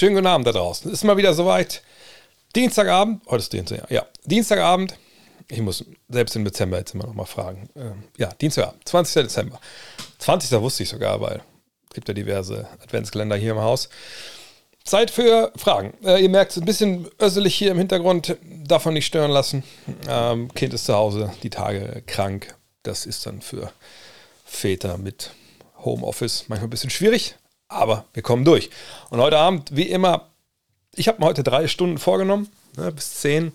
schönen guten Abend da draußen. Ist mal wieder soweit. Dienstagabend, heute ist Dienstag, ja. Dienstagabend, ich muss selbst im Dezember jetzt immer noch mal fragen. Ähm, ja, Dienstagabend, 20. Dezember. 20. wusste ich sogar, weil es gibt ja diverse Adventskalender hier im Haus. Zeit für Fragen. Äh, ihr merkt, es ein bisschen össelig hier im Hintergrund. Davon nicht stören lassen. Ähm, kind ist zu Hause, die Tage krank. Das ist dann für Väter mit Homeoffice manchmal ein bisschen schwierig, aber wir kommen durch. Und heute Abend, wie immer, ich habe mir heute drei Stunden vorgenommen, ne, bis zehn.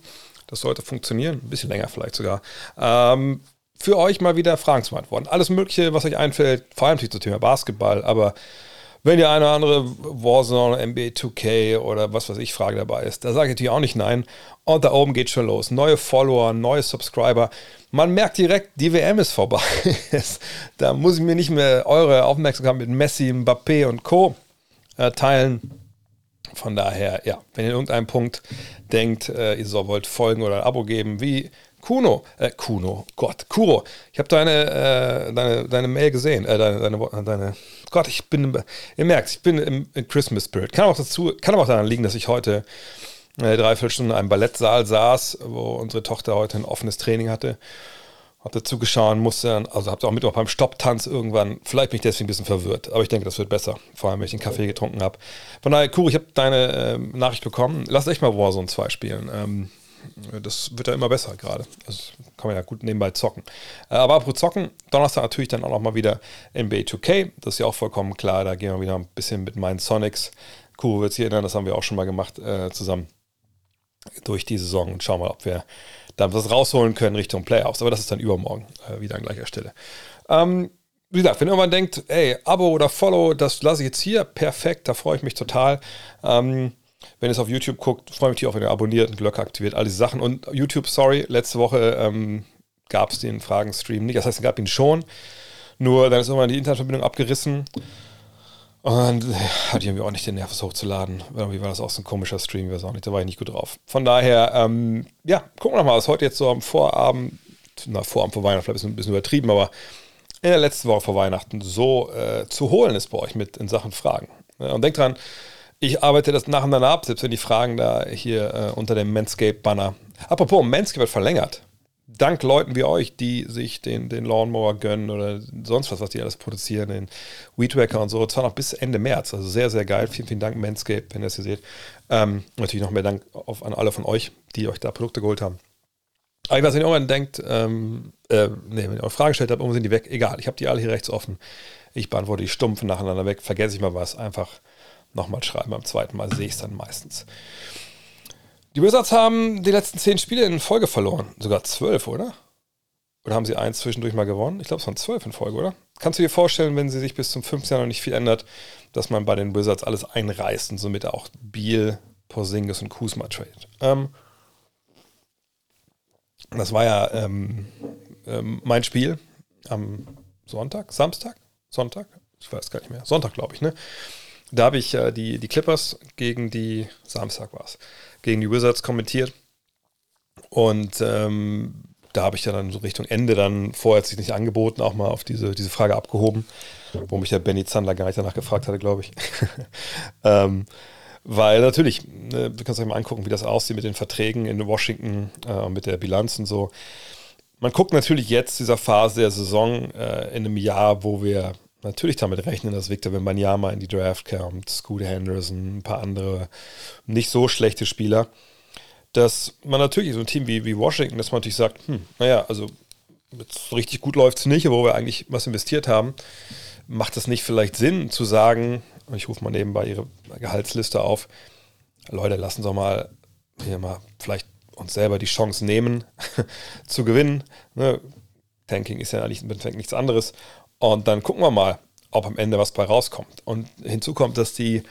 Das sollte funktionieren, ein bisschen länger vielleicht sogar. Ähm, für euch mal wieder Fragen zu beantworten. Alles Mögliche, was euch einfällt, vor allem zum Thema Basketball, aber wenn die eine oder andere Warzone, NBA 2K oder was weiß ich Frage dabei ist, da sage ich natürlich auch nicht nein. Und da oben geht schon los. Neue Follower, neue Subscriber. Man merkt direkt, die WM ist vorbei. da muss ich mir nicht mehr eure Aufmerksamkeit mit Messi, Mbappé und Co. Äh, teilen. Von daher, ja, wenn ihr in irgendeinem Punkt denkt, äh, ihr wollt folgen oder ein Abo geben, wie Kuno, äh, Kuno, Gott, Kuro, ich habe deine, äh, deine, deine Mail gesehen, äh, deine, deine, deine, Gott, ich bin, ihr merkt, ich bin im, im, Christmas Spirit. Kann auch dazu, kann auch daran liegen, dass ich heute äh, dreiviertel Stunden in einem Ballettsaal saß, wo unsere Tochter heute ein offenes Training hatte. Hab dazu geschaut, musste, also habt auch mit beim Stopptanz irgendwann, vielleicht bin ich deswegen ein bisschen verwirrt, aber ich denke, das wird besser, vor allem wenn ich den Kaffee getrunken habe. Von daher, Kuro, ich habe deine äh, Nachricht bekommen. Lass echt mal Warzone 2 spielen. Ähm, das wird ja immer besser gerade. Das kann man ja gut nebenbei zocken. Äh, aber apropos zocken, Donnerstag natürlich dann auch noch mal wieder NBA 2K. Das ist ja auch vollkommen klar. Da gehen wir wieder ein bisschen mit meinen Sonics. Kuro wird sich erinnern, das haben wir auch schon mal gemacht äh, zusammen durch die Saison und schauen mal, ob wir dann was rausholen können Richtung Playoffs. Aber das ist dann übermorgen äh, wieder an gleicher Stelle. Ähm, wie gesagt, wenn irgendwann denkt, ey, Abo oder Follow, das lasse ich jetzt hier, perfekt, da freue ich mich total. Ähm, wenn ihr es auf YouTube guckt, freue mich auch, wenn ihr abonniert und Glocke aktiviert, all diese Sachen. Und YouTube, sorry, letzte Woche ähm, gab es den Fragen-Stream nicht. Das heißt, es gab ihn schon. Nur dann ist irgendwann die Internetverbindung abgerissen. Und äh, hatte ich irgendwie auch nicht den Nerv, es hochzuladen. Irgendwie war das auch so ein komischer Stream, weiß auch nicht, da war ich nicht gut drauf. Von daher, ähm, ja, gucken wir mal, was heute jetzt so am Vorabend, na, Vorabend vor Weihnachten, vielleicht ist ein bisschen übertrieben, aber in der letzten Woche vor Weihnachten so äh, zu holen ist bei euch mit in Sachen Fragen. und denkt dran, ich arbeite das nacheinander ab, selbst wenn die Fragen da hier äh, unter dem Manscape-Banner. Apropos, Manscape wird verlängert. Dank Leuten wie euch, die sich den, den Lawnmower gönnen oder sonst was, was die alles produzieren, den Weedwacker und so. Zwar noch bis Ende März. Also sehr, sehr geil. Vielen, vielen Dank, Manscape, wenn ihr das hier seht. Ähm, natürlich noch mehr Dank auf, an alle von euch, die euch da Produkte geholt haben. Aber ich weiß nicht, wenn irgendwann denkt, ähm, äh, nee, wenn ihr eure Fragen stellt habt, irgendwo sind die weg. Egal, ich habe die alle hier rechts offen. Ich beantworte die stumpfen nacheinander weg. Vergesse ich mal was, einfach nochmal schreiben. Beim zweiten Mal sehe ich es dann meistens. Die Wizards haben die letzten zehn Spiele in Folge verloren. Sogar zwölf, oder? Oder haben sie eins zwischendurch mal gewonnen? Ich glaube, es waren zwölf in Folge, oder? Kannst du dir vorstellen, wenn sie sich bis zum fünften Jahr noch nicht viel ändert, dass man bei den Wizards alles einreißt und somit auch Biel, Porzingis und Kuzma tradet? Ähm, das war ja ähm, ähm, mein Spiel am Sonntag, Samstag, Sonntag, ich weiß gar nicht mehr, Sonntag glaube ich, ne? Da habe ich äh, die, die Clippers gegen die, Samstag war es, gegen die Wizards kommentiert. Und ähm, da habe ich dann so Richtung Ende dann vorher sich nicht angeboten, auch mal auf diese, diese Frage abgehoben, wo mich der Benny Zander gar nicht danach gefragt hatte, glaube ich. ähm, weil natürlich, ne, wir können uns mal angucken, wie das aussieht mit den Verträgen in Washington, äh, mit der Bilanz und so. Man guckt natürlich jetzt dieser Phase der Saison äh, in einem Jahr, wo wir natürlich damit rechnen, dass Victor Wembanyama in die Draft kommt, Scooter Henderson, ein paar andere nicht so schlechte Spieler, dass man natürlich so ein Team wie, wie Washington, dass man natürlich sagt, hm, naja, also so richtig gut läuft es nicht, wo wir eigentlich was investiert haben, macht es nicht vielleicht Sinn zu sagen, ich rufe mal nebenbei ihre Gehaltsliste auf, Leute, lassen Sie mal hier mal vielleicht uns selber die Chance nehmen, zu gewinnen. Ne? Tanking ist ja eigentlich nichts anderes. Und dann gucken wir mal, ob am Ende was bei rauskommt. Und hinzu kommt, dass die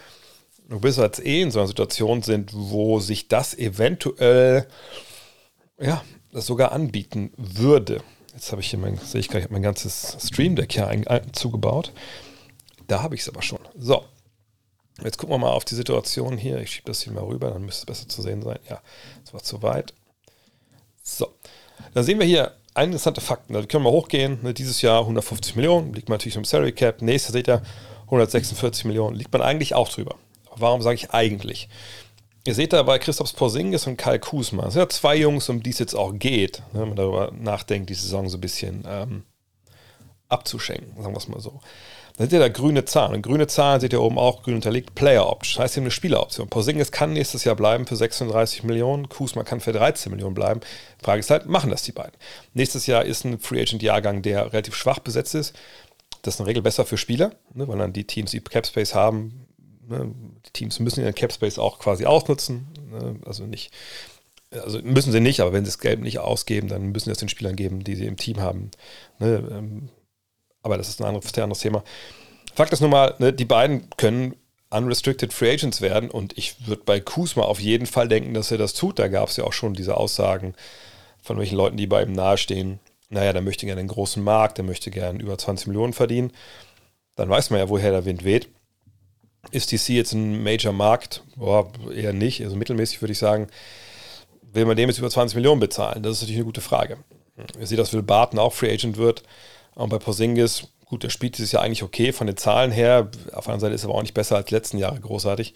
Wizards eh in so einer Situation sind, wo sich das eventuell ja, das sogar anbieten würde. Jetzt habe ich hier mein, sehe ich gerade, mein ganzes Stream Deck hier ein, ein, zugebaut. Da habe ich es aber schon. So. Jetzt gucken wir mal auf die Situation hier. Ich schiebe das hier mal rüber, dann müsste es besser zu sehen sein. Ja, das war zu weit. So. Da sehen wir hier interessante Fakten. Also können wir hochgehen. Ne, dieses Jahr 150 Millionen, liegt man natürlich im Salary Cap. Nächstes seht ihr 146 Millionen, liegt man eigentlich auch drüber. Warum sage ich eigentlich? Ihr seht da bei Christoph Porzingis und Kai Kusma, das sind ja zwei Jungs, um die es jetzt auch geht, ne, wenn man darüber nachdenkt, die Saison so ein bisschen ähm, abzuschenken, sagen wir es mal so. Dann seht ihr da grüne Zahlen. Und grüne Zahlen seht ihr oben auch grün unterlegt. Player Option. Das heißt, habt eine Spieleroption. Porzingis kann nächstes Jahr bleiben für 36 Millionen. Kusma kann für 13 Millionen bleiben. Frage ist halt, machen das die beiden? Nächstes Jahr ist ein Free Agent Jahrgang, der relativ schwach besetzt ist. Das ist in der Regel besser für Spieler, ne, weil dann die Teams, die Cap Space haben, ne, die Teams müssen ihren Cap Space auch quasi ausnutzen. Ne, also nicht, also müssen sie nicht, aber wenn sie das Geld nicht ausgeben, dann müssen sie es den Spielern geben, die sie im Team haben. Ne, ähm, aber das ist ein anderes, anderes Thema. Fakt ist nun mal, ne, die beiden können unrestricted Free Agents werden und ich würde bei Kusma auf jeden Fall denken, dass er das tut. Da gab es ja auch schon diese Aussagen von welchen Leuten, die bei ihm nahestehen. Naja, der möchte gerne einen großen Markt, der möchte gerne über 20 Millionen verdienen. Dann weiß man ja, woher der Wind weht. Ist DC jetzt ein Major-Markt? Boah, eher nicht. Also mittelmäßig würde ich sagen, will man dem jetzt über 20 Millionen bezahlen? Das ist natürlich eine gute Frage. Ihr seht, dass Will Barton auch Free Agent wird. Und bei Porzingis, gut, der spielt dieses Jahr eigentlich okay von den Zahlen her. Auf der anderen Seite ist er aber auch nicht besser als letzten Jahre großartig.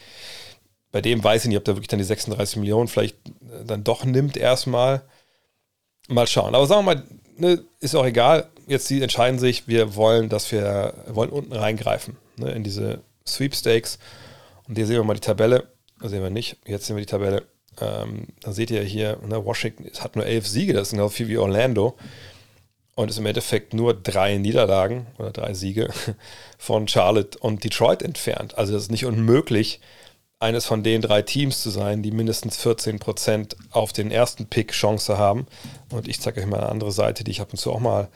Bei dem weiß ich nicht, ob der wirklich dann die 36 Millionen vielleicht äh, dann doch nimmt erstmal. Mal schauen. Aber sagen wir mal, ne, ist auch egal. Jetzt die entscheiden sich, wir wollen, dass wir wollen unten reingreifen ne, in diese Sweepstakes. Und hier sehen wir mal die Tabelle. Da sehen wir nicht. Jetzt sehen wir die Tabelle. Ähm, da seht ihr hier, ne, Washington hat nur elf Siege, das ist genau viel wie Orlando und ist im Endeffekt nur drei Niederlagen oder drei Siege von Charlotte und Detroit entfernt. Also das ist nicht unmöglich, eines von den drei Teams zu sein, die mindestens 14% auf den ersten Pick Chance haben. Und ich zeige euch mal eine andere Seite, die ich ab und zu auch mal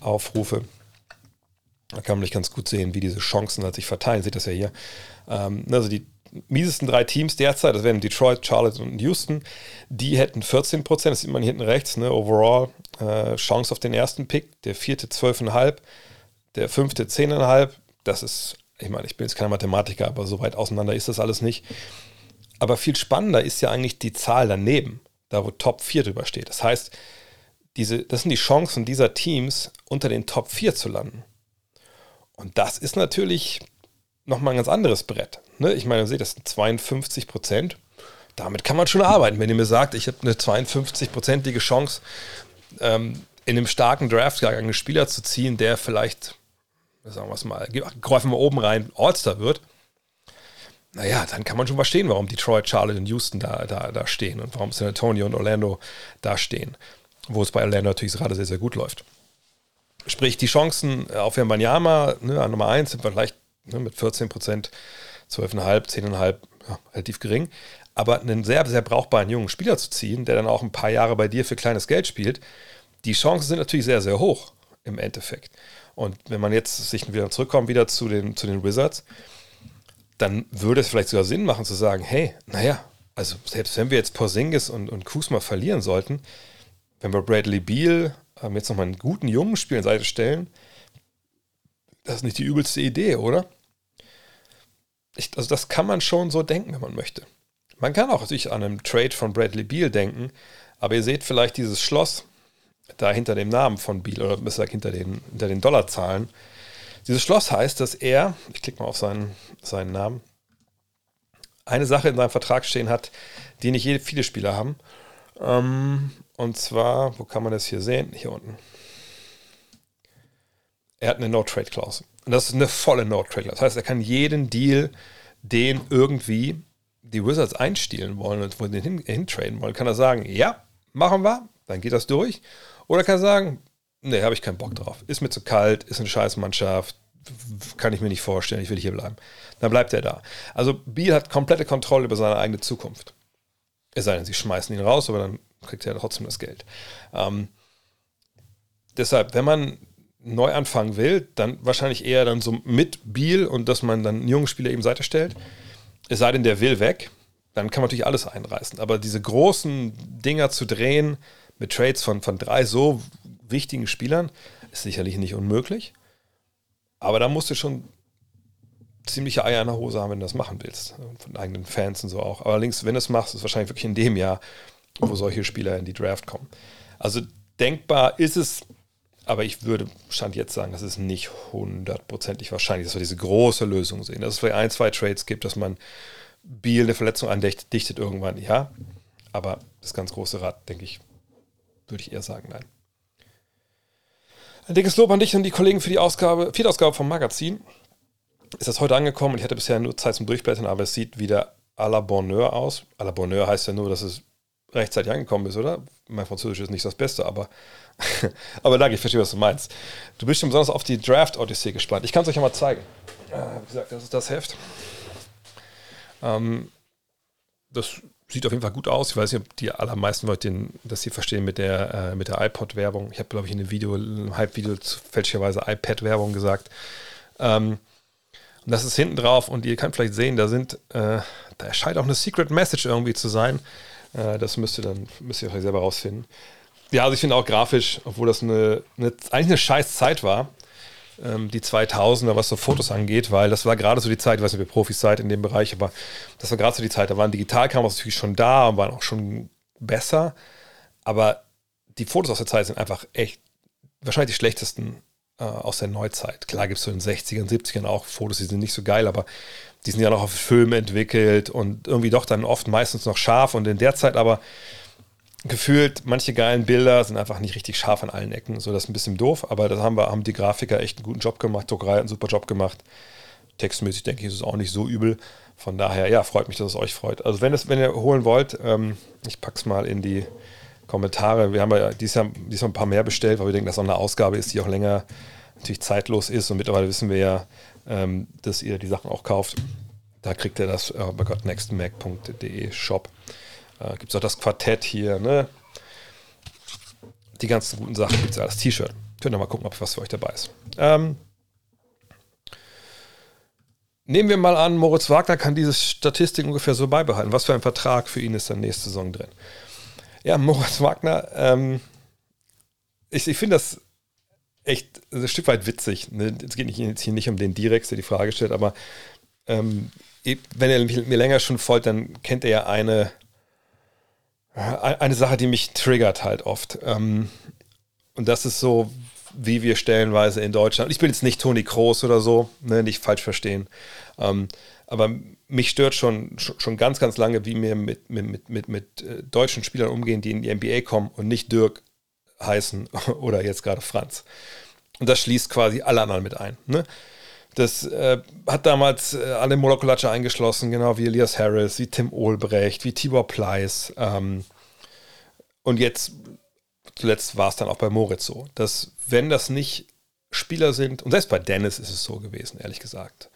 aufrufe. Da kann man nicht ganz gut sehen, wie diese Chancen halt sich verteilen. Seht das ja hier. Ähm, also die miesesten drei Teams derzeit, das wären Detroit, Charlotte und Houston, die hätten 14 Prozent, das sieht man hier hinten rechts, ne, overall, äh, Chance auf den ersten Pick, der vierte 12,5, der fünfte 10,5, das ist, ich meine, ich bin jetzt kein Mathematiker, aber so weit auseinander ist das alles nicht. Aber viel spannender ist ja eigentlich die Zahl daneben, da wo Top 4 drüber steht. Das heißt, diese, das sind die Chancen dieser Teams, unter den Top 4 zu landen. Und das ist natürlich nochmal ein ganz anderes Brett. Ne? Ich meine, ihr seht, das sind 52 Prozent. Damit kann man schon arbeiten. Wenn ihr mir sagt, ich habe eine 52-prozentige Chance, ähm, in einem starken Draft einen Spieler zu ziehen, der vielleicht, sagen wir es mal, greifen wir oben rein, All-Star wird, naja, dann kann man schon verstehen, warum Detroit, Charlotte und Houston da, da, da stehen und warum San Antonio und Orlando da stehen. Wo es bei Orlando natürlich gerade sehr, sehr gut läuft. Sprich, die Chancen auf Wembanyama ne, an Nummer 1 sind vielleicht ne, mit 14 Prozent 12,5, 10,5, ja, relativ gering. Aber einen sehr, sehr brauchbaren jungen Spieler zu ziehen, der dann auch ein paar Jahre bei dir für kleines Geld spielt, die Chancen sind natürlich sehr, sehr hoch im Endeffekt. Und wenn man jetzt sich wieder zurückkommt, wieder zu den, zu den Wizards, dann würde es vielleicht sogar Sinn machen zu sagen, hey, naja, also selbst wenn wir jetzt Porzingis und, und Kusma verlieren sollten, wenn wir Bradley Beal ähm, jetzt nochmal einen guten jungen Spieler an Seite stellen, das ist nicht die übelste Idee, oder? Ich, also das kann man schon so denken, wenn man möchte. Man kann auch sich an einen Trade von Bradley Beal denken, aber ihr seht vielleicht dieses Schloss da hinter dem Namen von Beal oder besser gesagt hinter den, hinter den Dollarzahlen. Dieses Schloss heißt, dass er, ich klicke mal auf seinen, seinen Namen, eine Sache in seinem Vertrag stehen hat, die nicht jede, viele Spieler haben. Ähm, und zwar, wo kann man das hier sehen? Hier unten. Er hat eine No-Trade-Klausel. Und das ist eine volle No-Trade. Das heißt, er kann jeden Deal, den irgendwie die Wizards einstielen wollen und den hin, hintraden wollen, kann er sagen, ja, machen wir, dann geht das durch. Oder kann er sagen, nee, habe ich keinen Bock drauf. Ist mir zu kalt, ist eine Scheißmannschaft, kann ich mir nicht vorstellen, ich will hier bleiben. Dann bleibt er da. Also Beal hat komplette Kontrolle über seine eigene Zukunft. Es sei denn, sie schmeißen ihn raus, aber dann kriegt er trotzdem das Geld. Ähm, deshalb, wenn man neu anfangen will, dann wahrscheinlich eher dann so mit Beal und dass man dann einen jungen Spieler eben Seite stellt. Es sei denn, der will weg, dann kann man natürlich alles einreißen. Aber diese großen Dinger zu drehen mit Trades von, von drei so wichtigen Spielern ist sicherlich nicht unmöglich. Aber da musst du schon ziemliche Eier in der Hose haben, wenn du das machen willst. Von eigenen Fans und so auch. Allerdings, wenn du es machst, ist es wahrscheinlich wirklich in dem Jahr, wo solche Spieler in die Draft kommen. Also denkbar ist es aber ich würde Stand jetzt sagen, das ist nicht hundertprozentig wahrscheinlich, dass wir diese große Lösung sehen. Dass es vielleicht ein, zwei Trades gibt, dass man Biel eine Verletzung andichtet irgendwann, ja. Aber das ganz große Rad, denke ich, würde ich eher sagen, nein. Ein dickes Lob an dich und die Kollegen für die Ausgabe, Vierausgabe vom Magazin. Ist das heute angekommen ich hatte bisher nur Zeit zum Durchblättern, aber es sieht wieder à la Bonheur aus. À la Bonheur heißt ja nur, dass es rechtzeitig angekommen ist, oder? Mein Französisch ist nicht das Beste, aber, aber danke, ich verstehe, was du meinst. Du bist schon besonders auf die Draft-Odyssee gespannt. Ich kann es euch ja mal zeigen. Äh, wie gesagt, das ist das Heft. Ähm, das sieht auf jeden Fall gut aus. Ich weiß nicht, ob die allermeisten Leute das hier verstehen mit der, äh, der iPod-Werbung. Ich habe, glaube ich, in einem Video, einem Halbvideo fälschlicherweise iPad-Werbung gesagt. Ähm, und das ist hinten drauf und ihr könnt vielleicht sehen, da sind, äh, da scheint auch eine Secret Message irgendwie zu sein. Äh, das müsst ihr dann, müsst ihr euch selber rausfinden. Ja, also ich finde auch grafisch, obwohl das eine, eine, eigentlich eine scheiß Zeit war, ähm, die 2000er, was so Fotos angeht, weil das war gerade so die Zeit, ich weiß nicht, ob ihr Profis seid in dem Bereich, aber das war gerade so die Zeit, da waren Digitalkameras natürlich schon da und waren auch schon besser, aber die Fotos aus der Zeit sind einfach echt wahrscheinlich die schlechtesten äh, aus der Neuzeit. Klar gibt es so in den 60ern, 70ern auch Fotos, die sind nicht so geil, aber die sind ja noch auf Film entwickelt und irgendwie doch dann oft meistens noch scharf und in der Zeit aber gefühlt, manche geilen Bilder sind einfach nicht richtig scharf an allen Ecken. So, das ist ein bisschen doof, aber da haben, wir, haben die Grafiker echt einen guten Job gemacht. Druckerei hat einen super Job gemacht. Textmäßig denke ich, ist es auch nicht so übel. Von daher, ja, freut mich, dass es euch freut. Also, wenn, es, wenn ihr holen wollt, ähm, ich pack's mal in die Kommentare. Wir haben ja dieses Jahr ein paar mehr bestellt, weil wir denken, dass es auch eine Ausgabe ist, die auch länger natürlich zeitlos ist. Und mittlerweile wissen wir ja, ähm, dass ihr die Sachen auch kauft. Da kriegt ihr das äh, bei gottnextmac.de Shop. Äh, gibt es auch das Quartett hier, ne? Die ganzen guten Sachen gibt es als T-Shirt. Könnt ihr mal gucken, ob was für euch dabei ist. Ähm, nehmen wir mal an, Moritz Wagner kann diese Statistik ungefähr so beibehalten. Was für ein Vertrag für ihn ist dann nächste Saison drin? Ja, Moritz Wagner, ähm, ich, ich finde das echt ein Stück weit witzig. Ne? Es geht nicht, jetzt hier nicht um den Direx, der die Frage stellt, aber ähm, wenn er mir länger schon folgt, dann kennt er ja eine eine Sache, die mich triggert halt oft. Ähm, und das ist so, wie wir stellenweise in Deutschland, ich bin jetzt nicht Toni Kroos oder so, ne, nicht falsch verstehen, ähm, aber mich stört schon, schon ganz, ganz lange, wie wir mit, mit, mit, mit äh, deutschen Spielern umgehen, die in die NBA kommen und nicht Dirk heißen oder jetzt gerade Franz. Und das schließt quasi alle anderen mit ein. Ne? Das äh, hat damals äh, alle Molekulatsche eingeschlossen, genau wie Elias Harris, wie Tim Olbrecht, wie Tibor Pleiss. Ähm, und jetzt, zuletzt war es dann auch bei Moritz so, dass wenn das nicht Spieler sind, und selbst bei Dennis ist es so gewesen, ehrlich gesagt,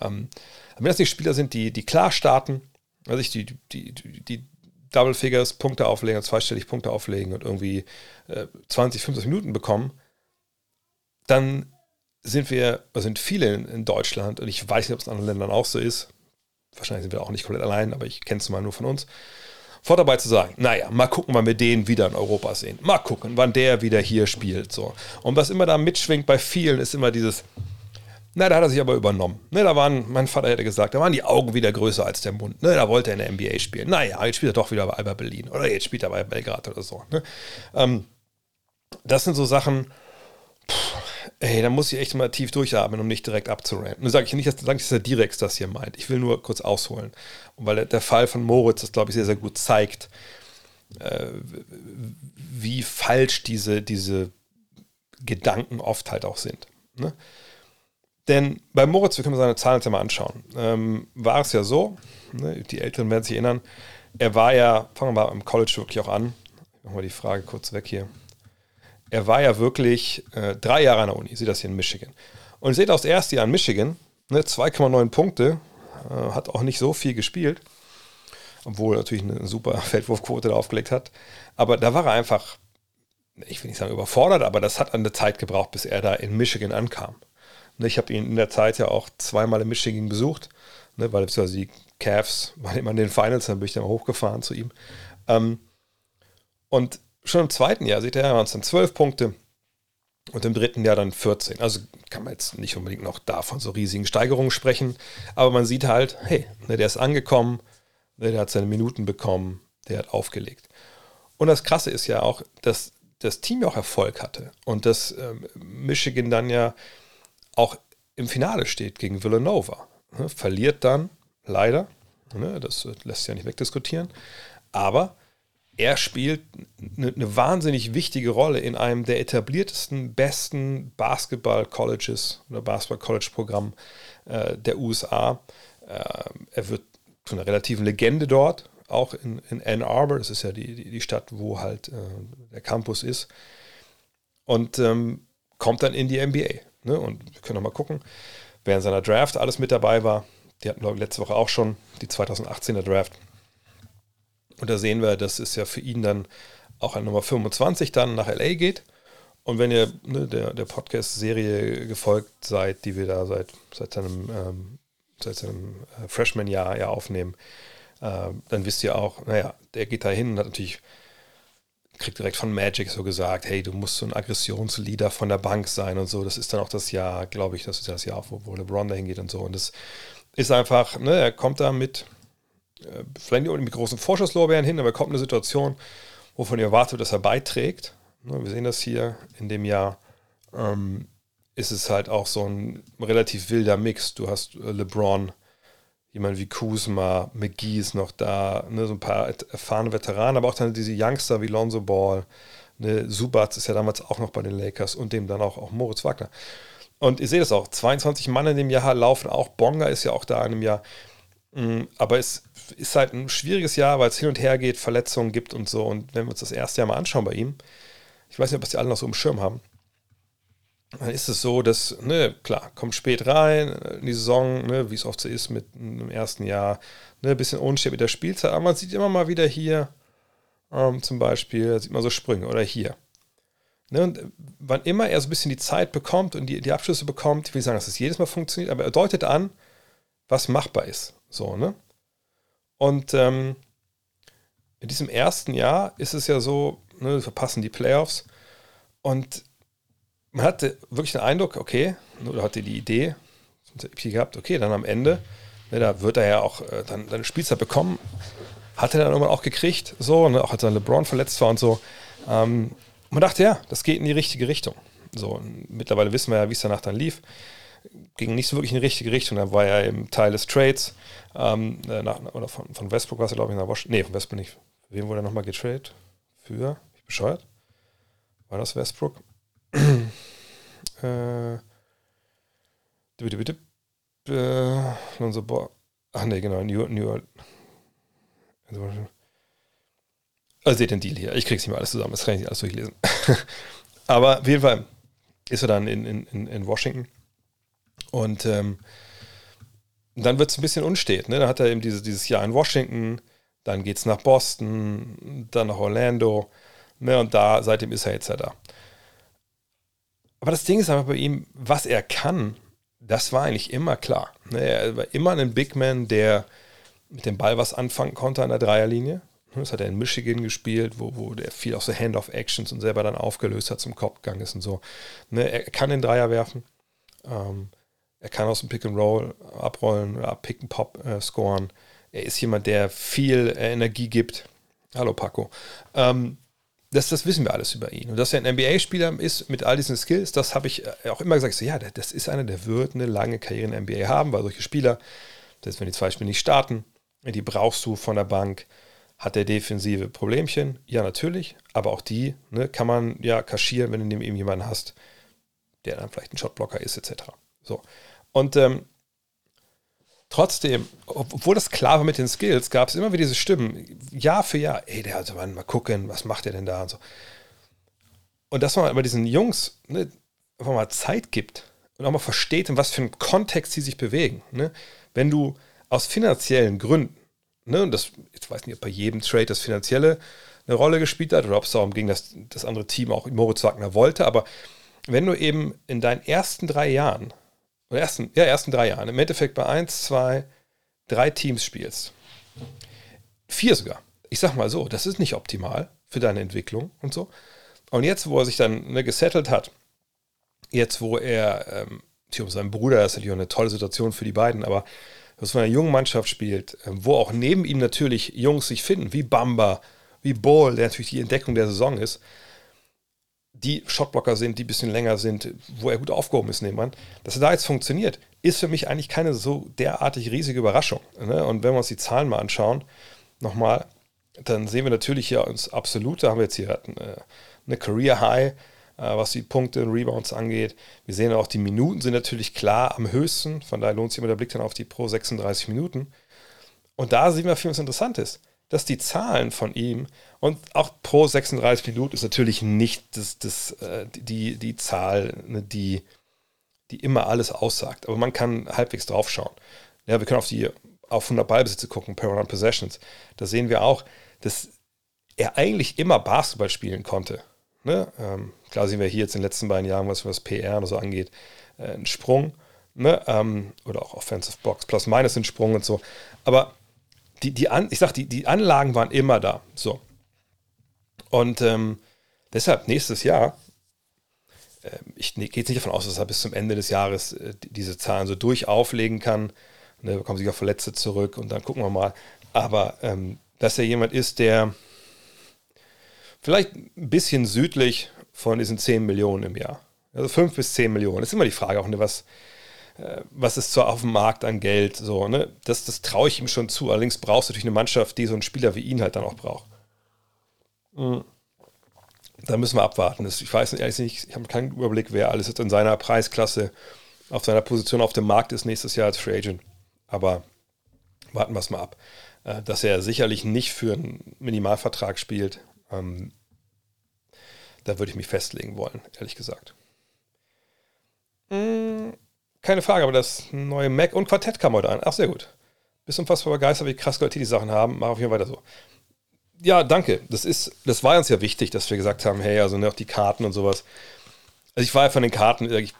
ähm, wenn das nicht Spieler sind, die, die klar starten, also ich die, die, die, die Double Figures Punkte auflegen, zweistellig Punkte auflegen und irgendwie äh, 20, 50 Minuten bekommen, dann sind wir, sind viele in, in Deutschland, und ich weiß nicht, ob es in anderen Ländern auch so ist, wahrscheinlich sind wir auch nicht komplett allein, aber ich kenne es mal nur von uns, vor dabei zu sagen, naja, mal gucken, wann wir den wieder in Europa sehen. Mal gucken, wann der wieder hier spielt. So. Und was immer da mitschwingt bei vielen, ist immer dieses, na, da hat er sich aber übernommen. Ne, da waren, mein Vater hätte gesagt, da waren die Augen wieder größer als der Mund. Ne, da wollte er in der NBA spielen. Naja, jetzt spielt er doch wieder bei Alba Berlin. Oder jetzt spielt er bei Belgrad oder so. Ne? Ähm, das sind so Sachen, Ey, da muss ich echt mal tief durchatmen, um nicht direkt abzuranten. Nun sage ich nicht, dass, sag nicht, dass der Direx das hier meint. Ich will nur kurz ausholen. Und weil der, der Fall von Moritz das, glaube ich, sehr, sehr gut zeigt, äh, wie falsch diese, diese Gedanken oft halt auch sind. Ne? Denn bei Moritz, wir können seine Zahlen jetzt mal anschauen, ähm, war es ja so, ne, die Älteren werden sich erinnern, er war ja, fangen wir mal im College wirklich auch an, ich mache mal die Frage kurz weg hier er war ja wirklich äh, drei Jahre an der Uni, sieht das hier in Michigan. Und ihr seht auch das erste Jahr in Michigan, ne, 2,9 Punkte, äh, hat auch nicht so viel gespielt, obwohl er natürlich eine super Feldwurfquote da aufgelegt hat. Aber da war er einfach, ich will nicht sagen überfordert, aber das hat eine Zeit gebraucht, bis er da in Michigan ankam. Ne, ich habe ihn in der Zeit ja auch zweimal in Michigan besucht, ne, weil beziehungsweise die Cavs waren immer in den Finals, dann bin ich dann hochgefahren zu ihm. Ähm, und schon im zweiten Jahr, seht ihr, waren es dann zwölf Punkte und im dritten Jahr dann 14. Also kann man jetzt nicht unbedingt noch davon so riesigen Steigerungen sprechen, aber man sieht halt, hey, ne, der ist angekommen, ne, der hat seine Minuten bekommen, der hat aufgelegt. Und das Krasse ist ja auch, dass das Team ja auch Erfolg hatte und dass ähm, Michigan dann ja auch im Finale steht gegen Villanova. Ne, verliert dann leider, ne, das lässt sich ja nicht wegdiskutieren, aber er spielt eine, eine wahnsinnig wichtige Rolle in einem der etabliertesten, besten Basketball-Colleges oder Basketball-College-Programm äh, der USA. Äh, er wird zu einer relativen Legende dort, auch in, in Ann Arbor, das ist ja die, die, die Stadt, wo halt äh, der Campus ist. Und ähm, kommt dann in die NBA. Ne? Und wir können noch mal gucken, wer in seiner Draft alles mit dabei war. Die hatten, glaube ich, letzte Woche auch schon die 2018er Draft. Und da sehen wir, dass es ja für ihn dann auch an Nummer 25 dann nach LA geht. Und wenn ihr ne, der, der Podcast-Serie gefolgt seid, die wir da seit, seit seinem, ähm, seinem äh, Freshman-Jahr ja aufnehmen, äh, dann wisst ihr auch, naja, der geht da hin und hat natürlich, kriegt direkt von Magic so gesagt, hey, du musst so ein Aggressionsleader von der Bank sein und so. Das ist dann auch das Jahr, glaube ich, das ist das Jahr, wo, wo LeBron da hingeht und so. Und das ist einfach, ne, er kommt da mit äh, vielleicht nicht mit großen Vorschusslorbeeren hin, aber er kommt in eine Situation, wovon ihr erwartet, dass er beiträgt. Ne, wir sehen das hier in dem Jahr. Ähm, ist es halt auch so ein relativ wilder Mix. Du hast äh, LeBron, jemand wie Kuzma, McGee ist noch da, ne, so ein paar erfahrene Veteranen, aber auch dann diese Youngster wie Lonzo Ball. Ne, Subatz ist ja damals auch noch bei den Lakers und dem dann auch, auch Moritz Wagner. Und ihr seht es auch, 22 Mann in dem Jahr laufen auch. Bonga ist ja auch da in dem Jahr. Mm, aber es ist halt ein schwieriges Jahr, weil es hin und her geht, Verletzungen gibt und so. Und wenn wir uns das erste Jahr mal anschauen bei ihm, ich weiß nicht, ob das die alle noch so im Schirm haben, dann ist es so, dass, ne, klar, kommt spät rein in die Saison, ne, wie es oft so ist mit dem ersten Jahr, ne, ein bisschen unsteht mit der Spielzeit, aber man sieht immer mal wieder hier, ähm, zum Beispiel, sieht man so Sprünge oder hier. Ne, und wann immer er so ein bisschen die Zeit bekommt und die, die Abschlüsse bekommt, ich will sagen, dass es das jedes Mal funktioniert, aber er deutet an, was machbar ist. So, ne? Und ähm, in diesem ersten Jahr ist es ja so, ne, wir verpassen die Playoffs und man hatte wirklich den Eindruck, okay, oder hatte die Idee gehabt, okay, dann am Ende, ne, da wird er ja auch äh, dann eine Spielzeit bekommen, hat er dann irgendwann auch gekriegt, so, ne, auch als dann LeBron verletzt war und so. Ähm, man dachte, ja, das geht in die richtige Richtung. So, mittlerweile wissen wir ja, wie es danach dann lief ging nicht so wirklich in die richtige Richtung. Da war er eben Teil des Trades. Ähm, äh, nach, oder von, von Westbrook war es, glaube ich, nach Washington. Nee, von Westbrook nicht. Wen wurde er nochmal getradet? Für? Ich bescheuert? War das Westbrook? Äh, bitte, bitte. Äh, unser Bo Ach nee, genau, New, New Orleans. Also seht den Deal hier. Ich krieg's nicht mehr alles zusammen, das kann ich nicht alles durchlesen. Aber auf jeden Fall ist er dann in, in, in Washington und ähm, dann wird es ein bisschen unstet. Ne? Dann hat er eben diese, dieses Jahr in Washington, dann geht es nach Boston, dann nach Orlando. Ne? Und da, seitdem ist er jetzt ja da. Aber das Ding ist einfach bei ihm, was er kann, das war eigentlich immer klar. Ne? Er war immer ein Big Man, der mit dem Ball was anfangen konnte an der Dreierlinie. Das hat er in Michigan gespielt, wo, wo der viel auch so Hand-off-Actions und selber dann aufgelöst hat, zum Kopf gegangen ist und so. Ne? Er kann den Dreier werfen. Ähm, er kann aus dem Pick and Roll abrollen oder Pick and Pop äh, scoren. Er ist jemand, der viel Energie gibt. Hallo Paco. Ähm, das, das wissen wir alles über ihn. Und dass er ein NBA-Spieler ist mit all diesen Skills, das habe ich äh, auch immer gesagt. So, ja, das ist einer, der wird eine lange Karriere in der NBA haben, weil solche Spieler, selbst wenn die zwei Spiele nicht starten, die brauchst du von der Bank. Hat der defensive Problemchen? Ja, natürlich. Aber auch die ne, kann man ja kaschieren, wenn du neben ihm jemanden hast, der dann vielleicht ein Shotblocker ist, etc. So. Und ähm, trotzdem, obwohl das klar war mit den Skills, gab es immer wieder diese Stimmen, Jahr für Jahr, ey, der also mal gucken, was macht der denn da und so. Und dass man aber diesen Jungs ne, einfach mal Zeit gibt und auch mal versteht, in was für einem Kontext sie sich bewegen. Ne? Wenn du aus finanziellen Gründen, ne, und das, ich weiß nicht, ob bei jedem Trade das Finanzielle eine Rolle gespielt hat oder ob es darum ging, dass das andere Team auch Moritz Wagner wollte, aber wenn du eben in deinen ersten drei Jahren oder ersten, ja, ersten drei Jahren, im Endeffekt bei eins, zwei, drei Teams spielst, vier sogar, ich sag mal so, das ist nicht optimal für deine Entwicklung und so. Und jetzt, wo er sich dann ne, gesettelt hat, jetzt, wo er, ähm, seinen Bruder, ist natürlich auch eine tolle Situation für die beiden, aber was von einer jungen Mannschaft spielt, äh, wo auch neben ihm natürlich Jungs sich finden, wie Bamba, wie Ball, der natürlich die Entdeckung der Saison ist, die Shotblocker sind, die ein bisschen länger sind, wo er gut aufgehoben ist, nehmen man, dass er da jetzt funktioniert, ist für mich eigentlich keine so derartig riesige Überraschung. Ne? Und wenn wir uns die Zahlen mal anschauen, nochmal, dann sehen wir natürlich hier uns absolute, haben wir jetzt hier äh, eine Career High, äh, was die Punkte und Rebounds angeht. Wir sehen auch, die Minuten sind natürlich klar am höchsten, von daher lohnt sich immer der Blick dann auf die pro 36 Minuten. Und da sehen wir viel, was interessant ist dass die Zahlen von ihm und auch pro 36 Minuten ist natürlich nicht das, das, äh, die, die Zahl, ne, die, die immer alles aussagt. Aber man kann halbwegs drauf schauen. Ja, wir können auf die auf 100 Ballbesitze gucken, per Run Possessions. Da sehen wir auch, dass er eigentlich immer Basketball spielen konnte. Ne? Ähm, klar sehen wir hier jetzt in den letzten beiden Jahren, was, was PR und so angeht, äh, einen Sprung. Ne? Ähm, oder auch Offensive Box, plus minus einen Sprung und so. Aber die, die An, ich sag, die, die Anlagen waren immer da. So. Und ähm, deshalb nächstes Jahr, äh, ich gehe jetzt nicht davon aus, dass er bis zum Ende des Jahres äh, diese Zahlen so durch auflegen kann. Ne, bekommen sich auch Verletzte zurück und dann gucken wir mal. Aber ähm, dass er jemand ist, der vielleicht ein bisschen südlich von diesen 10 Millionen im Jahr. Also 5 bis 10 Millionen. Das ist immer die Frage auch, ne, was, äh, was ist so auf dem Markt an Geld, so, ne? Das, das traue ich ihm schon zu. Allerdings brauchst du natürlich eine Mannschaft, die so einen Spieler wie ihn halt dann auch braucht. Mhm. Da müssen wir abwarten. Ich weiß ehrlich nicht, ich habe keinen Überblick, wer alles jetzt in seiner Preisklasse auf seiner Position auf dem Markt ist nächstes Jahr als Free Agent. Aber warten wir es mal ab. Äh, dass er sicherlich nicht für einen Minimalvertrag spielt, ähm, da würde ich mich festlegen wollen, ehrlich gesagt. Mhm. Keine Frage, aber das neue Mac und Quartett kam heute an. Ach, sehr gut. Bist unfassbar begeistert, wie krass Leute die Sachen haben. Mach auf jeden Fall weiter so. Ja, danke. Das ist, das war uns ja wichtig, dass wir gesagt haben, hey, also ne, auch die Karten und sowas. Also ich war ja von den Karten, ich,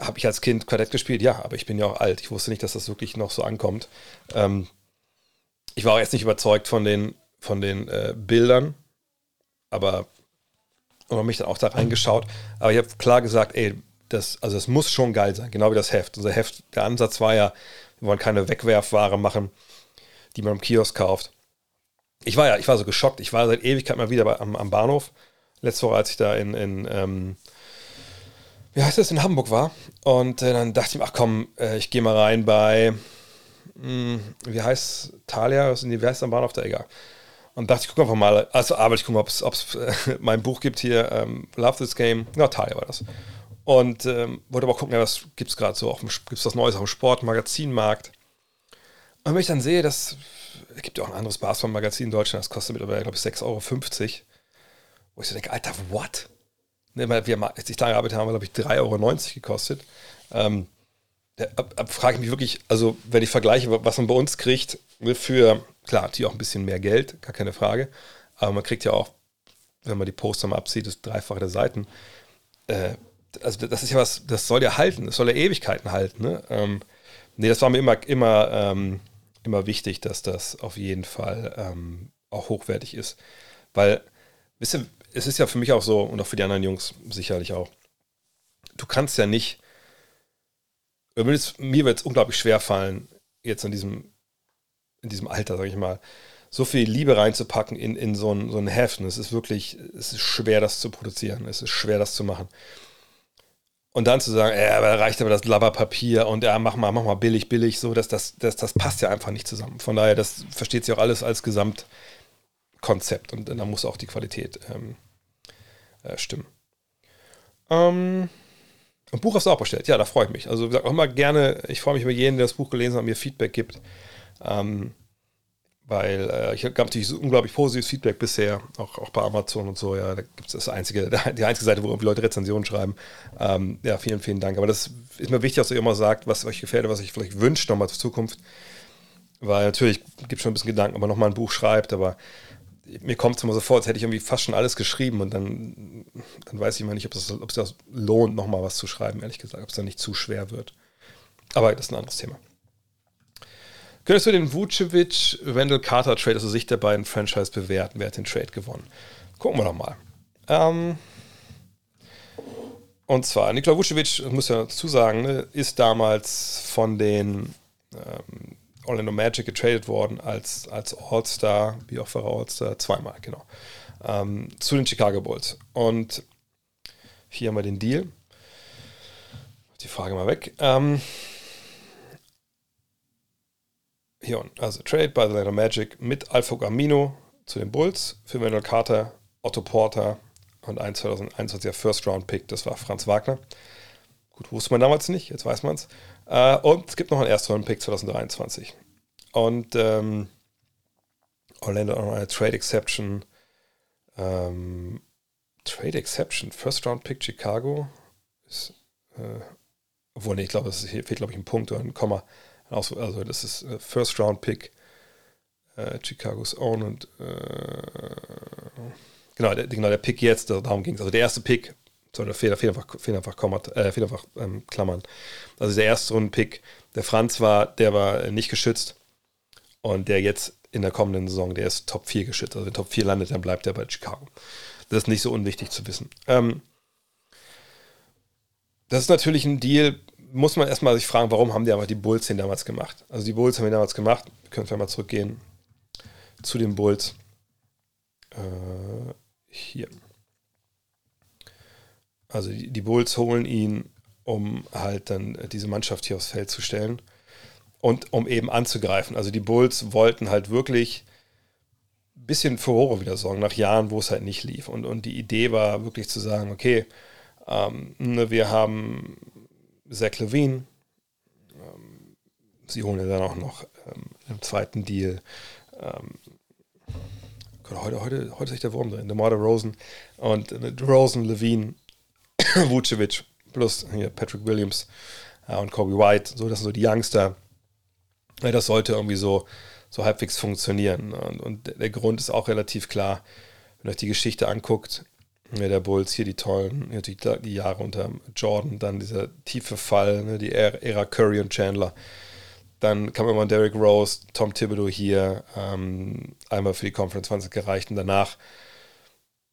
habe ich als Kind Quartett gespielt? Ja, aber ich bin ja auch alt. Ich wusste nicht, dass das wirklich noch so ankommt. Ähm, ich war auch jetzt nicht überzeugt von den, von den äh, Bildern, aber und habe mich dann auch da reingeschaut. Aber ich habe klar gesagt, ey, das, also es muss schon geil sein, genau wie das Heft. Unser Heft, der Ansatz war ja, wir wollen keine Wegwerfware machen, die man im Kiosk kauft. Ich war ja, ich war so geschockt. Ich war seit Ewigkeit mal wieder bei, am, am, Bahnhof. Letzte Woche, als ich da in, in ähm, wie heißt das, in Hamburg war. Und äh, dann dachte ich mir, ach komm, äh, ich gehe mal rein bei, mh, hm, wie heißt Thalia, was ist die West am Bahnhof, da egal. Und dachte, ich gucke einfach mal, also aber ich gucke mal, ob es äh, mein Buch gibt hier, ähm, Love This Game. Ja, Thalia war das. Und ähm, wollte aber gucken, ja, was gibt es gerade so, gibt es was Neues auf dem Sportmagazinmarkt. Und wenn ich dann sehe, dass es gibt ja auch ein anderes Basketball-Magazin in Deutschland, das kostet mittlerweile, glaube ich, 6,50 Euro. Wo ich so denke, Alter, what? Ne, weil wir, als ich da gearbeitet habe, glaube ich, 3,90 Euro gekostet. Ähm, da frage ich mich wirklich, also wenn ich vergleiche, was man bei uns kriegt, ne, für, klar, natürlich auch ein bisschen mehr Geld, gar keine Frage, aber man kriegt ja auch, wenn man die Poster mal abzieht, das Dreifache der Seiten. Äh, also das ist ja was, das soll ja halten, das soll ja Ewigkeiten halten. Ne? Ähm, nee, das war mir immer, immer, ähm, immer wichtig, dass das auf jeden Fall ähm, auch hochwertig ist. Weil, wisst ihr, es ist ja für mich auch so, und auch für die anderen Jungs sicherlich auch, du kannst ja nicht, mir wird es unglaublich schwer fallen, jetzt in diesem, in diesem Alter, sag ich mal, so viel Liebe reinzupacken in, in so, ein, so ein Heft. Es ist wirklich, es ist schwer, das zu produzieren. Es ist schwer, das zu machen. Und dann zu sagen, ja, aber reicht aber das Laberpapier und ja, mach mal, mach mal billig, billig, so, dass das, das, das passt ja einfach nicht zusammen. Von daher, das versteht sich auch alles als Gesamtkonzept und dann muss auch die Qualität ähm, äh, stimmen. Ähm, ein Buch hast du auch bestellt, ja, da freue ich mich. Also, wie gesagt, auch immer gerne, ich freue mich über jeden, der das Buch gelesen hat und mir Feedback gibt. Ähm, weil äh, ich habe natürlich so unglaublich positives Feedback bisher, auch, auch bei Amazon und so. Ja, da gibt es das einzige, die einzige Seite, wo irgendwie Leute Rezensionen schreiben. Ähm, ja, vielen, vielen Dank. Aber das ist mir wichtig, dass ihr immer sagt, was euch gefällt, was euch vielleicht wünscht nochmal zur Zukunft. Weil natürlich gibt es schon ein bisschen Gedanken, ob man nochmal ein Buch schreibt, aber mir kommt es immer so vor, als hätte ich irgendwie fast schon alles geschrieben und dann, dann weiß ich immer nicht, ob es ob das lohnt, nochmal was zu schreiben, ehrlich gesagt, ob es dann nicht zu schwer wird. Aber das ist ein anderes Thema. Könntest du den Vucevic-Wendell Carter-Trade aus der Sicht der beiden Franchise bewerten? Wer hat den Trade gewonnen? Gucken wir doch mal. Ähm, und zwar, Nikola Vucevic, muss ja dazu sagen, ne, ist damals von den ähm, Orlando Magic getradet worden als, als All-Star, wie auch für All-Star, zweimal, genau, ähm, zu den Chicago Bulls. Und Hier haben wir den Deal. Die Frage mal weg. Ähm, hier unten. Also Trade by the Letter Magic mit Alpha Amino zu den Bulls für Manuel Carter, Otto Porter und ein 2021er First Round Pick. Das war Franz Wagner. Gut, wusste man damals nicht, jetzt weiß man es. Äh, und es gibt noch einen Erstrunden-Pick 2023. Und ähm, Orlando noch eine Trade Exception. Ähm, Trade Exception, First Round Pick Chicago. Ist, äh, obwohl, nee, ich glaube, es fehlt, glaube ich, ein Punkt oder ein Komma. Also, das ist äh, First Round Pick äh, Chicago's Own und äh, genau, der, genau, der Pick jetzt, darum ging es. Also der erste Pick, soll der Fehler, Fehler einfach, Fehler einfach, Komma, äh, Fehler einfach ähm, klammern. Also der erste Runden-Pick, der Franz war, der war nicht geschützt und der jetzt in der kommenden Saison, der ist Top 4 geschützt. Also wenn Top 4 landet, dann bleibt er bei Chicago. Das ist nicht so unwichtig zu wissen. Ähm, das ist natürlich ein Deal, muss man erstmal sich fragen, warum haben die aber die Bulls den damals gemacht? Also die Bulls haben ihn damals gemacht. Wir können vielleicht mal zurückgehen zu den Bulls. Äh, hier. Also die, die, Bulls holen ihn, um halt dann diese Mannschaft hier aufs Feld zu stellen und um eben anzugreifen. Also die Bulls wollten halt wirklich ein bisschen Furore wieder sorgen, nach Jahren, wo es halt nicht lief. Und, und die Idee war wirklich zu sagen, okay, ähm, ne, wir haben Zach Levine, ähm, sie holen ja dann auch noch ähm, im zweiten Deal ähm, heute, heute, heute ist echt der Wurm drin. DeMar Rosen und äh, Rosen, Levine, Vucevic plus hier Patrick Williams äh, und Kobe White. So, das sind so die Youngster. Ja, das sollte irgendwie so, so halbwegs funktionieren. Und, und der Grund ist auch relativ klar, wenn ihr euch die Geschichte anguckt, ja, der Bulls, hier die tollen, die, die, Jahre unter Jordan, dann dieser tiefe Fall, ne, die Ära Curry und Chandler. Dann kam immer Derrick Rose, Tom Thibodeau hier, ähm, einmal für die Conference 20 gereicht und danach.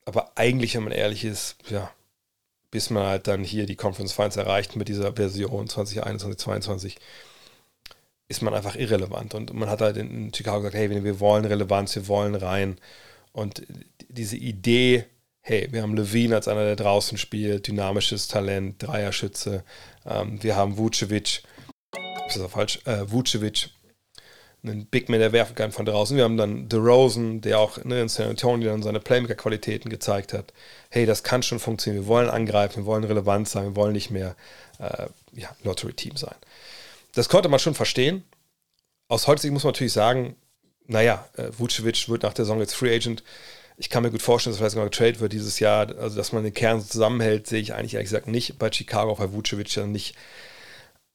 Aber eigentlich, wenn man ehrlich ist, ja, bis man halt dann hier die Conference Finals erreicht mit dieser Version 2021, 2022, ist man einfach irrelevant. Und man hat halt in Chicago gesagt, hey, wir wollen Relevanz, wir wollen rein. Und diese Idee, hey, wir haben Levine als einer, der draußen spielt, dynamisches Talent, Dreierschütze. Ähm, wir haben Vucevic, ist das falsch, äh, Vucevic, einen Big Man, der werfen kann von draußen. Wir haben dann DeRozan, der auch ne, in San Antonio dann seine Playmaker-Qualitäten gezeigt hat. Hey, das kann schon funktionieren. Wir wollen angreifen, wir wollen relevant sein, wir wollen nicht mehr äh, ja, Lottery-Team sein. Das konnte man schon verstehen. Aus heutiger Sicht muss man natürlich sagen, naja, äh, Vucevic wird nach der Saison jetzt Free Agent. Ich kann mir gut vorstellen, dass vielleicht sogar getradet wird dieses Jahr. Also, dass man den Kern zusammenhält, sehe ich eigentlich ehrlich gesagt nicht bei Chicago, weil Vucevic dann nicht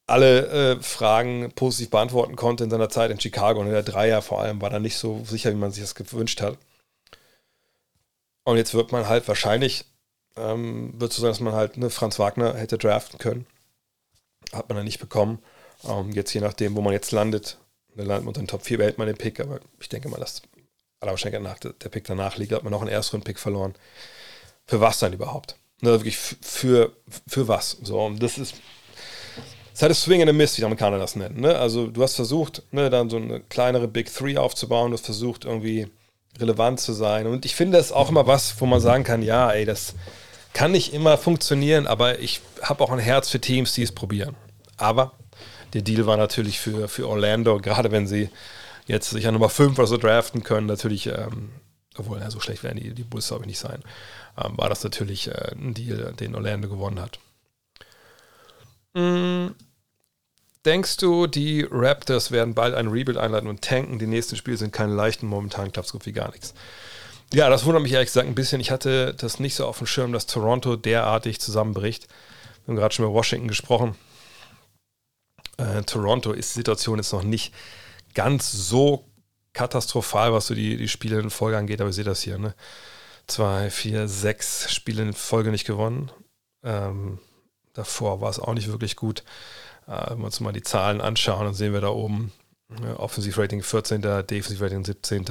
alle äh, Fragen positiv beantworten konnte in seiner Zeit in Chicago. Und der Dreier vor allem war da nicht so sicher, wie man sich das gewünscht hat. Und jetzt wird man halt wahrscheinlich, ähm, wird so sein, dass man halt eine Franz Wagner hätte draften können. Hat man dann nicht bekommen. Ähm, jetzt je nachdem, wo man jetzt landet, dann landet man unter den Top 4, behält man den Pick. Aber ich denke mal, dass aller Wahrscheinlichkeit nach der Pick danach liegt, hat man noch einen Erstrunden-Pick verloren. Für was dann überhaupt? Ne, wirklich für, für was? So, und das ist es ist halt Swing and a Miss, wie die Amerikaner das nennen. Ne? Also du hast versucht, ne, dann so eine kleinere Big Three aufzubauen, du hast versucht, irgendwie relevant zu sein. Und ich finde das auch immer was, wo man sagen kann, ja, ey, das kann nicht immer funktionieren, aber ich habe auch ein Herz für Teams, die es probieren. Aber der Deal war natürlich für, für Orlando, gerade wenn sie jetzt sich an Nummer 5 oder so draften können, natürlich, ähm, obwohl ja, so schlecht werden die, die Bulls, glaube ich, nicht sein, ähm, war das natürlich äh, ein Deal, den Orlando gewonnen hat. Mm, Denkst du, die Raptors werden bald ein Rebuild einleiten und tanken? Die nächsten Spiele sind keine leichten, momentan klappt es gut wie gar nichts. Ja, das wundert mich ehrlich gesagt ein bisschen. Ich hatte das nicht so auf dem Schirm, dass Toronto derartig zusammenbricht. Wir haben gerade schon über Washington gesprochen. Äh, Toronto ist die Situation jetzt noch nicht ganz so katastrophal, was so die, die Spiele in Folge angeht, aber ihr seht das hier, ne? Zwei, vier, sechs Spiele in Folge nicht gewonnen. Ähm, davor war es auch nicht wirklich gut. Äh, wenn wir uns mal die Zahlen anschauen, dann sehen wir da oben ne, Offensivrating 14., Defensivrating 17.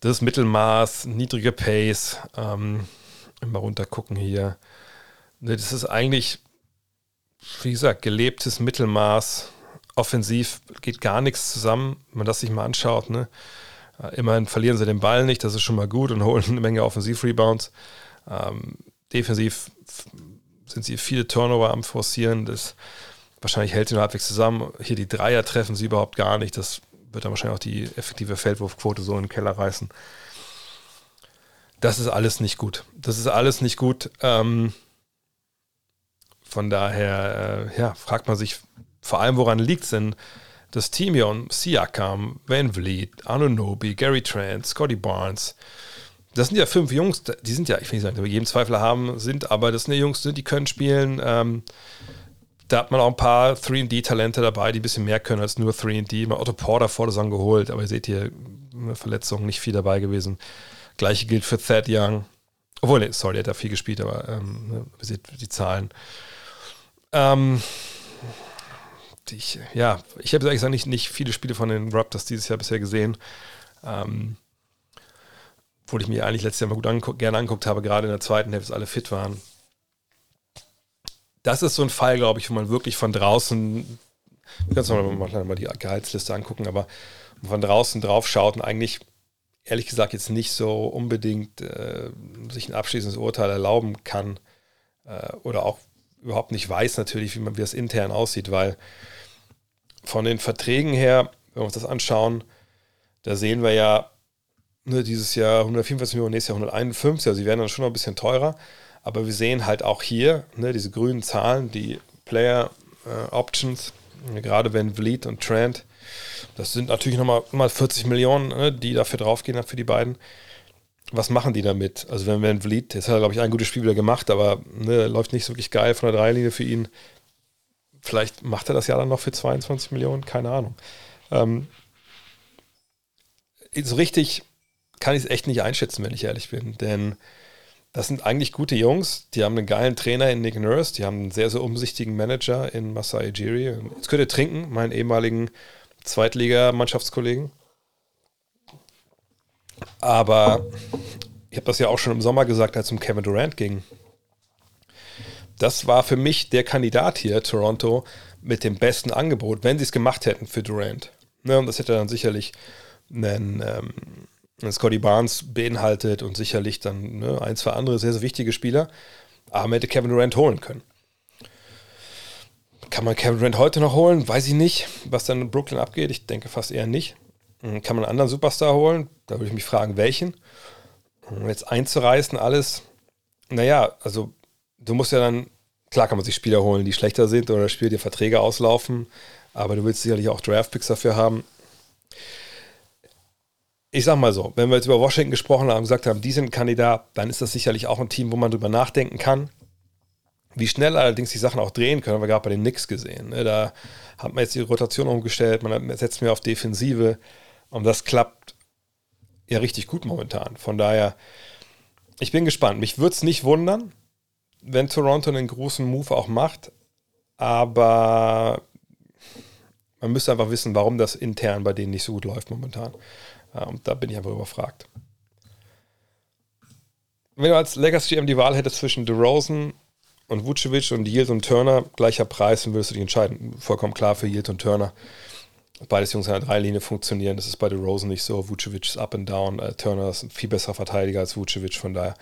Das Mittelmaß, niedrige Pace, ähm, mal runter gucken hier. Ne, das ist eigentlich, wie gesagt, gelebtes Mittelmaß. Offensiv geht gar nichts zusammen, wenn man das sich mal anschaut. Ne? Äh, immerhin verlieren sie den Ball nicht, das ist schon mal gut und holen eine Menge Offensiv-Rebounds. Ähm, defensiv sind sie viele Turnover am Forcieren. Das wahrscheinlich hält sie nur halbwegs zusammen. Hier die Dreier treffen sie überhaupt gar nicht. Das wird dann wahrscheinlich auch die effektive Feldwurfquote so in den Keller reißen. Das ist alles nicht gut. Das ist alles nicht gut. Ähm, von daher, äh, ja, fragt man sich vor allem, woran liegt es denn? Das Team hier um Siakam, Van Vliet, Anunobi, Gary Trent, Scotty Barnes. Das sind ja fünf Jungs, die sind ja, ich will nicht sagen, die jedem Zweifel haben, sind, aber das sind ja Jungs, die können spielen. Ähm, da hat man auch ein paar 3D-Talente dabei, die ein bisschen mehr können als nur 3D. Man Otto Porter vor der Saison geholt, aber ihr seht hier, eine Verletzung, nicht viel dabei gewesen. Gleiche gilt für Thad Young. Obwohl, nee, sorry, der hat da viel gespielt, aber ähm, ne, ihr seht die Zahlen. Ähm, ich, ja, ich habe eigentlich nicht, nicht viele Spiele von den Raptors dieses Jahr bisher gesehen. Ähm, obwohl ich mir eigentlich letztes Jahr mal gut angu gerne angeguckt habe, gerade in der zweiten Hälfte, alle fit waren. Das ist so ein Fall, glaube ich, wo man wirklich von draußen, wir können uns mal, mal die Gehaltsliste angucken, aber von draußen drauf schaut und eigentlich ehrlich gesagt jetzt nicht so unbedingt äh, sich ein abschließendes Urteil erlauben kann äh, oder auch überhaupt nicht weiß natürlich, wie man wie das intern aussieht, weil von den Verträgen her, wenn wir uns das anschauen, da sehen wir ja ne, dieses Jahr 144 Millionen, nächstes Jahr 151, also sie werden dann schon noch ein bisschen teurer, aber wir sehen halt auch hier ne, diese grünen Zahlen, die Player äh, Options, gerade wenn Vliet und Trent das sind natürlich nochmal mal 40 Millionen, ne, die dafür draufgehen für die beiden. Was machen die damit? Also wenn Van Vliet, jetzt hat er, glaube ich, ein gutes Spiel wieder gemacht, aber ne, läuft nicht so wirklich geil von der Dreilinie für ihn. Vielleicht macht er das ja dann noch für 22 Millionen, keine Ahnung. Ähm, so richtig kann ich es echt nicht einschätzen, wenn ich ehrlich bin, denn das sind eigentlich gute Jungs, die haben einen geilen Trainer in Nick Nurse, die haben einen sehr, sehr umsichtigen Manager in Masai Ejiri. Jetzt könnt ihr trinken, meinen ehemaligen Zweitliga-Mannschaftskollegen. Aber ich habe das ja auch schon im Sommer gesagt, als es um Kevin Durant ging. Das war für mich der Kandidat hier, Toronto, mit dem besten Angebot, wenn sie es gemacht hätten für Durant. Ne, und das hätte dann sicherlich einen, ähm, Scotty Barnes beinhaltet und sicherlich dann ne, ein, zwei andere sehr, sehr wichtige Spieler. Aber man hätte Kevin Durant holen können. Kann man Kevin Durant heute noch holen? Weiß ich nicht, was dann in Brooklyn abgeht. Ich denke fast eher nicht. Hm, kann man einen anderen Superstar holen? Da würde ich mich fragen, welchen? Um hm, jetzt einzureißen, alles. Naja, also du musst ja dann, klar kann man sich Spieler holen, die schlechter sind oder Spieler, die Verträge auslaufen, aber du willst sicherlich auch Draftpicks dafür haben. Ich sag mal so, wenn wir jetzt über Washington gesprochen haben, gesagt haben, die sind ein Kandidat, dann ist das sicherlich auch ein Team, wo man drüber nachdenken kann. Wie schnell allerdings die Sachen auch drehen können, haben wir gerade bei den Knicks gesehen. Ne? Da hat man jetzt die Rotation umgestellt, man setzt mehr auf Defensive und das klappt ja richtig gut momentan. Von daher, ich bin gespannt. Mich würde es nicht wundern, wenn Toronto einen großen Move auch macht, aber man müsste einfach wissen, warum das intern bei denen nicht so gut läuft momentan. Und da bin ich einfach überfragt. Wenn du als Legacy GM die Wahl hättest zwischen DeRozan und Vucevic und Yield und Turner, gleicher Preis, dann würdest du dich entscheiden. Vollkommen klar für Yield und Turner. Beides Jungs in der Dreilinie funktionieren. Das ist bei The Rosen nicht so. Vucevic ist up and down. Uh, Turner ist ein viel besserer Verteidiger als Vucevic. Von daher,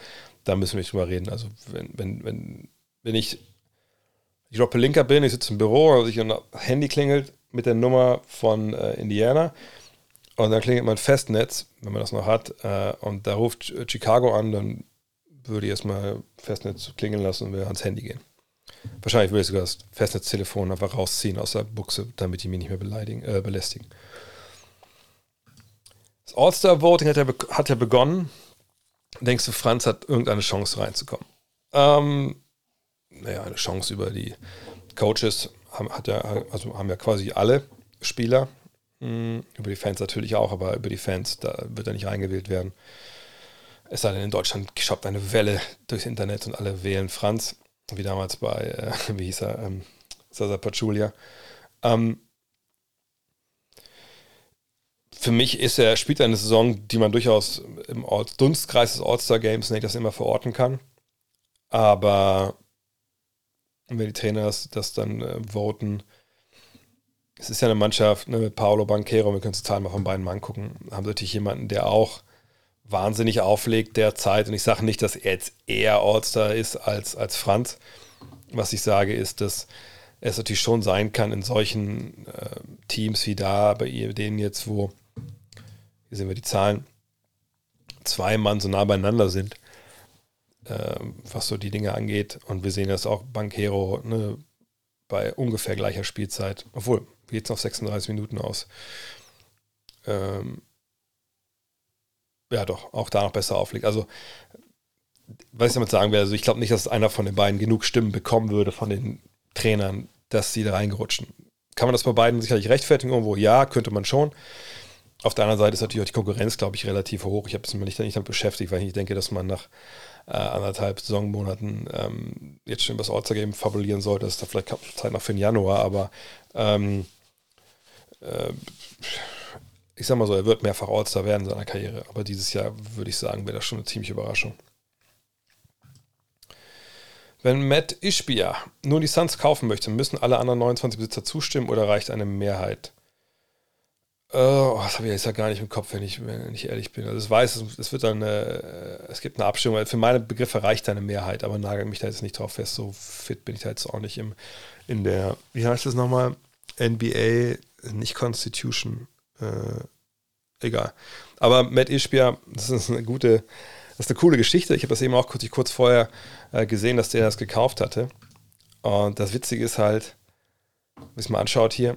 da müssen wir nicht drüber reden. Also, wenn, wenn, wenn, wenn ich ich droppe Linker bin, ich sitze im Büro, also ich ein Handy klingelt mit der Nummer von äh, Indiana und dann klingelt mein Festnetz, wenn man das noch hat, äh, und da ruft Chicago an, dann würde ich erstmal Festnetz klingeln lassen und wir ans Handy gehen. Wahrscheinlich würde ich sogar das Festnetztelefon einfach rausziehen aus der Buchse, damit die mich nicht mehr beleidigen, äh, belästigen. Das All-Star-Voting hat, ja hat ja begonnen. Denkst du, Franz hat irgendeine Chance reinzukommen? Ähm, naja, eine Chance über die Coaches haben, hat ja, also haben ja quasi alle Spieler. Mh, über die Fans natürlich auch, aber über die Fans, da wird er nicht reingewählt werden. Es sei denn, in Deutschland geschoppt eine Welle durchs Internet und alle wählen Franz, wie damals bei, äh, wie hieß er, ähm, Sasa Pachulia. Ähm, für mich ist er, spielt eine Saison, die man durchaus im Dunstkreis des All-Star-Games nicht das immer verorten kann. Aber wenn die Trainer das, das dann äh, voten, es ist ja eine Mannschaft ne, mit Paolo Banquero, wir können es Zahlen mal von beiden mal angucken, haben natürlich jemanden, der auch wahnsinnig auflegt derzeit. Und ich sage nicht, dass er jetzt eher All-Star ist als, als Franz. Was ich sage, ist, dass es natürlich schon sein kann in solchen äh, Teams wie da, bei denen jetzt, wo, hier sehen wir die Zahlen, zwei Mann so nah beieinander sind, äh, was so die Dinge angeht. Und wir sehen das auch Bankero ne, bei ungefähr gleicher Spielzeit, obwohl, wie jetzt noch 36 Minuten aus. Ähm, ja, doch, auch da noch besser auflegt. Also, was ich damit sagen will, also ich glaube nicht, dass einer von den beiden genug Stimmen bekommen würde von den Trainern, dass sie da reingerutschen. Kann man das bei beiden sicherlich rechtfertigen irgendwo? Ja, könnte man schon. Auf der anderen Seite ist natürlich auch die Konkurrenz, glaube ich, relativ hoch. Ich habe es mir nicht, nicht damit beschäftigt, weil ich denke, dass man nach äh, anderthalb Saisonmonaten ähm, jetzt schon das All-Star-Game fabulieren sollte. Das ist da vielleicht Zeit noch für den Januar, aber ähm, äh, ich sag mal so, er wird mehrfach All-Star werden in seiner Karriere. Aber dieses Jahr würde ich sagen, wäre das schon eine ziemliche Überraschung. Wenn Matt Ishbia nur die Suns kaufen möchte, müssen alle anderen 29 Besitzer zustimmen oder reicht eine Mehrheit? Oh, das habe ich jetzt ja gar nicht im Kopf, wenn ich, wenn ich ehrlich bin. Also ich weiß, es wird dann, äh, es gibt eine Abstimmung. Für meine Begriffe reicht eine Mehrheit, aber nagel mich da jetzt nicht drauf fest. So fit bin ich da jetzt auch nicht im, in der, wie heißt das nochmal? NBA, nicht Constitution. Äh, egal. Aber Matt Ishbia, das ist eine gute, das ist eine coole Geschichte. Ich habe das eben auch kurz, kurz vorher äh, gesehen, dass der das gekauft hatte. Und das Witzige ist halt, wenn es mal anschaut hier,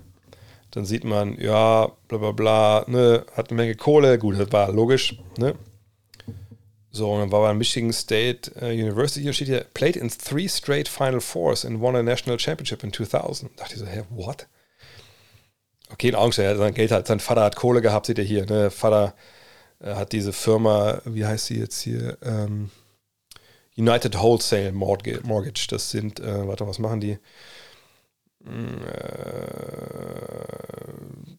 dann sieht man, ja, bla bla bla, ne, hat eine Menge Kohle, gut, das war logisch, ne? So, und dann war er an Michigan State uh, University und steht hier, played in three straight Final Fours and won a national championship in 2000. Da dachte ich so, hä, what? Okay, in Augenschein, sein Geld hat, sein Vater hat Kohle gehabt, seht ihr hier, ne? Vater äh, hat diese Firma, wie heißt sie jetzt hier? Ähm, United Wholesale Mortgage. Das sind, äh, warte, was machen die? Äh,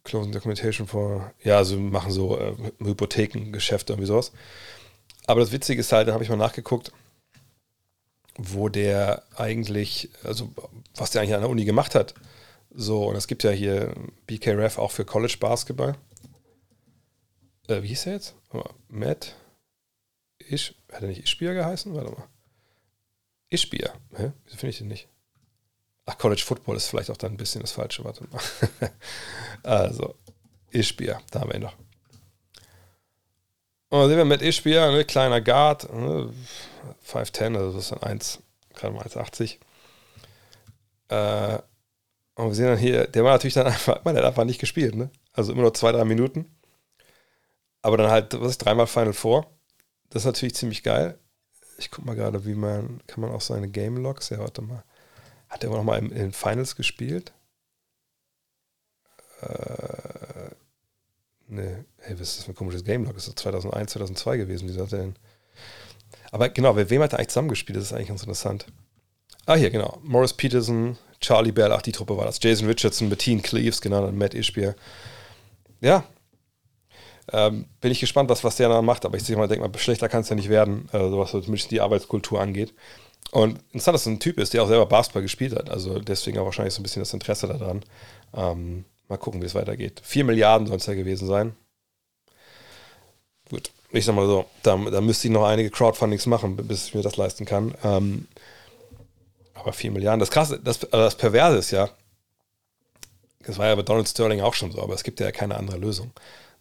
Closing Documentation for, ja, also machen so äh, Hypothekengeschäfte irgendwie sowas. Aber das Witzige ist halt, da habe ich mal nachgeguckt, wo der eigentlich, also was der eigentlich an der Uni gemacht hat. So, und es gibt ja hier BKRF auch für College Basketball. Äh, wie hieß er jetzt? Matt Isch, hat er nicht Ischbier geheißen? Warte mal. Ischbier. Hä? Wieso finde ich den nicht? Ach, College Football ist vielleicht auch dann ein bisschen das Falsche. Warte mal. also, Ischbier, da haben wir ihn noch. Und dann sehen wir mit Ischbier, ne, kleiner Guard, ne, 5'10, also das ist dann 1, gerade mal 1,80. Äh, und wir sehen dann hier, der war natürlich dann einfach, man, hat einfach nicht gespielt, ne? Also immer nur zwei, drei Minuten. Aber dann halt, was ist, dreimal Final Four. Das ist natürlich ziemlich geil. Ich guck mal gerade, wie man, kann man auch seine Game Logs, ja, warte mal. Hat er noch mal in, den Finals gespielt? Äh, ne, hey, was ist das für ein komisches Game Log? Das ist 2001, 2002 gewesen. Wie sagt er denn? Aber genau, wer wem hat er eigentlich zusammengespielt? Das ist eigentlich ganz interessant. Ah, hier, genau. Morris Peterson, Charlie Bell, ach, die Truppe war das. Jason Richardson, Bettine Cleaves, genau, und Matt Ishbier. Ja, ähm, bin ich gespannt, was, was der dann macht, aber ich denke mal, schlechter kann es ja nicht werden, äh, was zumindest die Arbeitskultur angeht. Und interessant, dass ein Typ ist, der auch selber Basketball gespielt hat. Also deswegen auch wahrscheinlich so ein bisschen das Interesse daran. Ähm, mal gucken, wie es weitergeht. Vier Milliarden soll es ja gewesen sein. Gut, ich sag mal so, da, da müsste ich noch einige Crowdfundings machen, bis ich mir das leisten kann. Ähm, aber vier Milliarden, das krasse, das, also das Perverse ist ja, das war ja bei Donald Sterling auch schon so, aber es gibt ja keine andere Lösung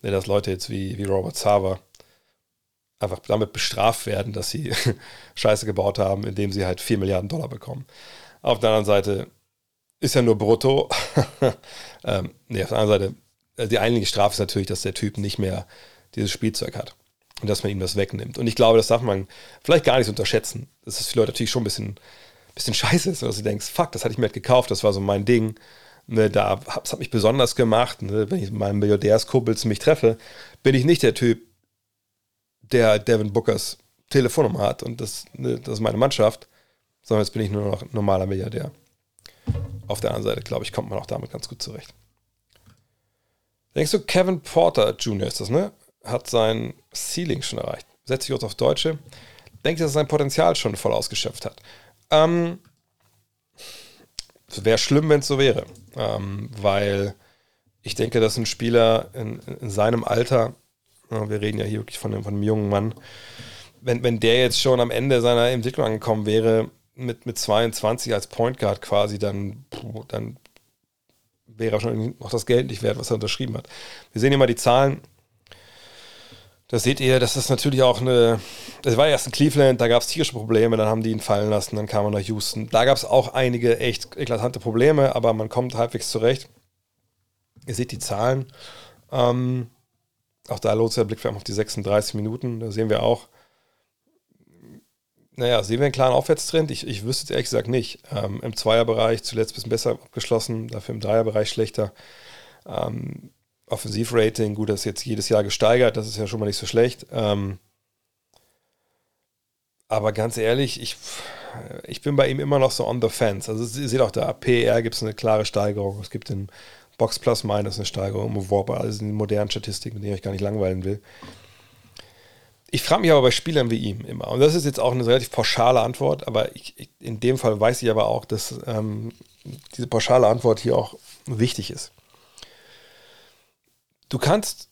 ne, dass Leute jetzt wie, wie Robert Sava einfach damit bestraft werden, dass sie Scheiße gebaut haben, indem sie halt 4 Milliarden Dollar bekommen. Auf der anderen Seite ist ja nur brutto. ähm, nee, auf der anderen Seite, äh, die eigentliche Strafe ist natürlich, dass der Typ nicht mehr dieses Spielzeug hat und dass man ihm das wegnimmt. Und ich glaube, das darf man vielleicht gar nicht unterschätzen. Das ist für Leute natürlich schon ein bisschen, bisschen scheiße ist, dass du denkst, fuck, das hatte ich mir halt gekauft, das war so mein Ding. Ne, da, das hat mich besonders gemacht. Ne, wenn ich mit meinem Milliardärskumpels mich treffe, bin ich nicht der Typ, der Devin Bookers Telefonnummer hat und das, ne, das ist meine Mannschaft, sondern jetzt bin ich nur noch normaler Milliardär. Auf der anderen Seite, glaube ich, kommt man auch damit ganz gut zurecht. Denkst du, Kevin Porter Jr. ist das, ne? Hat sein Ceiling schon erreicht. Setze ich kurz auf Deutsche. Denkt, dass er sein Potenzial schon voll ausgeschöpft hat. Ähm, wäre schlimm, wenn es so wäre. Ähm, weil ich denke, dass ein Spieler in, in, seinem Alter Ja, wir reden ja hier wirklich von einem, von einem jungen Mann. Wenn, wenn der jetzt schon am Ende seiner Entwicklung angekommen wäre, mit, mit 22 als Point Guard quasi, dann, dann wäre er schon noch das Geld nicht wert, was er unterschrieben hat. Wir sehen hier mal die Zahlen. Da seht ihr, das ist natürlich auch eine. Es war erst in Cleveland, da gab es tierische Probleme, dann haben die ihn fallen lassen, dann kam er nach Houston. Da gab es auch einige echt eklatante Probleme, aber man kommt halbwegs zurecht. Ihr seht die Zahlen. Ähm, auch da lohnt sich der Blick auf die 36 Minuten. Da sehen wir auch, naja, sehen wir einen klaren Aufwärtstrend? Ich, ich wüsste es ehrlich gesagt nicht. Ähm, Im Zweierbereich zuletzt ein bisschen besser abgeschlossen, dafür im Dreierbereich schlechter. Ähm, Offensivrating, gut, das ist jetzt jedes Jahr gesteigert, das ist ja schon mal nicht so schlecht. Ähm, aber ganz ehrlich, ich, ich bin bei ihm immer noch so on the fence. Also ihr seht auch da, PR gibt es eine klare Steigerung. Es gibt den Box Plus Minus eine Steigerung im Warp, also in modernen Statistiken, mit denen ich gar nicht langweilen will. Ich frage mich aber bei Spielern wie ihm immer, und das ist jetzt auch eine relativ pauschale Antwort, aber ich, ich, in dem Fall weiß ich aber auch, dass ähm, diese pauschale Antwort hier auch wichtig ist. Du kannst,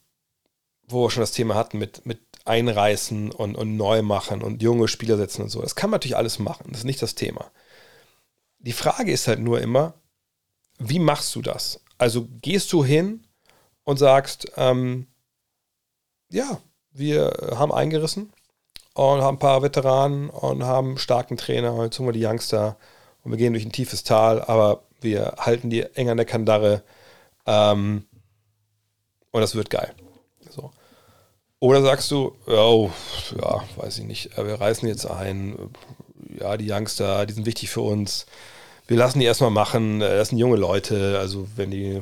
wo wir schon das Thema hatten, mit, mit einreißen und, und neu machen und junge Spieler setzen und so, das kann man natürlich alles machen, das ist nicht das Thema. Die Frage ist halt nur immer, wie machst du das? Also gehst du hin und sagst, ähm, ja, wir haben eingerissen und haben ein paar Veteranen und haben einen starken Trainer. Jetzt haben wir die Youngster und wir gehen durch ein tiefes Tal, aber wir halten die eng an der Kandare ähm, und das wird geil. So. Oder sagst du, oh, ja, weiß ich nicht, wir reißen jetzt ein, ja, die Youngster, die sind wichtig für uns. Wir lassen die erstmal machen, das sind junge Leute, also wenn die,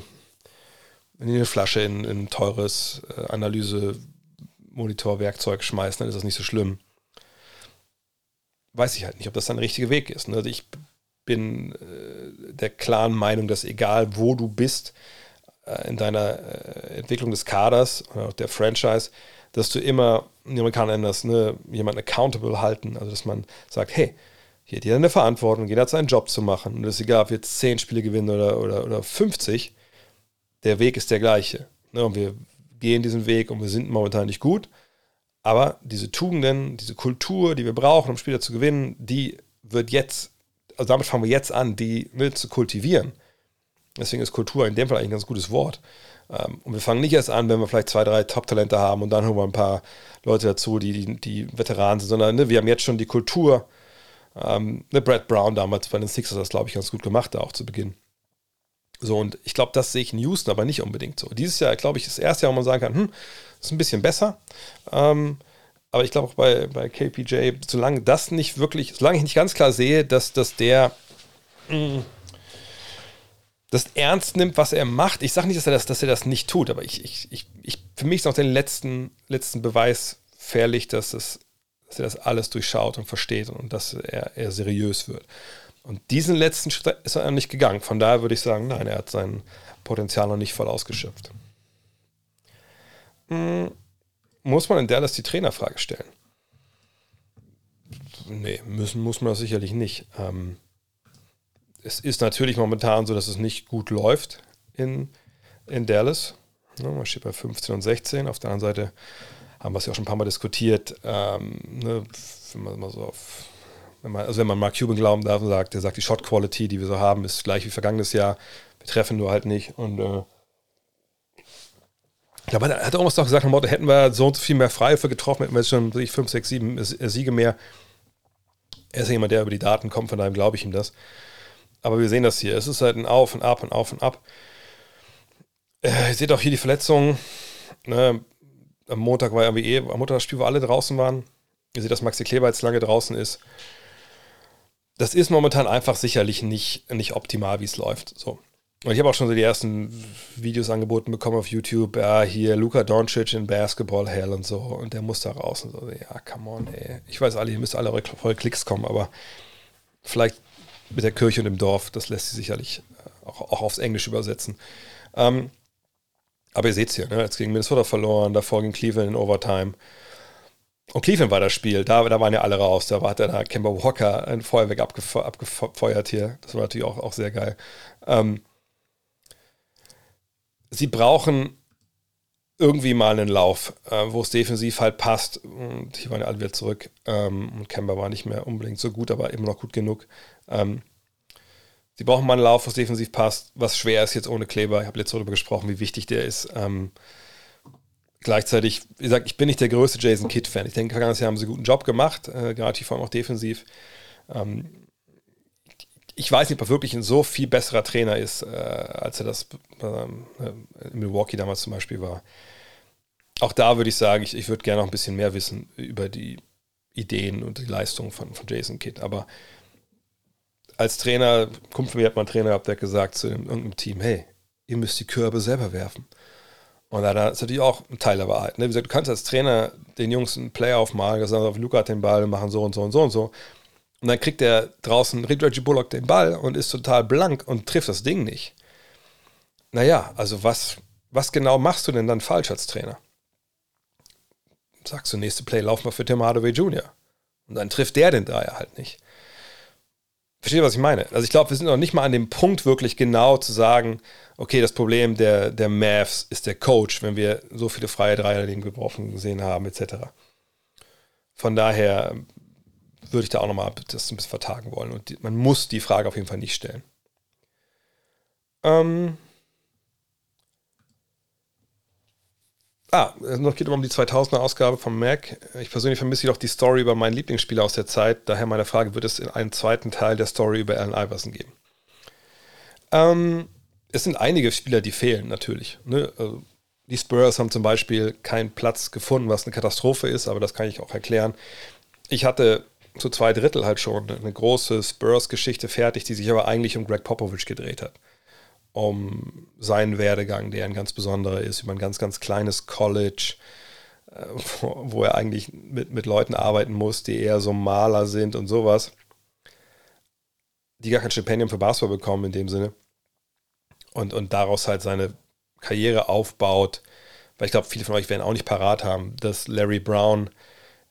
wenn die eine Flasche in ein teures äh, Analyse Monitorwerkzeug schmeißen, dann ist das nicht so schlimm. Weiß ich halt nicht, ob das dann der richtige Weg ist. Ne? Also ich bin äh, der klaren Meinung, dass egal wo du bist äh, in deiner äh, Entwicklung des Kaders oder der Franchise, dass du immer, die Amerikaner nennen das, ne, jemanden accountable halten. Also dass man sagt, hey, hier hat jeder eine Verantwortung, jeder hat seinen Job zu machen. Und es ist egal, ob wir jetzt 10 Spiele gewinnen oder, oder, oder 50, der Weg ist der gleiche. Ne? Und wir gehen diesen Weg und wir sind momentan nicht gut. Aber diese Tugenden, diese Kultur, die wir brauchen, um Spieler zu gewinnen, die wird jetzt, also damit fangen wir jetzt an, die mit zu kultivieren. Deswegen ist Kultur in dem Fall eigentlich ein ganz gutes Wort. Ähm, und wir fangen nicht erst an, wenn wir vielleicht zwei, drei Top-Talente haben und dann holen wir ein paar Leute dazu, die, die, die Veteranen sind, sondern ne, wir haben jetzt schon die Kultur. Ähm, ne, Brad Brown damals bei den Sixers das, glaube ich, ganz gut gemacht, da auch zu Beginn. So, und ich glaube, das sehe ich in Houston aber nicht unbedingt so. Dieses Jahr, glaube ich, ist das erste Jahr, wo man sagen kann, hm, ist ein bisschen besser. Ähm, aber ich glaube auch bei, bei KPJ, solange das nicht wirklich, solange ich nicht ganz klar sehe, dass, dass der mh, hm, das ernst nimmt, was er macht. Ich sage nicht, dass er das, dass er das nicht tut, aber ich, ich, ich, ich für mich ist noch den letzten, letzten Beweis fährlich, dass, es, dass er das alles durchschaut und versteht und dass er, er seriös wird. Und diesen letzten Schritt ist er nicht gegangen. Von daher würde ich sagen, nein, er hat sein Potenzial noch nicht voll ausgeschöpft. Hm, muss man in Dallas die Trainerfrage stellen? Nee, müssen muss man das sicherlich nicht. Ähm, es ist natürlich momentan so, dass es nicht gut läuft in, in Dallas. Ja, man steht bei 15 und 16. Auf der anderen Seite haben wir es ja auch schon ein paar Mal diskutiert. Ähm, ne, wenn man mal so auf wenn man, also wenn man Mark Cuban glauben darf und sagt, der sagt, die Shot Quality, die wir so haben, ist gleich wie vergangenes Jahr. Wir treffen nur halt nicht. Und äh, ich er hat irgendwas doch gesagt, Motto, hätten wir so und so viel mehr Freiwürfe getroffen, hätten wir jetzt schon 5, 6, 7 Siege mehr. Er ist ja jemand, der über die Daten kommt, von daher glaube ich ihm das. Aber wir sehen das hier. Es ist halt ein Auf und Ab und Auf und Ab. Äh, ihr seht auch hier die Verletzungen. Ne? Am Montag war irgendwie eh, am Montag das Spiel, wo alle draußen waren. Ihr seht, dass Maxi Kleber jetzt lange draußen ist das ist momentan einfach sicherlich nicht, nicht optimal, wie es läuft. So. Und ich habe auch schon so die ersten Videos angeboten bekommen auf YouTube. Ja, hier Luka Doncic in Basketball Hell und so. Und der muss da raus. Und so. Ja, come on, ey. Ich weiß alle, ihr müsst alle voll Klicks kommen, aber vielleicht mit der Kirche und dem Dorf, das lässt sich sicherlich äh, auch, auch aufs Englisch übersetzen. Ähm, aber ihr seht es hier, ne? jetzt gegen Minnesota verloren, davor gegen Cleveland in Overtime. Und Cleveland war das Spiel, da, da waren ja alle raus. Da hat der Kemba Walker ein Feuerwerk abgef abgefeuert hier. Das war natürlich auch, auch sehr geil. Ähm, sie brauchen irgendwie mal einen Lauf, äh, wo es defensiv halt passt. Und hier waren ja alle wieder zurück. Ähm, und Kemba war nicht mehr unbedingt so gut, aber immer noch gut genug. Ähm, sie brauchen mal einen Lauf, wo es defensiv passt, was schwer ist jetzt ohne Kleber. Ich habe jetzt darüber gesprochen, wie wichtig der ist. Ähm, gleichzeitig, wie gesagt, ich bin nicht der größte Jason Kidd-Fan. Ich denke, vergangenes Jahr haben sie einen guten Job gemacht, äh, gerade vor allem auch defensiv. Ähm, ich weiß nicht, ob er wirklich ein so viel besserer Trainer ist, äh, als er das ähm, äh, in Milwaukee damals zum Beispiel war. Auch da würde ich sagen, ich, ich würde gerne noch ein bisschen mehr wissen über die Ideen und die Leistungen von, von Jason Kidd. Aber als Trainer, Kumpel mir hat mal einen Trainer gehabt, der hat gesagt zu irgendeinem Team, hey, ihr müsst die Körbe selber werfen. Und da ist natürlich auch ein Teil der Wahrheit. Ne? Wie gesagt, du kannst als Trainer den Jungs einen Play aufmalen, sagen, Luca hat den Ball, machen so und so und so und so. Und dann kriegt er draußen Reggie Bullock den Ball und ist total blank und trifft das Ding nicht. Naja, also was, was genau machst du denn dann falsch als Trainer? Sagst du, nächste Play, lauf mal für Tim Hardaway Jr. Und dann trifft der den Dreier halt nicht. Versteht ihr, was ich meine? Also ich glaube, wir sind noch nicht mal an dem Punkt wirklich genau zu sagen, okay, das Problem der, der Mavs ist der Coach, wenn wir so viele freie Dreier geworfen gesehen haben, etc. Von daher würde ich da auch nochmal das ein bisschen vertagen wollen. Und die, man muss die Frage auf jeden Fall nicht stellen. Ähm ah, noch geht es um die 2000er Ausgabe vom Mac. Ich persönlich vermisse jedoch die Story über meinen Lieblingsspieler aus der Zeit. Daher meine Frage, wird es in einen zweiten Teil der Story über Allen Iverson geben? Ähm, es sind einige Spieler, die fehlen natürlich. Ne? Also die Spurs haben zum Beispiel keinen Platz gefunden, was eine Katastrophe ist, aber das kann ich auch erklären. Ich hatte zu zwei Drittel halt schon eine große Spurs-Geschichte fertig, die sich aber eigentlich um Greg Popovich gedreht hat. Um seinen Werdegang, der ein ganz besonderer ist, über ein ganz, ganz kleines College, äh, wo, wo er eigentlich mit, mit Leuten arbeiten muss, die eher so Maler sind und sowas, die gar kein Stipendium für Basketball bekommen in dem Sinne. Und, und daraus halt seine Karriere aufbaut. Weil ich glaube, viele von euch werden auch nicht parat haben, dass Larry Brown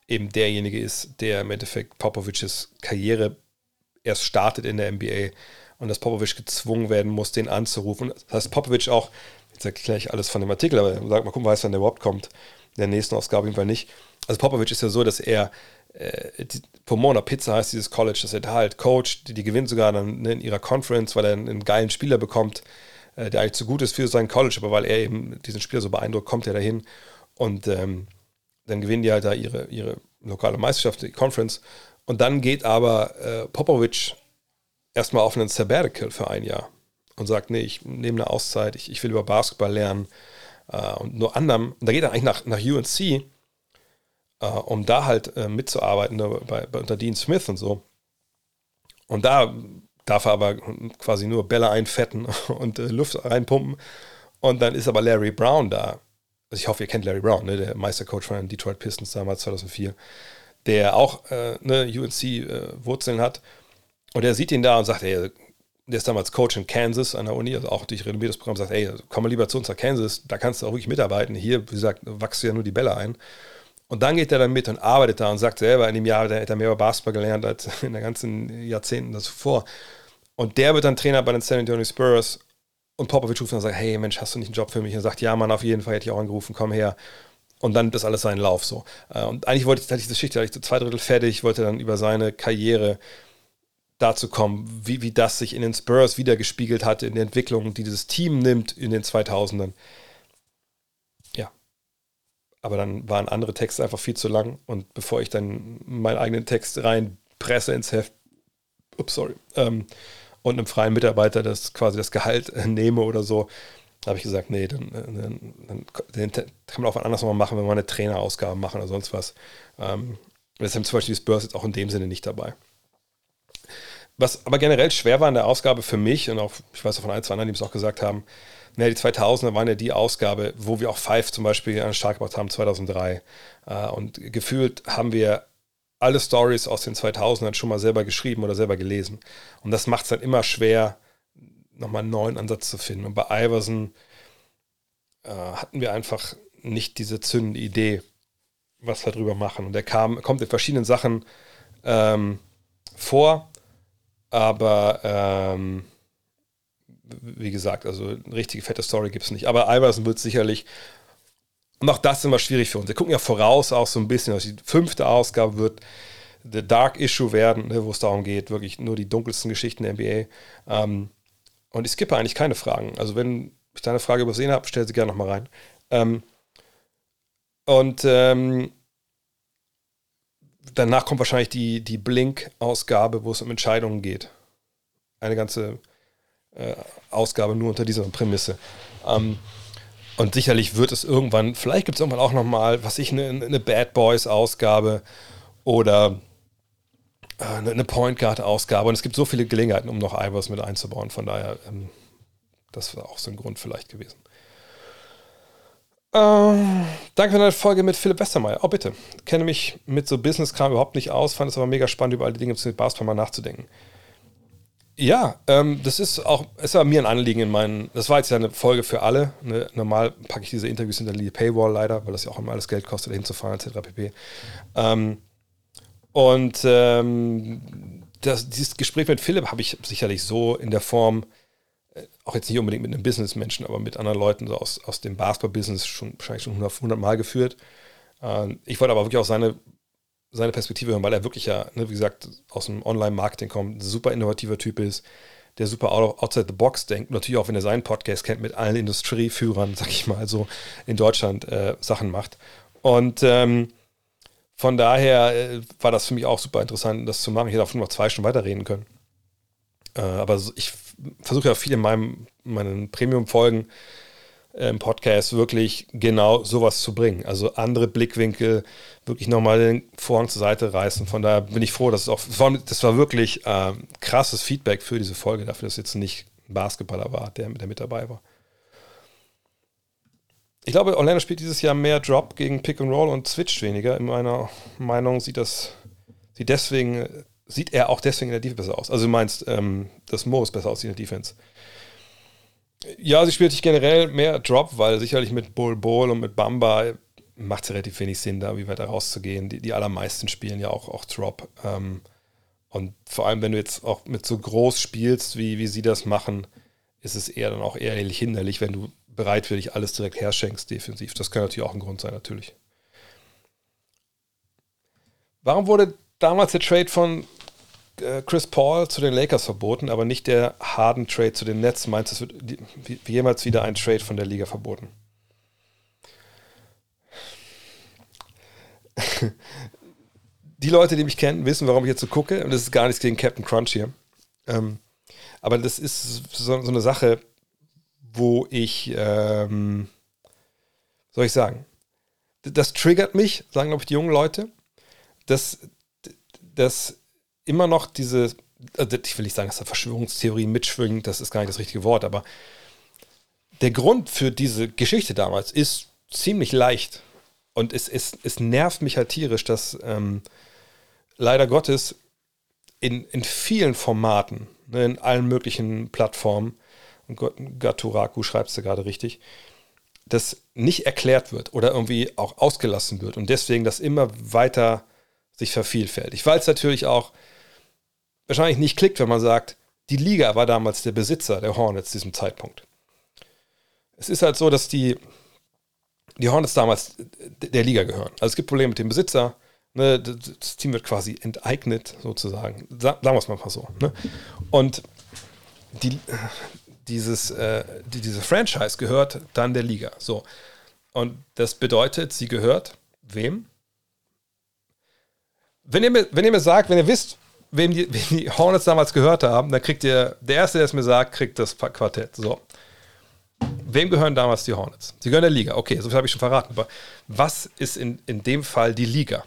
eben derjenige ist, der im Endeffekt Popovics Karriere erst startet in der NBA und dass Popovic gezwungen werden muss, den anzurufen. Das heißt, Popovic auch, jetzt erkläre ich alles von dem Artikel, aber sag mal gucken, weiß, wann der überhaupt kommt. In der nächsten Ausgabe auf jeden Fall nicht. Also Popovic ist ja so, dass er äh, die, Pomona Pizza heißt dieses College, dass er da halt coacht, die, die gewinnt sogar dann ne, in ihrer Conference, weil er einen, einen geilen Spieler bekommt, äh, der eigentlich zu gut ist für sein College, aber weil er eben diesen Spieler so beeindruckt, kommt er dahin und ähm, dann gewinnen die halt da ihre, ihre lokale Meisterschaft, die Conference. Und dann geht aber äh, Popovic erstmal auf einen Sabbatical für ein Jahr und sagt, nee, ich nehme eine Auszeit, ich, ich will über Basketball lernen. Äh, und nur anderem, da geht er eigentlich nach, nach UNC, äh, um da halt äh, mitzuarbeiten, ne, bei, bei, unter Dean Smith und so. Und da darf er aber quasi nur Bälle einfetten und äh, Luft reinpumpen. Und dann ist aber Larry Brown da, also ich hoffe, ihr kennt Larry Brown, ne, der Meistercoach von den Detroit Pistons damals 2004, der auch äh, ne, UNC-Wurzeln äh, hat. Und er sieht ihn da und sagt, ey, der ist damals Coach in Kansas an der Uni, also auch durch renommiertes Programm, sagt, ey, komm mal lieber zu uns nach Kansas, da kannst du auch wirklich mitarbeiten. Hier, wie gesagt, wachst du ja nur die Bälle ein. Und dann geht er dann mit und arbeitet da und sagt selber, in dem Jahr hat er mehr über Basketball gelernt als in den ganzen Jahrzehnten davor. Und der wird dann Trainer bei den San Antonio Spurs und Popovic ruft und sagt, hey Mensch, hast du nicht einen Job für mich? Und er sagt, ja Mann, auf jeden Fall hätte ich auch angerufen, komm her. Und dann ist alles seinen Lauf so. Äh, und eigentlich wollte ich, hatte ich das Schicht, hatte ich so zwei Drittel fertig, wollte dann über seine Karriere dazu kommen, wie, wie das sich in den Spurs wiedergespiegelt hat, in der Entwicklung, die dieses Team nimmt in den 2000ern. Ja. Aber dann waren andere Texte einfach viel zu lang und bevor ich dann meinen eigenen Text reinpresse ins Heft, ups, sorry, ähm, und einem freien Mitarbeiter das quasi das Gehalt nehme oder so, habe ich gesagt, nee, dann, äh, dann, dann, dann, kann man auch was anderes nochmal machen, wenn wir eine Trainerausgabe machen oder sonst was. Ähm, deshalb zum Beispiel die Spurs jetzt auch in dem Sinne nicht dabei. Was aber generell schwer war in der Ausgabe für mich und auch, ich weiß auch von ein, zwei anderen, die es auch gesagt haben, naja, die 2000er waren ja die Ausgabe, wo wir auch Five zum Beispiel an den Start gebracht haben, 2003. Äh, und gefühlt haben wir alle Stories aus den 2000ern schon mal selber geschrieben oder selber gelesen. Und das macht es dann immer schwer, nochmal einen neuen Ansatz zu finden. Und bei Iverson äh, hatten wir einfach nicht diese zündende Idee, was wir darüber machen. Und er kam, kommt in verschiedenen Sachen ähm, vor, aber ähm, wie gesagt, also eine richtige fette Story gibt es nicht. Aber Iverson wird sicherlich Und auch das ist immer schwierig für uns. Wir gucken ja voraus auch so ein bisschen, dass die fünfte Ausgabe wird The Dark Issue werden, ne, wo es darum geht, wirklich nur die dunkelsten Geschichten der NBA. Ähm, und ich skippe eigentlich keine Fragen. Also wenn ich deine Frage übersehen habe, stell sie gerne nochmal rein. Ähm, und ähm, danach kommt wahrscheinlich die, die Blink-Ausgabe, wo es um Entscheidungen geht. Eine ganze äh, Ausgabe nur unter dieser Prämisse. Ähm, und sicherlich wird es irgendwann, vielleicht gibt es irgendwann auch nochmal, was ich, eine, eine Bad Boys-Ausgabe oder äh, eine Point Guard-Ausgabe. Und es gibt so viele Gelegenheiten, um noch Ivers mit einzubauen. Von daher, ähm, das war auch so ein Grund vielleicht gewesen. Ähm, danke für deine Folge mit Philipp Westermeier. Oh, bitte. Kenne mich mit so Business-Kram überhaupt nicht aus, fand es aber mega spannend, über all die Dinge mit Basketball mal nachzudenken. Ja, ähm, das ist auch, es war mir ein Anliegen in meinen, das war jetzt ja eine Folge für alle. Ne? Normal packe ich diese Interviews hinter die Paywall leider, weil das ja auch immer alles Geld kostet, dahin zu fahren, etc. pp. Ähm, und ähm, das, dieses Gespräch mit Philipp habe ich sicherlich so in der Form, auch jetzt nicht unbedingt mit einem Businessmenschen, aber mit anderen Leuten so aus, aus dem Basketball-Business schon wahrscheinlich schon 100, 100 Mal geführt. Ähm, ich wollte aber wirklich auch seine seine Perspektive hören, weil er wirklich ja, ne, wie gesagt, aus dem Online-Marketing kommt, super innovativer Typ ist, der super outside the box denkt. Natürlich auch, wenn er seinen Podcast kennt, mit allen Industrieführern, sag ich mal, so in Deutschland äh, Sachen macht. Und ähm, von daher äh, war das für mich auch super interessant, das zu machen. Ich hätte auch noch zwei Stunden weiterreden können. Äh, aber ich versuche ja viel in meinem, meinen Premium-Folgen im Podcast wirklich genau sowas zu bringen. Also andere Blickwinkel, wirklich nochmal den Vorhang zur Seite reißen. Von daher bin ich froh, dass es auch, das war wirklich äh, krasses Feedback für diese Folge, dafür, dass jetzt nicht ein Basketballer war, der, der mit dabei war. Ich glaube, Orlando spielt dieses Jahr mehr Drop gegen Pick and Roll und switcht weniger. In meiner Meinung sieht das, sieht deswegen, sieht er auch deswegen in der Defense besser aus. Also du meinst, ähm, dass Mo ist besser aussieht in der Defense. Ja, sie spielt sich generell mehr Drop, weil sicherlich mit Bull Bull und mit Bamba macht es relativ wenig Sinn, da wie weiter rauszugehen. Die, die allermeisten spielen ja auch, auch Drop. Ähm, und vor allem, wenn du jetzt auch mit so groß spielst, wie, wie sie das machen, ist es eher dann auch eher hinderlich, wenn du bereitwillig alles direkt herschenkst defensiv. Das kann natürlich auch ein Grund sein, natürlich. Warum wurde damals der Trade von äh, Chris Paul zu den Lakers verboten, aber nicht der Harden Trade zu den Nets. Meinst du, es wird jemals wieder ein Trade von der Liga verboten? die Leute, die mich kennen, wissen, warum ich jetzt so gucke. Und das ist gar nichts gegen Captain Crunch hier. Ähm, aber das ist so, so, eine Sache, wo ich, ähm, soll ich sagen, das triggert mich, sagen glaube ich die jungen Leute, dass, dass immer noch diese, also ich will nicht sagen, dass da Verschwörungstheorien mitschwingen, das ist gar nicht das richtige Wort, aber der Grund für diese Geschichte damals ist ziemlich leicht. Und es, es, es nervt mich halt tierisch, dass ähm, leider Gottes in, in vielen Formaten, ne, in allen möglichen Plattformen, und Gaturaku schreibst du gerade richtig, das nicht erklärt wird oder irgendwie auch ausgelassen wird und deswegen das immer weiter sich vervielfältigt. Weil es natürlich auch wahrscheinlich nicht klickt, wenn man sagt, die Liga war damals der Besitzer der Hornets zu diesem Zeitpunkt. Es ist halt so, dass die, die Hornets damals der Liga gehören. Also es gibt Probleme mit dem Besitzer. Ne, das Team wird quasi enteignet, sozusagen. Sagen wir es mal so. Ne? Und die, dieses, äh, die, diese Franchise gehört dann der Liga. So. Und das bedeutet, sie gehört wem? Wenn ihr mir, wenn ihr mir sagt, wenn ihr wisst, wem die, wem die Hornets damals gehört haben, dann kriegt ihr, der Erste, der es mir sagt, kriegt das Quartett. So. Wem gehören damals die Hornets? Sie gehören der Liga. Okay, so viel habe ich schon verraten. Aber was ist in, in dem Fall die Liga?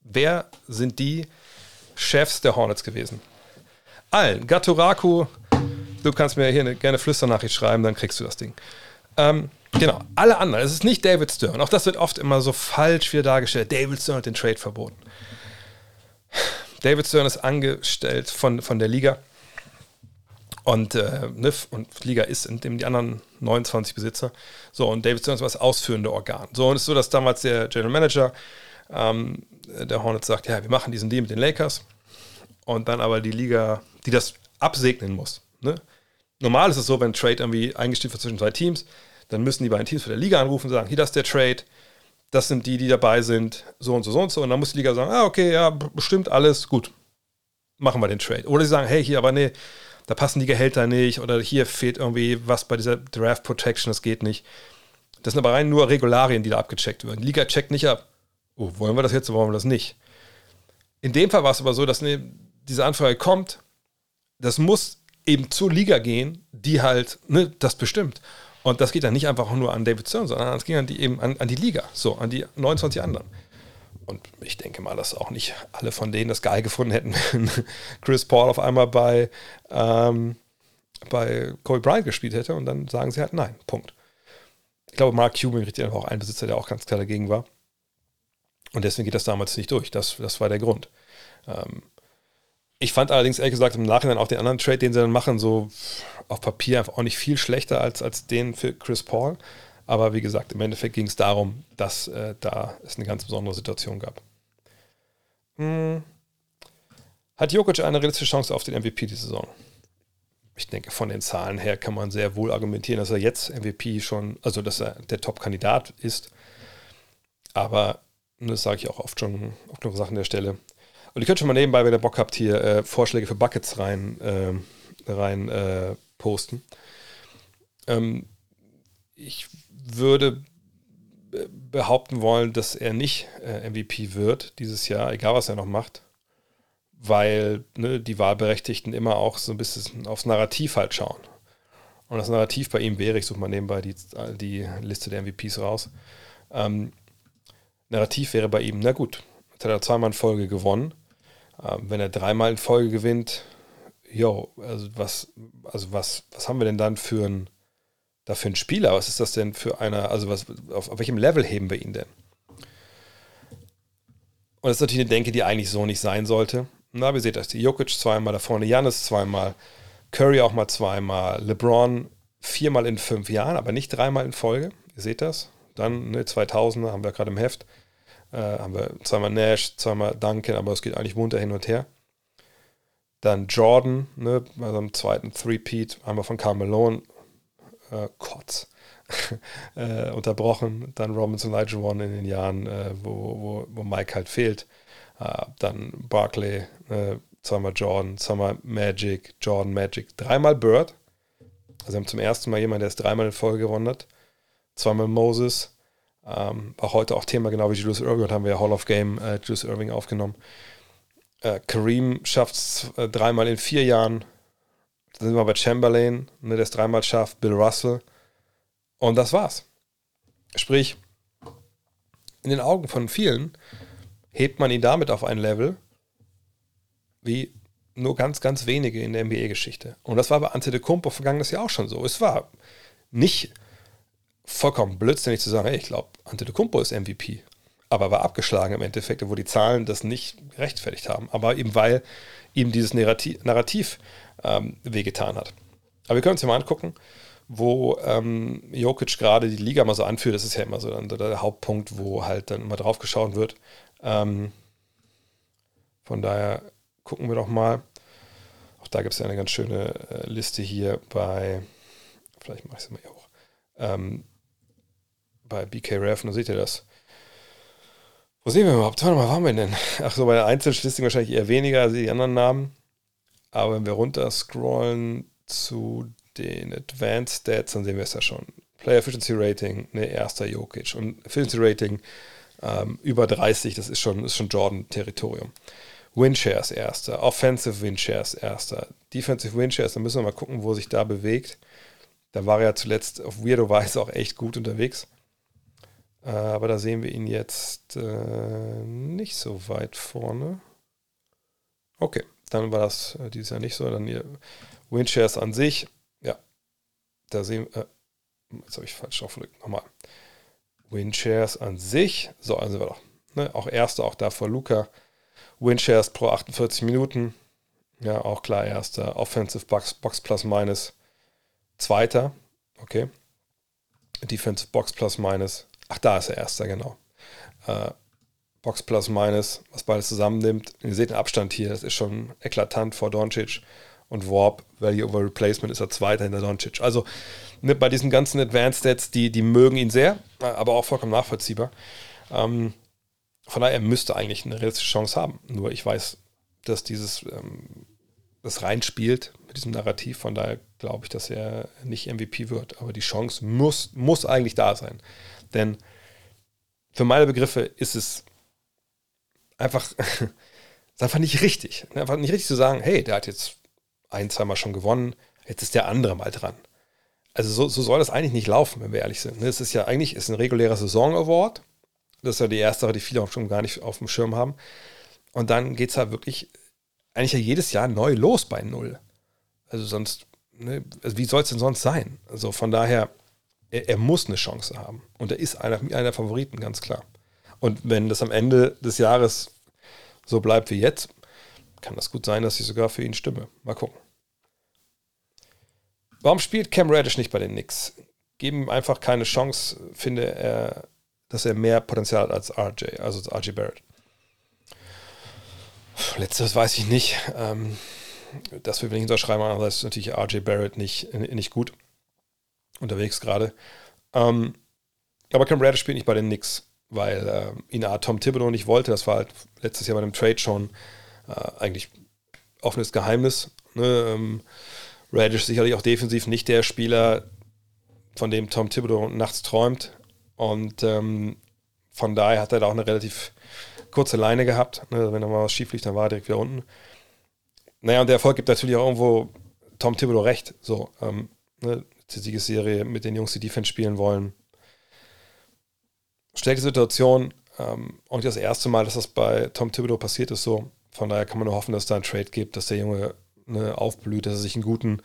Wer sind die Chefs der Hornets gewesen? Allen. Gaturaku, du kannst mir hier eine, gerne Flüsternachricht schreiben, dann kriegst du das Ding. Ähm, genau, alle anderen. Es ist nicht David Stern. Auch das wird oft immer so falsch wieder dargestellt. David Stern hat den Trade verboten. David Stern ist angestellt von, von der Liga. Und, äh, NIF und Liga ist in dem die anderen 29 Besitzer. So, und David Stern ist das ausführende Organ. So, und es ist so, dass damals der General Manager ähm, der Hornets sagt, ja, wir machen diesen Deal mit den Lakers. Und dann aber die Liga, die das absegnen muss. Ne? Normal ist es so, wenn ein Trade irgendwie eingestellt wird zwischen zwei Teams, dann müssen die beiden Teams von der Liga anrufen und sagen, hier, das ist der Trade, das sind die, die dabei sind, so und so, so und so. Und dann muss die Liga sagen, ah, okay, ja, bestimmt alles, gut, machen wir den Trade. Oder sie sagen, hey, hier, aber nee, da passen die Gehälter nicht oder hier fehlt irgendwie was bei dieser Draft Protection, das geht nicht. Das sind aber rein nur Regularien, die da abgecheckt werden. Die Liga checkt nicht ab. Oh, wollen wir das jetzt oder wollen wir das nicht? In dem Fall war es aber so, dass diese Anfrage kommt, das muss eben zur Liga gehen, die halt ne, das bestimmt. Und das geht dann nicht einfach nur an David Stern, sondern es ging an die, eben an, an die Liga, so an die 29 anderen. Und ich denke mal, dass auch nicht alle von denen das geil gefunden hätten, wenn Chris Paul auf einmal bei, ähm, bei Kobe Bryant gespielt hätte und dann sagen sie halt nein, Punkt. Ich glaube, Mark Cuban richtig einfach auch ein Besitzer, der auch ganz klar dagegen war. Und deswegen geht das damals nicht durch. Das, das war der Grund. Ähm, ich fand allerdings ehrlich gesagt im Nachhinein auch den anderen Trade, den sie dann machen, so auf Papier einfach auch nicht viel schlechter als, als den für Chris Paul. Aber wie gesagt, im Endeffekt ging es darum, dass äh, da es eine ganz besondere Situation gab. Hm. Hat Jokic eine realistische Chance auf den MVP die Saison? Ich denke, von den Zahlen her kann man sehr wohl argumentieren, dass er jetzt MVP schon, also dass er der Top-Kandidat ist. Aber das sage ich auch oft schon auf genug Sachen der Stelle. Und ihr könnt schon mal nebenbei, wenn ihr Bock habt, hier äh, Vorschläge für Buckets rein, äh, rein posten. Ähm, ich würde behaupten wollen, dass er nicht äh, MVP wird dieses Jahr, egal was er noch macht, weil ne, die Wahlberechtigten immer auch so ein bisschen aufs Narrativ halt schauen. Und das Narrativ bei ihm wäre, ich suche mal nebenbei die, die Liste der MVPs raus. Ähm, Narrativ wäre bei ihm, na gut, jetzt hat er zweimal in Folge gewonnen. Ähm, wenn er dreimal in Folge gewinnt, jo, also was, also was, was haben wir denn dann für ein da für einen Spieler? Was ist das denn für einer, also was, auf, auf welchem Level heben wir ihn denn? Und das ist natürlich eine Denke, die eigentlich so nicht sein sollte. Na, wie seht das? Jokic zweimal, da vorne Janis zweimal, Curry auch mal zweimal, LeBron viermal in fünf Jahren, aber nicht dreimal in Folge. Ihr seht das. Dann ne, 2000er haben wir gerade im Heft. Äh, haben wir zweimal Nash, zweimal Duncan, aber es geht eigentlich munter hin und her. Dann Jordan, ne, bei seinem zweiten Three-Peat, wir von Carmelo äh, Kotz äh, unterbrochen. Dann Robinson One in den Jahren, äh, wo, wo, wo Mike halt fehlt. Äh, dann Barkley, äh, zweimal Jordan, zweimal Magic, Jordan Magic, dreimal Bird. Also haben zum ersten Mal jemanden, der es dreimal in Folge gewonnen hat. Zweimal Moses. Ähm, war heute auch Thema, genau wie Julius Irving, und haben wir ja Hall of Game äh, Julius Irving aufgenommen. Äh, Kareem schafft es äh, dreimal in vier Jahren. Dann sind wir bei Chamberlain, ne, der es dreimal schafft, Bill Russell. Und das war's. Sprich, in den Augen von vielen hebt man ihn damit auf ein Level, wie nur ganz, ganz wenige in der NBA-Geschichte. Und das war bei Antetokounmpo vergangenes Jahr auch schon so. Es war nicht vollkommen blödsinnig zu sagen, hey, ich glaube, Antetokounmpo ist MVP. Aber war abgeschlagen im Endeffekt, wo die Zahlen das nicht gerechtfertigt haben. Aber eben weil ihm dieses Narrativ, Narrativ ähm, wehgetan hat. Aber wir können uns ja mal angucken, wo ähm, Jokic gerade die Liga mal so anführt. Das ist ja immer so dann der Hauptpunkt, wo halt dann immer drauf geschaut wird. Ähm, von daher gucken wir doch mal. Auch da gibt es ja eine ganz schöne äh, Liste hier bei, vielleicht mache ich es mal hier auch, ähm, bei BK Ref, da seht ihr das. Wo sehen wir überhaupt? Warte mal, waren wir denn? Ach so, bei der Einzelstatistik wahrscheinlich eher weniger als die anderen Namen. Aber wenn wir runter scrollen zu den Advanced Stats, dann sehen wir es ja schon. Player Efficiency Rating, ne, erster Jokic. Und Efficiency Rating ähm, über 30, das ist schon, ist schon Jordan-Territorium. Winshares erster, Offensive Winshares erster, Defensive Winshares, da müssen wir mal gucken, wo sich da bewegt. Da war er ja zuletzt auf weirdo Weise auch echt gut unterwegs. Äh, aber da sehen wir ihn jetzt äh, nicht so weit vorne. Okay, dann war das äh, dieses Jahr nicht so. Dann hier Windshares an sich, ja, da sehen wir, äh, jetzt habe ich falsch aufgelegt, nochmal. Windshares an sich, so, also wir doch. Ne, auch erster, auch da vor Luca. Windshares pro 48 Minuten, ja, auch klar erster. Offensive Box, Box plus minus, zweiter, okay. Defensive Box plus minus, ach, da ist er erster, genau. Äh, Box plus minus, was beides zusammennimmt. Ihr seht den Abstand hier, das ist schon eklatant vor Doncic und Warp, Value over Replacement, ist er Zweiter hinter Doncic. Also ne, bei diesen ganzen Advanced Stats, die, die mögen ihn sehr, aber auch vollkommen nachvollziehbar. Ähm, von daher, er müsste eigentlich eine realistische Chance haben. Nur ich weiß, dass dieses ähm, das reinspielt mit diesem Narrativ. Von daher glaube ich, dass er nicht MVP wird. Aber die Chance muss, muss eigentlich da sein. Denn für meine Begriffe ist es einfach, ist einfach nicht richtig. Einfach nicht richtig zu sagen, hey, der hat jetzt ein, zweimal schon gewonnen, jetzt ist der andere mal dran. Also so, so soll das eigentlich nicht laufen, wenn wir ehrlich sind. Es ist ja eigentlich ist ein regulärer Saison-Award. Das ist ja die erste die viele auch schon gar nicht auf dem Schirm haben. Und dann geht es halt wirklich eigentlich ja jedes Jahr neu los bei Null. Also sonst, ne, also wie soll es denn sonst sein? Also von daher, er, er, muss eine Chance haben. Und er ist einer, einer der Favoriten, ganz klar. Und wenn das am Ende des Jahres so bleibt wie jetzt, kann das gut sein, dass ich sogar für ihn stimme. Mal gucken. Warum spielt Cam Reddish nicht bei den Knicks? Geben ihm einfach keine Chance, finde er, dass er mehr Potenzial hat als RJ, also als RJ Barrett. Letztes weiß ich nicht. Ähm, das will ich nicht unterschreiben, aber das ist natürlich RJ Barrett nicht, nicht gut unterwegs gerade. Ähm, aber Cam Reddish spielt nicht bei den Knicks, weil äh, ihn A. Tom Thibodeau nicht wollte. Das war halt letztes Jahr bei dem Trade schon äh, eigentlich offenes Geheimnis. Ne? Ähm, Radish sicherlich auch defensiv nicht der Spieler, von dem Tom Thibodeau nachts träumt. Und ähm, von daher hat er da auch eine relativ kurze Leine gehabt. Ne? Wenn da mal was schief liegt, dann war er direkt wieder unten. Naja, und der Erfolg gibt natürlich auch irgendwo Tom Thibodeau recht. So, ähm, ne? Die Siegesserie mit den Jungs, die Defense spielen wollen. Stärkste Situation. Ähm, auch nicht das erste Mal, dass das bei Tom Thibodeau passiert ist. So, von daher kann man nur hoffen, dass es da einen Trade gibt, dass der Junge ne, aufblüht, dass er sich einen guten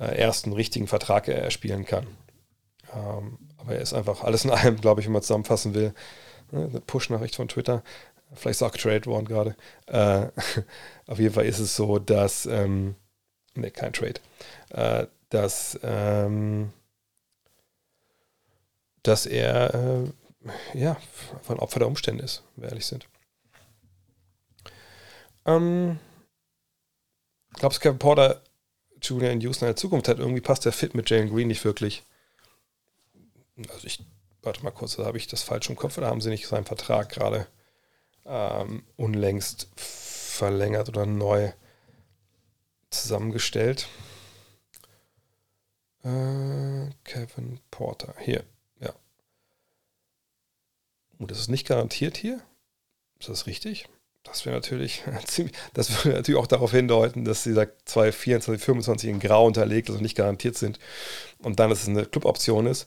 äh, ersten richtigen Vertrag erspielen kann. Ähm, aber er ist einfach alles in allem, glaube ich, wenn man zusammenfassen will. Ne, Push-Nachricht von Twitter. Vielleicht ist auch getradet worden gerade. Äh, auf jeden Fall ist es so, dass, ähm, ne, kein Trade, äh, dass, ähm, dass er, äh, ja, ein Opfer der Umstände ist, wenn wir ehrlich sind. Ähm, glaubst du, Kevin Porter Jr. in Houston in der Zukunft hat? Irgendwie passt der Fit mit Jalen Green nicht wirklich. Also ich, warte mal kurz, da habe ich das falsch im Kopf oder haben sie nicht seinen Vertrag gerade ähm, unlängst verlängert oder neu zusammengestellt? Äh, Kevin Porter, hier, ja. Und das ist nicht garantiert hier. Ist das richtig? Das wäre natürlich ziemlich, das würde natürlich auch darauf hindeuten, dass dieser 224, 25 in Grau unterlegt, also nicht garantiert sind und dann, dass es eine Cluboption ist.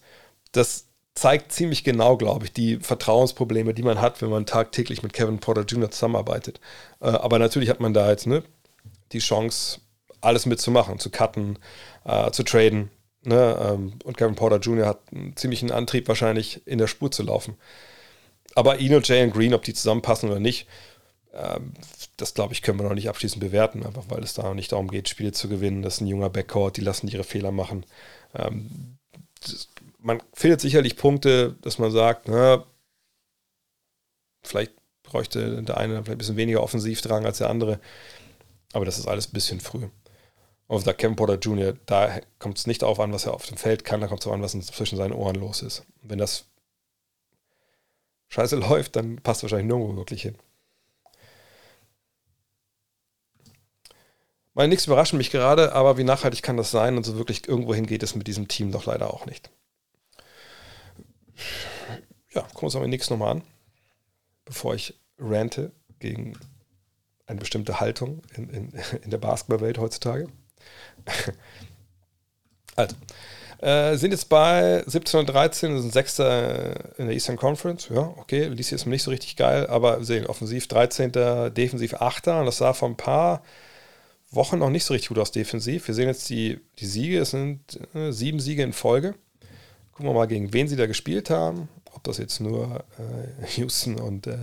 Das zeigt ziemlich genau, glaube ich, die Vertrauensprobleme, die man hat, wenn man tagtäglich mit Kevin Porter Jr. zusammenarbeitet. Äh, aber natürlich hat man da jetzt ne, die Chance, alles mitzumachen, zu cutten, äh, zu traden. Ne? Ähm, und Kevin Porter Jr. hat einen ziemlichen Antrieb, wahrscheinlich in der Spur zu laufen. Aber und Jay und Green, ob die zusammenpassen oder nicht, ähm, das glaube ich, können wir noch nicht abschließend bewerten, einfach weil es da noch nicht darum geht, Spiele zu gewinnen. Das ist ein junger Backcourt, die lassen ihre Fehler machen. Ähm, man findet sicherlich Punkte, dass man sagt, na, vielleicht bräuchte der eine vielleicht ein bisschen weniger Offensivdrang als der andere. Aber das ist alles ein bisschen früh. Auf der Kevin Porter Jr., da kommt es nicht darauf an, was er auf dem Feld kann, da kommt es darauf an, was zwischen seinen Ohren los ist. Und wenn das scheiße läuft, dann passt wahrscheinlich nirgendwo wirklich hin. Meine nichts überraschen mich gerade, aber wie nachhaltig kann das sein? Und so wirklich irgendwo hin geht es mit diesem Team doch leider auch nicht. Ja, gucken wir uns aber nichts nochmal an, bevor ich rante gegen eine bestimmte Haltung in, in, in der Basketballwelt heutzutage. also, äh, sind jetzt bei 17 und 13, sind Sechster in der Eastern Conference. Ja, okay, liest jetzt nicht so richtig geil, aber wir sehen offensiv 13., defensiv 8. Und das sah vor ein paar Wochen noch nicht so richtig gut aus defensiv. Wir sehen jetzt die, die Siege, es sind äh, sieben Siege in Folge. Gucken wir mal, gegen wen sie da gespielt haben. Ob das jetzt nur äh, Houston und, äh,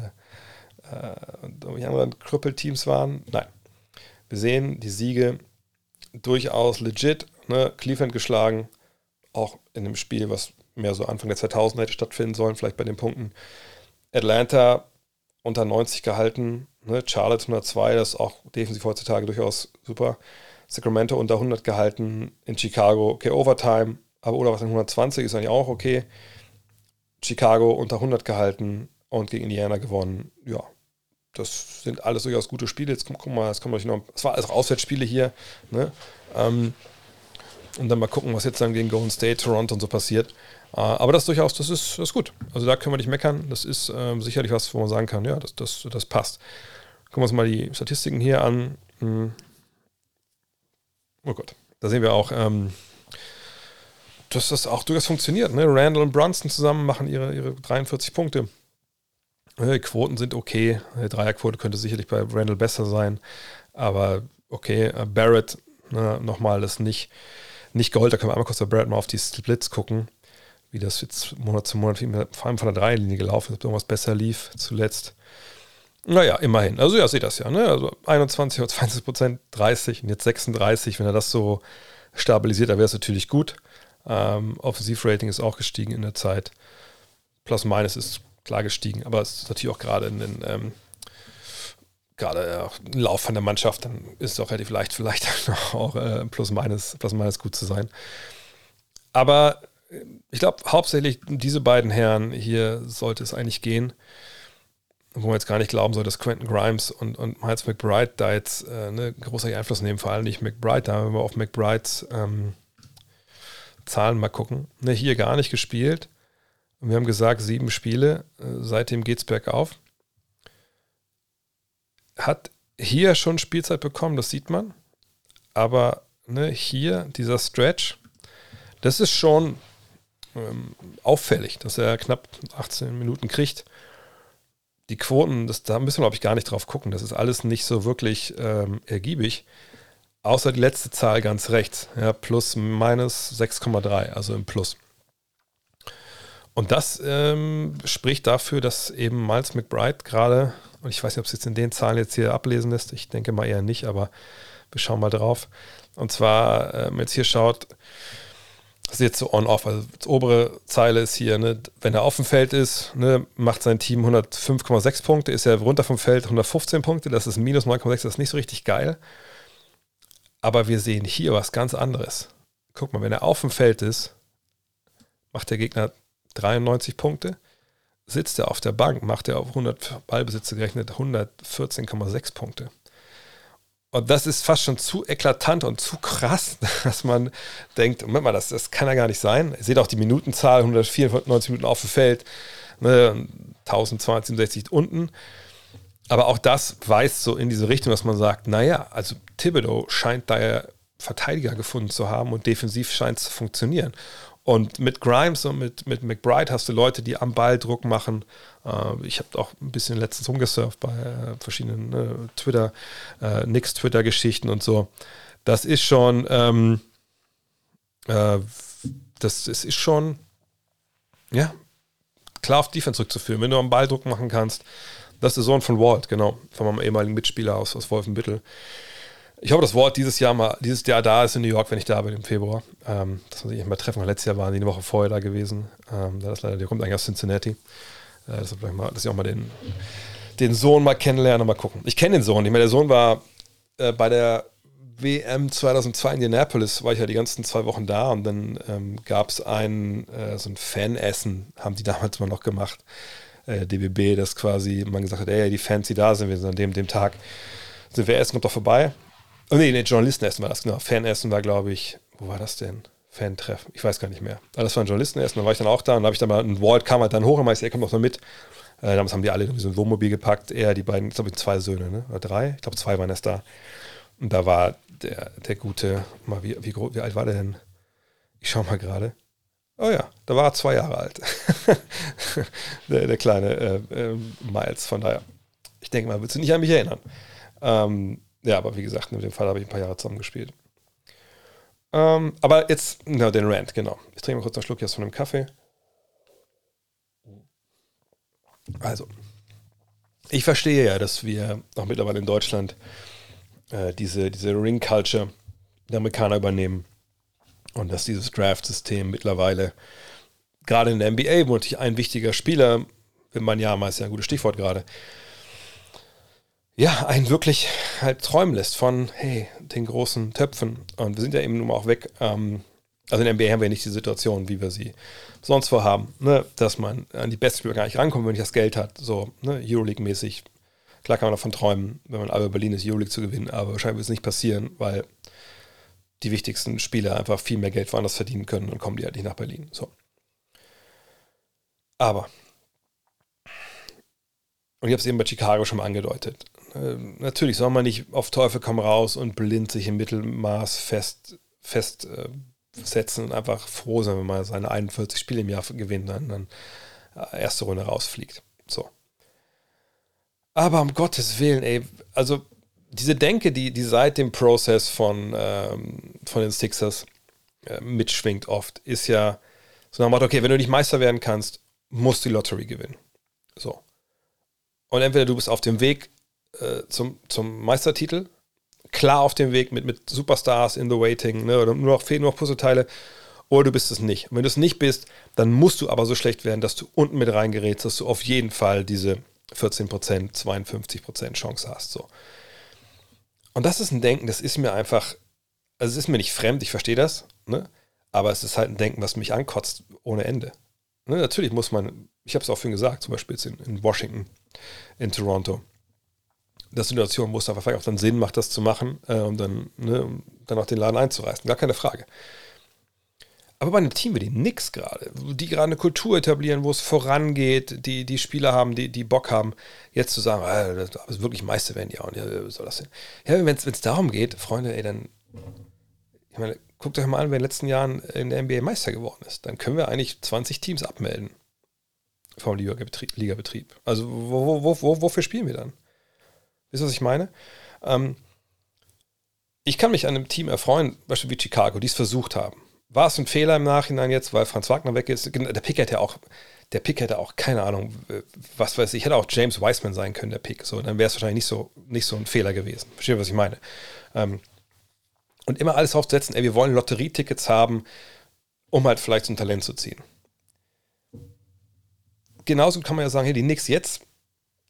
äh und die anderen Krüppelteams waren. Nein. Wir sehen die Siege durchaus legit. Ne? Cleveland geschlagen, auch in einem Spiel, was mehr so Anfang der 2000 hätte stattfinden sollen, vielleicht bei den Punkten. Atlanta unter 90 gehalten. Ne? Charlotte 102, das ist auch defensiv heutzutage durchaus super. Sacramento unter 100 gehalten, in Chicago, okay, Overtime, aber oder was in 120 ist eigentlich auch okay. Chicago unter 100 gehalten und gegen Indiana gewonnen. Ja, das sind alles durchaus gute Spiele. Jetzt guck, guck mal, es kommen noch, es war also Auswärtsspiele hier, ne? Ähm, und dann mal gucken, was jetzt dann gegen Golden State, Toronto und so passiert. Äh, aber das durchaus, das ist, das ist gut. Also da können wir nicht meckern. Das ist ähm, sicherlich was, wo man sagen kann, ja, das, das, das passt. Gucken wir uns mal die Statistiken hier an. Hm. Oh Gott, da sehen wir auch, ähm, dass das auch durchaus funktioniert. Ne? Randall und Brunson zusammen machen ihre, ihre 43 Punkte. Die Quoten sind okay. Die Dreierquote könnte sicherlich bei Randall besser sein. Aber okay, äh, Barrett, ne, nochmal, das nicht, nicht Gold. Da können wir einmal kurz bei Barrett mal auf die Splits gucken, wie das jetzt Monat zu Monat, vor allem von der Dreierlinie gelaufen ist, ob irgendwas besser lief zuletzt. Naja, immerhin. Also ja, seht das ja. Ne? Also 21 oder 20 Prozent, 30 und jetzt 36. Wenn er das so stabilisiert, dann wäre es natürlich gut. Ähm, Offensivrating ist auch gestiegen in der Zeit. Plus minus ist klar gestiegen, aber es ist natürlich auch gerade in den ähm, gerade äh, im Lauf von der Mannschaft, dann ist es auch relativ leicht, vielleicht auch äh, plus minus, plus minus gut zu sein. Aber äh, ich glaube, hauptsächlich diese beiden Herren hier sollte es eigentlich gehen wo man jetzt gar nicht glauben soll, dass Quentin Grimes und, und Miles McBride da jetzt äh, ne, großer Einfluss nehmen, vor allem nicht McBride. Da haben wir auf McBrides ähm, Zahlen mal gucken. Ne, hier gar nicht gespielt. Und wir haben gesagt, sieben Spiele, äh, seitdem geht es bergauf. Hat hier schon Spielzeit bekommen, das sieht man. Aber ne, hier, dieser Stretch, das ist schon ähm, auffällig, dass er knapp 18 Minuten kriegt die Quoten, das, da müssen wir, glaube ich, gar nicht drauf gucken. Das ist alles nicht so wirklich ähm, ergiebig. Außer die letzte Zahl ganz rechts. Ja, plus minus 6,3, also im Plus. Und das ähm, spricht dafür, dass eben Miles McBride gerade, und ich weiß nicht, ob es jetzt in den Zahlen jetzt hier ablesen lässt, ich denke mal eher nicht, aber wir schauen mal drauf. Und zwar, wenn ähm, man jetzt hier schaut, das ist jetzt so on-off. Also die obere Zeile ist hier, ne, wenn er auf dem Feld ist, ne, macht sein Team 105,6 Punkte, ist er runter vom Feld 115 Punkte, das ist minus 9,6, das ist nicht so richtig geil. Aber wir sehen hier was ganz anderes. Guck mal, wenn er auf dem Feld ist, macht der Gegner 93 Punkte. Sitzt er auf der Bank, macht er auf 100 Ballbesitze gerechnet 114,6 Punkte. Und das ist fast schon zu eklatant und zu krass, dass man denkt, Moment mal, das, das kann ja gar nicht sein. Ihr seht auch die Minutenzahl, 194 Minuten auf dem Feld, ne, 1267 unten. Aber auch das weist so in diese Richtung, dass man sagt, naja, also Thibodeau scheint da ja Verteidiger gefunden zu haben und defensiv scheint es zu funktionieren. Und mit Grimes und mit, mit McBride hast du Leute, die am Ball Druck machen. Äh, ich habe auch ein bisschen letztens rumgesurft bei äh, verschiedenen äh, Twitter, äh, Nix Twitter-Geschichten und so. Das ist schon, ähm, äh, das, das ist schon, ja, klar auf Defense zurückzuführen. Wenn du am Ball Druck machen kannst, das ist der Sohn von Walt, genau, von meinem ehemaligen Mitspieler aus, aus Wolfenbüttel. Ich hoffe, das Wort dieses Jahr mal, dieses Jahr da ist in New York, wenn ich da bin im Februar. Ähm, dass wir sich mal treffen. Letztes Jahr waren die eine Woche vorher da gewesen. Ähm, da ist leider, der kommt eigentlich aus Cincinnati. Äh, dass, ich mal, dass ich auch mal den, den Sohn mal kennenlerne, mal gucken. Ich kenne den Sohn. Ich meine, der Sohn war äh, bei der WM 2002 in Indianapolis, war ich ja die ganzen zwei Wochen da und dann ähm, gab es ein, äh, so ein Fanessen, haben die damals mal noch gemacht. Äh, DBB, das quasi man gesagt hat, ey, die Fans, die da sind, wir sind an dem, dem Tag, sind wir essen, kommt doch vorbei. Oh nee, nee, Journalistenessen war das, genau. Fanessen war, glaube ich, wo war das denn? Fan-Treffen, ich weiß gar nicht mehr. Aber das war ein Journalistenessen, da war ich dann auch da und habe ich dann mal, ein Walt kam halt dann hoch und meinte, er kommt doch mal mit. Äh, damals haben die alle in so ein Wohnmobil gepackt, er, die beiden, glaube ich, zwei Söhne, ne? Oder drei? Ich glaube, zwei waren erst da. Und da war der, der gute, mal, wie, wie, wie alt war der denn? Ich schau mal gerade. Oh ja, da war er zwei Jahre alt. der, der, kleine äh, äh, Miles, von daher. Ich denke mal, willst du nicht an mich erinnern? Ähm, ja, aber wie gesagt, in dem Fall habe ich ein paar Jahre zusammen gespielt. Ähm, aber jetzt, na, den Rant, genau. Ich trinke mal kurz einen Schluck jetzt von dem Kaffee. Also, ich verstehe ja, dass wir auch mittlerweile in Deutschland äh, diese, diese Ring-Culture der Amerikaner übernehmen und dass dieses Draft-System mittlerweile gerade in der NBA, wo natürlich ein wichtiger Spieler, wenn man ja mal ist ja ein gutes Stichwort gerade, ja, einen wirklich halt träumen lässt von, hey, den großen Töpfen. Und wir sind ja eben nun mal auch weg. Ähm, also in der NBA haben wir nicht die Situation, wie wir sie sonst vorhaben, ne? dass man an die besten Spieler gar nicht rankommt, wenn man nicht das Geld hat. So, ne? Euroleague-mäßig. Klar kann man davon träumen, wenn man Alba Berlin ist, Euroleague zu gewinnen, aber wahrscheinlich wird es nicht passieren, weil die wichtigsten Spieler einfach viel mehr Geld woanders verdienen können und kommen die halt nicht nach Berlin. So. Aber, und ich habe es eben bei Chicago schon mal angedeutet, natürlich soll man nicht auf Teufel komm raus und blind sich im Mittelmaß fest, festsetzen äh, und einfach froh sein, wenn man seine 41 Spiele im Jahr gewinnt und dann äh, erste Runde rausfliegt. So. Aber um Gottes Willen, ey, also diese Denke, die, die seit dem Prozess von, ähm, von den Sixers äh, mitschwingt oft, ist ja so nach dem Motto, okay, wenn du nicht Meister werden kannst, musst du die Lottery gewinnen. So. Und entweder du bist auf dem Weg äh, zum, zum Meistertitel, klar auf dem Weg mit, mit Superstars in the Waiting, ne, oder nur noch fehlen nur noch Puzzleteile, oder du bist es nicht. Und wenn du es nicht bist, dann musst du aber so schlecht werden, dass du unten mit reingerätst, dass du auf jeden Fall diese 14%, 52% Chance hast. So. Und das ist ein Denken, das ist mir einfach, also es ist mir nicht fremd, ich verstehe das, ne? aber es ist halt ein Denken, was mich ankotzt ohne Ende. Ne? Natürlich muss man, ich habe es auch vorhin gesagt, zum Beispiel jetzt in, in Washington, in Toronto, das Situation, wo es einfach auch dann Sinn macht, das zu machen äh, und dann, ne, dann auch den Laden einzureißen. Gar keine Frage. Aber bei einem Team wie den Knicks gerade, die gerade eine Kultur etablieren, wo es vorangeht, die, die Spieler haben, die, die Bock haben, jetzt zu sagen, ah, das ist wirklich Meister werden ja und ja, soll das denn? Ja, wenn es darum geht, Freunde, ey, dann, ich meine, guckt euch mal an, wer in den letzten Jahren in der NBA Meister geworden ist. Dann können wir eigentlich 20 Teams abmelden vom Ligabetrieb. Also wo, wo, wo, wofür spielen wir dann? Wisst ihr, was ich meine? Ähm, ich kann mich an einem Team erfreuen, beispielsweise wie Chicago, die es versucht haben war es ein Fehler im Nachhinein jetzt, weil Franz Wagner weg ist? Der Pick hätte auch, der Pick hätte auch, keine Ahnung, was weiß ich, hätte auch James Wiseman sein können, der Pick. So, dann wäre es wahrscheinlich nicht so, nicht so ein Fehler gewesen. Versteht, was ich meine? Ähm, und immer alles aufzusetzen, ey, wir wollen Lotterietickets haben, um halt vielleicht so ein Talent zu ziehen. Genauso kann man ja sagen, hey, die Knicks jetzt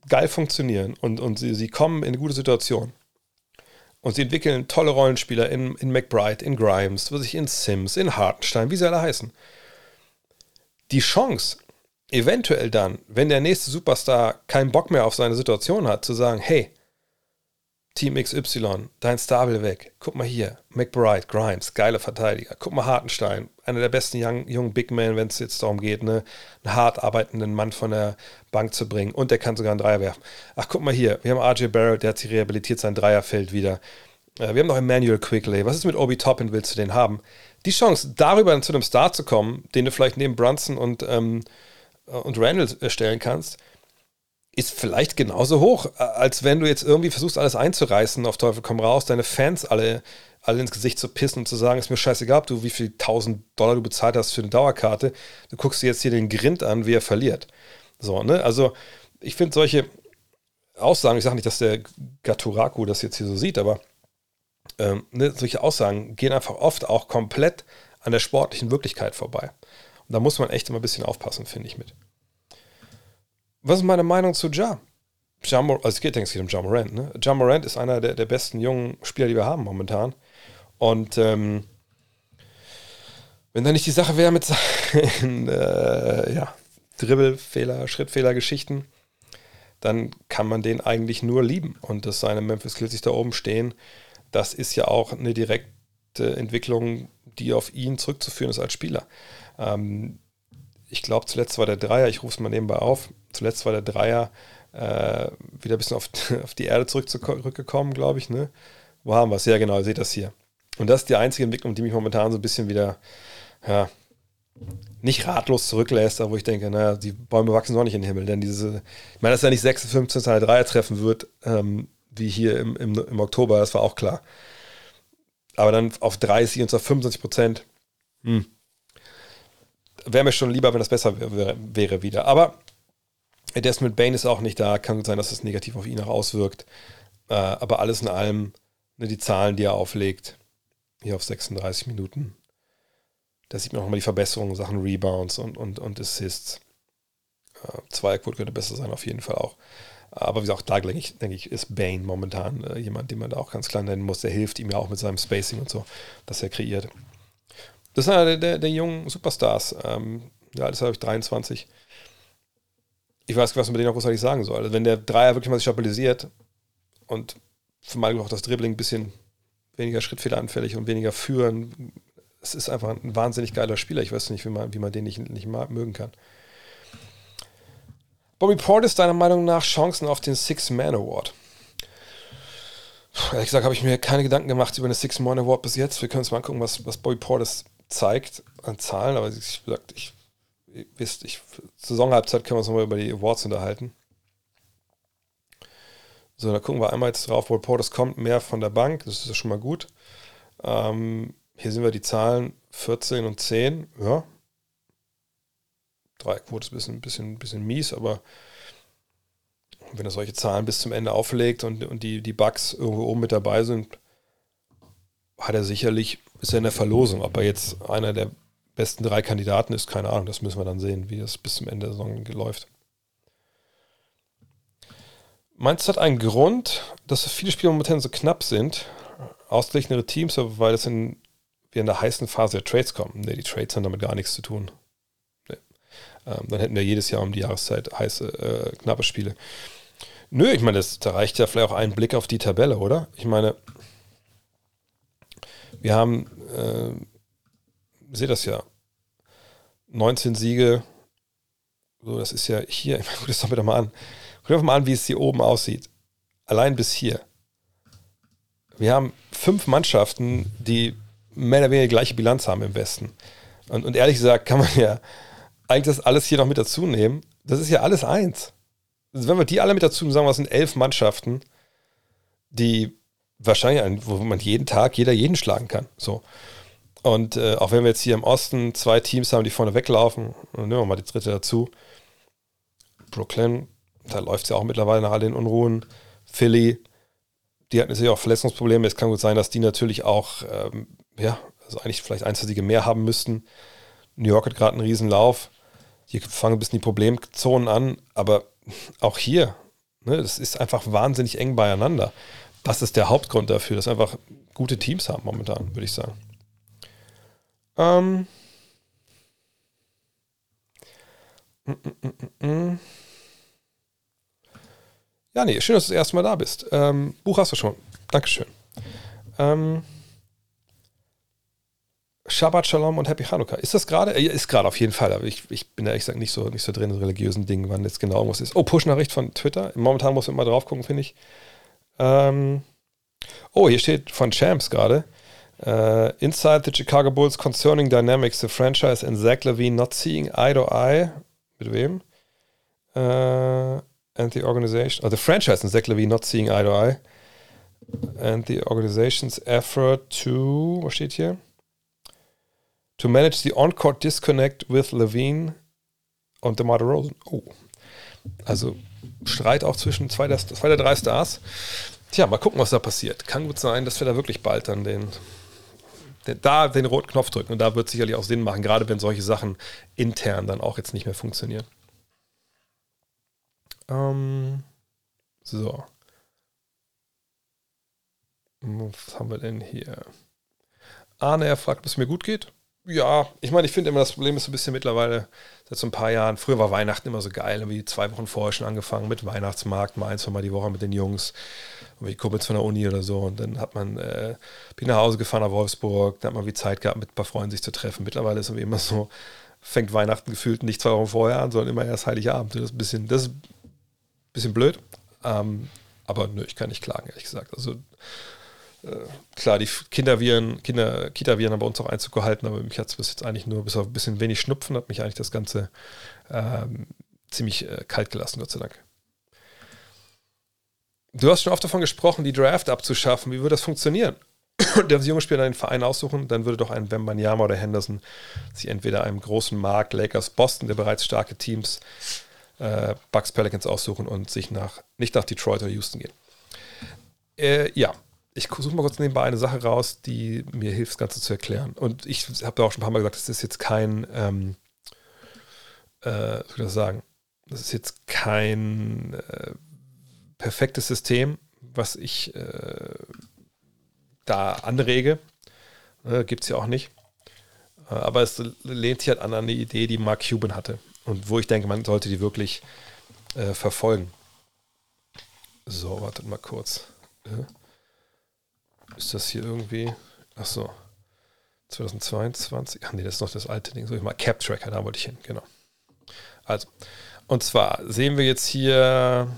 geil funktionieren und, und sie, sie kommen in eine gute Situation. Und sie entwickeln tolle Rollenspieler in, in McBride, in Grimes, was ich in Sims, in Hartenstein, wie sie alle heißen. Die Chance, eventuell dann, wenn der nächste Superstar keinen Bock mehr auf seine Situation hat, zu sagen, hey, Team XY, dein Star will weg. Guck mal hier, McBride, Grimes, geile Verteidiger. Guck mal Hartenstein, einer der besten young, jungen Big Men, wenn es jetzt darum geht, ne, einen hart arbeitenden Mann von der Bank zu bringen. Und der kann sogar einen Dreier werfen. Ach, guck mal hier, wir haben RJ Barrett, der hat sich rehabilitiert, sein Dreierfeld wieder. Äh, wir haben noch Emmanuel Quickly. Was ist mit Obi Toppin, willst du den haben? Die Chance, darüber zu einem Star zu kommen, den du vielleicht neben Brunson und, ähm, und Randall stellen kannst, ist vielleicht genauso hoch, als wenn du jetzt irgendwie versuchst, alles einzureißen, auf Teufel komm raus, deine Fans alle, alle ins Gesicht zu pissen und zu sagen, ist mir scheißegal, du wie viel tausend Dollar du bezahlt hast für eine Dauerkarte, du guckst dir jetzt hier den Grind an, wie er verliert. So, ne? Also, ich finde solche Aussagen, ich sage nicht, dass der Gaturaku das jetzt hier so sieht, aber ähm, ne, solche Aussagen gehen einfach oft auch komplett an der sportlichen Wirklichkeit vorbei. Und da muss man echt immer ein bisschen aufpassen, finde ich mit. Was ist meine Meinung zu Ja? ja also es geht, denke ich, um Ja Morant. Ne? Ja Morant ist einer der, der besten jungen Spieler, die wir haben momentan. Und ähm, wenn da nicht die Sache wäre mit seinen äh, ja, Dribbelfehler, Schrittfehler-Geschichten, dann kann man den eigentlich nur lieben. Und dass seine Memphis Grizzlies da oben stehen, das ist ja auch eine direkte Entwicklung, die auf ihn zurückzuführen ist als Spieler. Ähm, ich glaube, zuletzt war der Dreier, ich rufe es mal nebenbei auf, zuletzt war der Dreier äh, wieder ein bisschen auf, auf die Erde zurückgekommen, glaube ich. Ne? Wo haben wir es? Ja, genau, ihr seht das hier. Und das ist die einzige Entwicklung, die mich momentan so ein bisschen wieder, ja, nicht ratlos zurücklässt, aber wo ich denke, naja, die Bäume wachsen noch nicht in den Himmel, denn diese, ich meine, dass er nicht 56 Teil Dreier treffen wird, ähm, wie hier im, im, im Oktober, das war auch klar. Aber dann auf 30 und auf 25 Prozent, hm, wäre mir schon lieber, wenn das besser wäre, wäre wieder. Aber Desmond Bain ist auch nicht da. Kann sein, dass es negativ auf ihn auch auswirkt. Äh, aber alles in allem, ne, die Zahlen, die er auflegt, hier auf 36 Minuten, da sieht man auch mal die Verbesserungen, Sachen Rebounds und, und, und Assists. Äh, Zweierquote könnte besser sein, auf jeden Fall auch. Aber wie gesagt, da denke ich, denke ich, ist Bane momentan äh, jemand, den man da auch ganz klar nennen muss. Der hilft ihm ja auch mit seinem Spacing und so, dass er kreiert. Das ist einer der, der, der jungen Superstars. Ähm, ja, das habe ich 23. Ich weiß was man mit denen noch großartig sagen soll. Also wenn der Dreier wirklich mal sich stabilisiert und für meine auch das Dribbling ein bisschen weniger schrittfehleranfällig und weniger führen, es ist einfach ein wahnsinnig geiler Spieler. Ich weiß nicht, wie man, wie man den nicht, nicht mögen kann. Bobby Portis, deiner Meinung nach Chancen auf den Six-Man Award? Ehrlich gesagt habe ich mir keine Gedanken gemacht über eine Six-Man Award bis jetzt. Wir können uns mal angucken, was, was Bobby Portis zeigt an Zahlen, aber ich, ich wisst, ich, Saisonhalbzeit können wir uns nochmal über die Awards unterhalten. So, da gucken wir einmal jetzt drauf. Bobby Portis kommt mehr von der Bank, das ist schon mal gut. Ähm, hier sehen wir die Zahlen 14 und 10. Ja, Dreierquote ist ein bisschen, bisschen, bisschen mies, aber wenn er solche Zahlen bis zum Ende auflegt und, und die, die Bugs irgendwo oben mit dabei sind, hat er sicherlich, ist er in der Verlosung. Ob er jetzt einer der besten drei Kandidaten ist, keine Ahnung, das müssen wir dann sehen, wie das bis zum Ende der Saison läuft. Meinst du, hat einen Grund, dass viele Spiele momentan so knapp sind? Ausgeglichenere Teams, weil das in, wir in der heißen Phase der Trades kommen? Ne, die Trades haben damit gar nichts zu tun. Ähm, dann hätten wir jedes Jahr um die Jahreszeit heiße, äh, knappe Spiele. Nö, ich meine, da reicht ja vielleicht auch ein Blick auf die Tabelle, oder? Ich meine, wir haben, äh, seht das ja, 19 Siege, so, das ist ja hier, guck das doch bitte mal an. Guck doch mal an, wie es hier oben aussieht. Allein bis hier. Wir haben fünf Mannschaften, die mehr oder weniger die gleiche Bilanz haben im Westen. Und, und ehrlich gesagt kann man ja eigentlich das alles hier noch mit dazu nehmen. Das ist ja alles eins. Also wenn wir die alle mit dazu nehmen, sagen es sind elf Mannschaften, die wahrscheinlich, wo man jeden Tag jeder jeden schlagen kann. So. Und äh, auch wenn wir jetzt hier im Osten zwei Teams haben, die vorne weglaufen, nehmen wir mal die dritte dazu. Brooklyn, da läuft es ja auch mittlerweile nach all den Unruhen. Philly, die hatten natürlich auch Verletzungsprobleme. Es kann gut sein, dass die natürlich auch, ähm, ja, also eigentlich vielleicht ein, zwei Siege mehr haben müssten. New York hat gerade einen Riesenlauf. Hier fangen ein bisschen die Problemzonen an, aber auch hier, ne, das ist einfach wahnsinnig eng beieinander. Das ist der Hauptgrund dafür, dass wir einfach gute Teams haben momentan, würde ich sagen. Ähm. Ja, nee, schön, dass du das erste Mal da bist. Ähm, Buch hast du schon. Dankeschön. Ähm. Shabbat Shalom und Happy Hanukkah. Ist das gerade? Ist gerade auf jeden Fall, aber ich, ich bin da ehrlich gesagt nicht so, nicht so drin in religiösen Dingen, wann jetzt genau irgendwas ist. Oh, Push-Nachricht von Twitter. Momentan muss man mal drauf gucken, finde ich. Ähm, oh, hier steht von Champs gerade. Uh, inside the Chicago Bulls concerning dynamics, the franchise and Zach Levine not seeing eye to eye. Mit wem? Uh, and the organization, oh, the franchise and Zach Levine not seeing eye to eye. And the organization's effort to, was steht hier? to manage the on-court disconnect with Levine und DeMar DeRozan. Oh. Also Streit auch zwischen zwei der, zwei der drei Stars. Tja, mal gucken, was da passiert. Kann gut sein, dass wir da wirklich bald dann den, den da den roten Knopf drücken. Und da wird sicherlich auch Sinn machen, gerade wenn solche Sachen intern dann auch jetzt nicht mehr funktionieren. Ähm, so. Was haben wir denn hier? Arne, er fragt, ob es mir gut geht. Ja, ich meine, ich finde immer, das Problem ist so ein bisschen mittlerweile, seit so ein paar Jahren, früher war Weihnachten immer so geil, wie zwei Wochen vorher schon angefangen mit Weihnachtsmarkt, mal ein, zwei Mal die Woche mit den Jungs, wie Kumpels von der Uni oder so. Und dann hat man, äh, bin nach Hause gefahren nach Wolfsburg, dann hat man wie Zeit gehabt, mit ein paar Freunden sich zu treffen. Mittlerweile ist es immer so, fängt Weihnachten gefühlt nicht zwei Wochen vorher an, sondern immer erst Heiligabend. Das ist ein bisschen, das ist ein bisschen blöd. Ähm, aber nö, ich kann nicht klagen, ehrlich gesagt. Also äh, klar, die Kinderviren, Kinder, Kita-Viren haben bei uns auch Einzug gehalten, aber mich hat es bis jetzt eigentlich nur bis auf ein bisschen wenig Schnupfen, hat mich eigentlich das Ganze ähm, ziemlich äh, kalt gelassen, Gott sei Dank. Du hast schon oft davon gesprochen, die Draft abzuschaffen. Wie würde das funktionieren? der junge Spieler einen Verein aussuchen, dann würde doch ein Wembanyama oder Henderson sich entweder einem großen Markt, Lakers, Boston, der bereits starke Teams, äh, Bucks, Pelicans aussuchen und sich nach, nicht nach Detroit oder Houston gehen. Äh, ja, ich suche mal kurz nebenbei eine Sache raus, die mir hilft, das Ganze zu erklären. Und ich habe ja auch schon ein paar Mal gesagt, das ist jetzt kein, ähm, äh, soll ich das sagen, das ist jetzt kein äh, perfektes System, was ich äh, da anrege. Äh, Gibt es ja auch nicht. Äh, aber es lehnt sich halt an, die Idee, die Mark Cuban hatte. Und wo ich denke, man sollte die wirklich äh, verfolgen. So, wartet mal kurz. Äh, ist das hier irgendwie. Ach so. 2022. Ach nee, das ist noch das alte Ding. So, ich mal Cap Tracker, da wollte ich hin, genau. Also, und zwar sehen wir jetzt hier.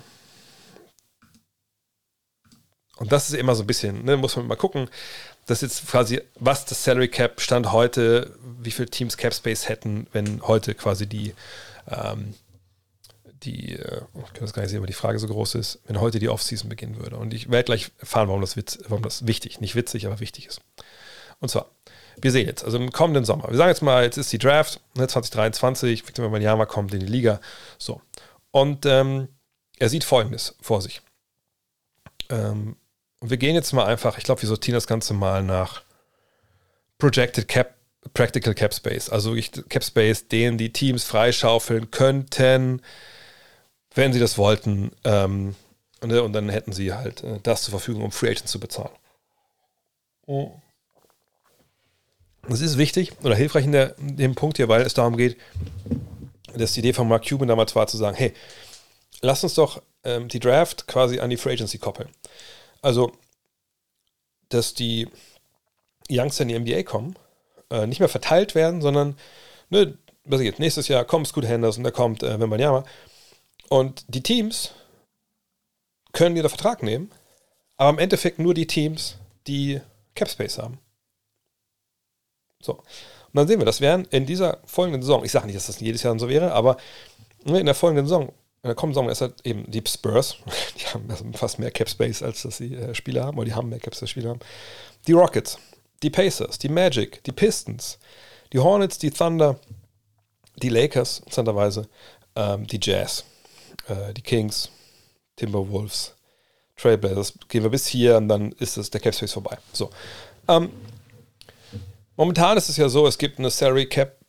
Und das ist immer so ein bisschen, ne, muss man mal gucken. Das ist jetzt quasi, was das Salary Cap stand heute, wie viele Teams Cap Space hätten, wenn heute quasi die, ähm, die, äh, ich kann das gar nicht sehen, weil die Frage so groß ist, wenn heute die Offseason beginnen würde. Und ich werde gleich erfahren, warum das, witz, warum das wichtig, nicht witzig, aber wichtig ist. Und zwar, wir sehen jetzt, also im kommenden Sommer, wir sagen jetzt mal, jetzt ist die Draft, ne, 2023, Victor Wembanyama kommt in die Liga, so. Und ähm, er sieht Folgendes vor sich. Ähm, und wir gehen jetzt mal einfach, ich glaube, wir sortieren das Ganze mal nach Projected Cap, Practical Cap Space, also Cap Space, den die Teams freischaufeln könnten, wenn sie das wollten. Ähm, ne, und dann hätten sie halt äh, das zur Verfügung, um Free Agents zu bezahlen. Oh. Das ist wichtig oder hilfreich in, der, in dem Punkt hier, weil es darum geht, dass die Idee von Mark Cuban damals war zu sagen, hey, lass uns doch ähm, die Draft quasi an die Free Agency koppeln. Also, dass die Youngster in die NBA kommen, äh, nicht mehr verteilt werden, sondern, ne, was ich jetzt, nächstes Jahr kommt Scoot Henderson, da kommt äh, Wembanyama. Und die Teams können ihre Vertrag nehmen, aber im Endeffekt nur die Teams, die Cap Space haben. So. Und dann sehen wir, das wären in dieser folgenden Saison, ich sage nicht, dass das jedes Jahr so wäre, aber in der folgenden Saison, in der kommenden Saison ist halt eben die Spurs, die haben also fast mehr Cap Space, als dass sie äh, Spieler haben, oder die haben mehr Cap Space Spieler haben. Die Rockets, die Pacers, die Magic, die Pistons, die Hornets, die Thunder, die Lakers, interessanterweise, ähm, die Jazz, äh, die Kings, Timberwolves, Trailblazers. Gehen wir bis hier und dann ist es der Cap Space vorbei. So. Ähm, Momentan ist es ja so, es gibt eine Salary Cap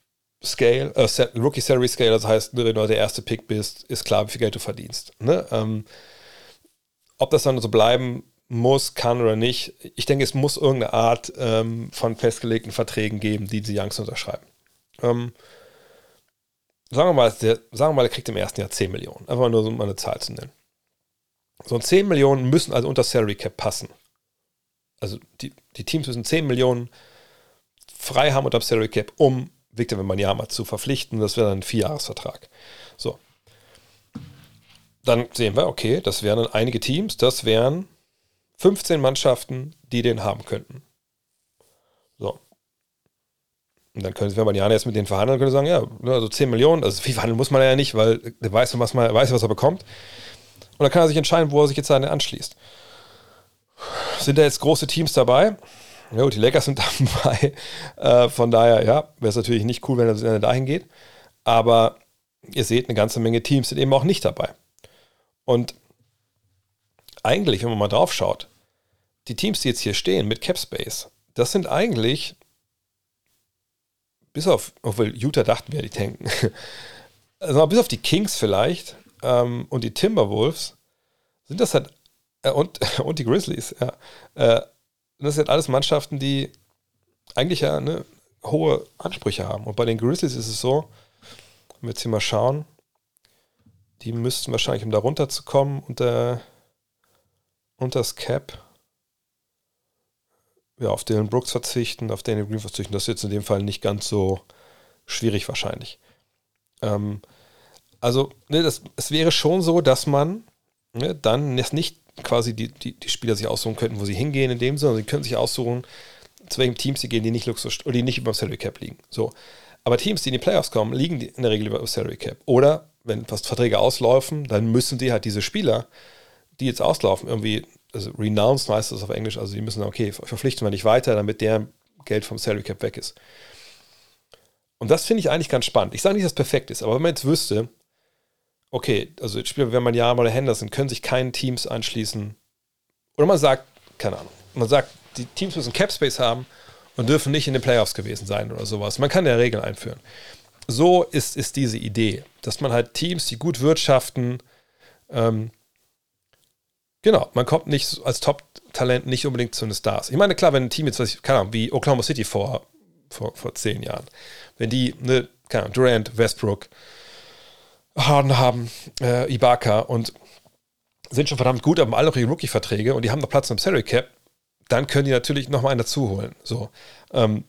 Scale, äh, Rookie Salary Scale, das heißt, wenn du der erste Pick bist, ist klar, wie viel Geld du verdienst. Ne? Ähm, ob das dann so bleiben muss, kann oder nicht, ich denke, es muss irgendeine Art ähm, von festgelegten Verträgen geben, die die Youngs unterschreiben. Ähm, sagen, wir mal, der, sagen wir mal, der kriegt im ersten Jahr 10 Millionen. Einfach nur mal eine Zahl zu nennen. So 10 Millionen müssen also unter Salary Cap passen. Also die, die Teams müssen 10 Millionen frei haben unter Salary Cap, um Victor Wembanyama zu verpflichten. Das wäre dann ein Vierjahresvertrag. So. Dann sehen wir, okay, das wären dann einige Teams, das wären 15 Mannschaften, die den haben könnten. So. Und dann könnte Wembanyama jetzt mit denen verhandeln könnte sagen, ja, ne, also 10 Millionen, also viel verhandeln muss man ja nicht, weil der weiß, was, man, weiß, was er bekommt. Und dann kann er sich entscheiden, wo er sich jetzt anschließt. Sind da jetzt große Teams dabei? Ja, die Lakers sind dabei. Äh, von daher, ja, wäre es natürlich nicht cool, wenn er dahin geht. Aber ihr seht, eine ganze Menge Teams sind eben auch nicht dabei. Und eigentlich, wenn man mal drauf schaut, die Teams, die jetzt hier stehen mit Capspace, das sind eigentlich, bis auf, obwohl Utah dachten wir, die tanken, also bis auf die Kings vielleicht ähm, und die Timberwolves, sind das halt, äh, und, und die Grizzlies, ja, äh, und das sind alles Mannschaften, die eigentlich ja ne, hohe Ansprüche haben. Und bei den Grizzlies ist es so, wenn wir jetzt hier mal schauen, die müssten wahrscheinlich, um da runterzukommen, unter, unter das Cap, ja, auf Dylan Brooks verzichten, auf Daniel Green verzichten. Das ist jetzt in dem Fall nicht ganz so schwierig wahrscheinlich. Ähm, also, ne, das, es wäre schon so, dass man ne, dann es nicht quasi die, die, die Spieler sich aussuchen könnten, wo sie hingehen in dem Sinne. Sie können sich aussuchen, zu welchem Team sie gehen, die nicht Luxus oder die nicht über dem Salary Cap liegen. So. Aber Teams, die in die Playoffs kommen, liegen in der Regel über dem Salary Cap. Oder wenn fast Verträge auslaufen, dann müssen die halt diese Spieler, die jetzt auslaufen, irgendwie, also renounced heißt das auf Englisch, also die müssen, okay, verpflichten wir nicht weiter, damit der Geld vom Salary Cap weg ist. Und das finde ich eigentlich ganz spannend. Ich sage nicht, dass es perfekt ist, aber wenn man jetzt wüsste, okay, also Spieler wie man ja oder Henderson können sich keinen Teams anschließen. Oder man sagt, keine Ahnung, man sagt, die Teams müssen Cap Space haben und dürfen nicht in den Playoffs gewesen sein oder sowas. Man kann ja Regeln einführen. So ist, ist diese Idee, dass man halt Teams, die gut wirtschaften, ähm, Genau, man kommt nicht als Top-Talent nicht unbedingt zu den Stars. Ich meine, klar, wenn ein Team jetzt, ich, keine Ahnung, wie Oklahoma City vor, vor, vor zehn Jahren, wenn die, ne, keine Ahnung, Durant, Westbrook, Harden haben, äh, Ibaka und sind schon verdammt gut, haben alle noch ihre Rookie-Verträge und die haben noch Platz im Salary Cap, dann können die natürlich nochmal einen dazu holen. So. Ähm,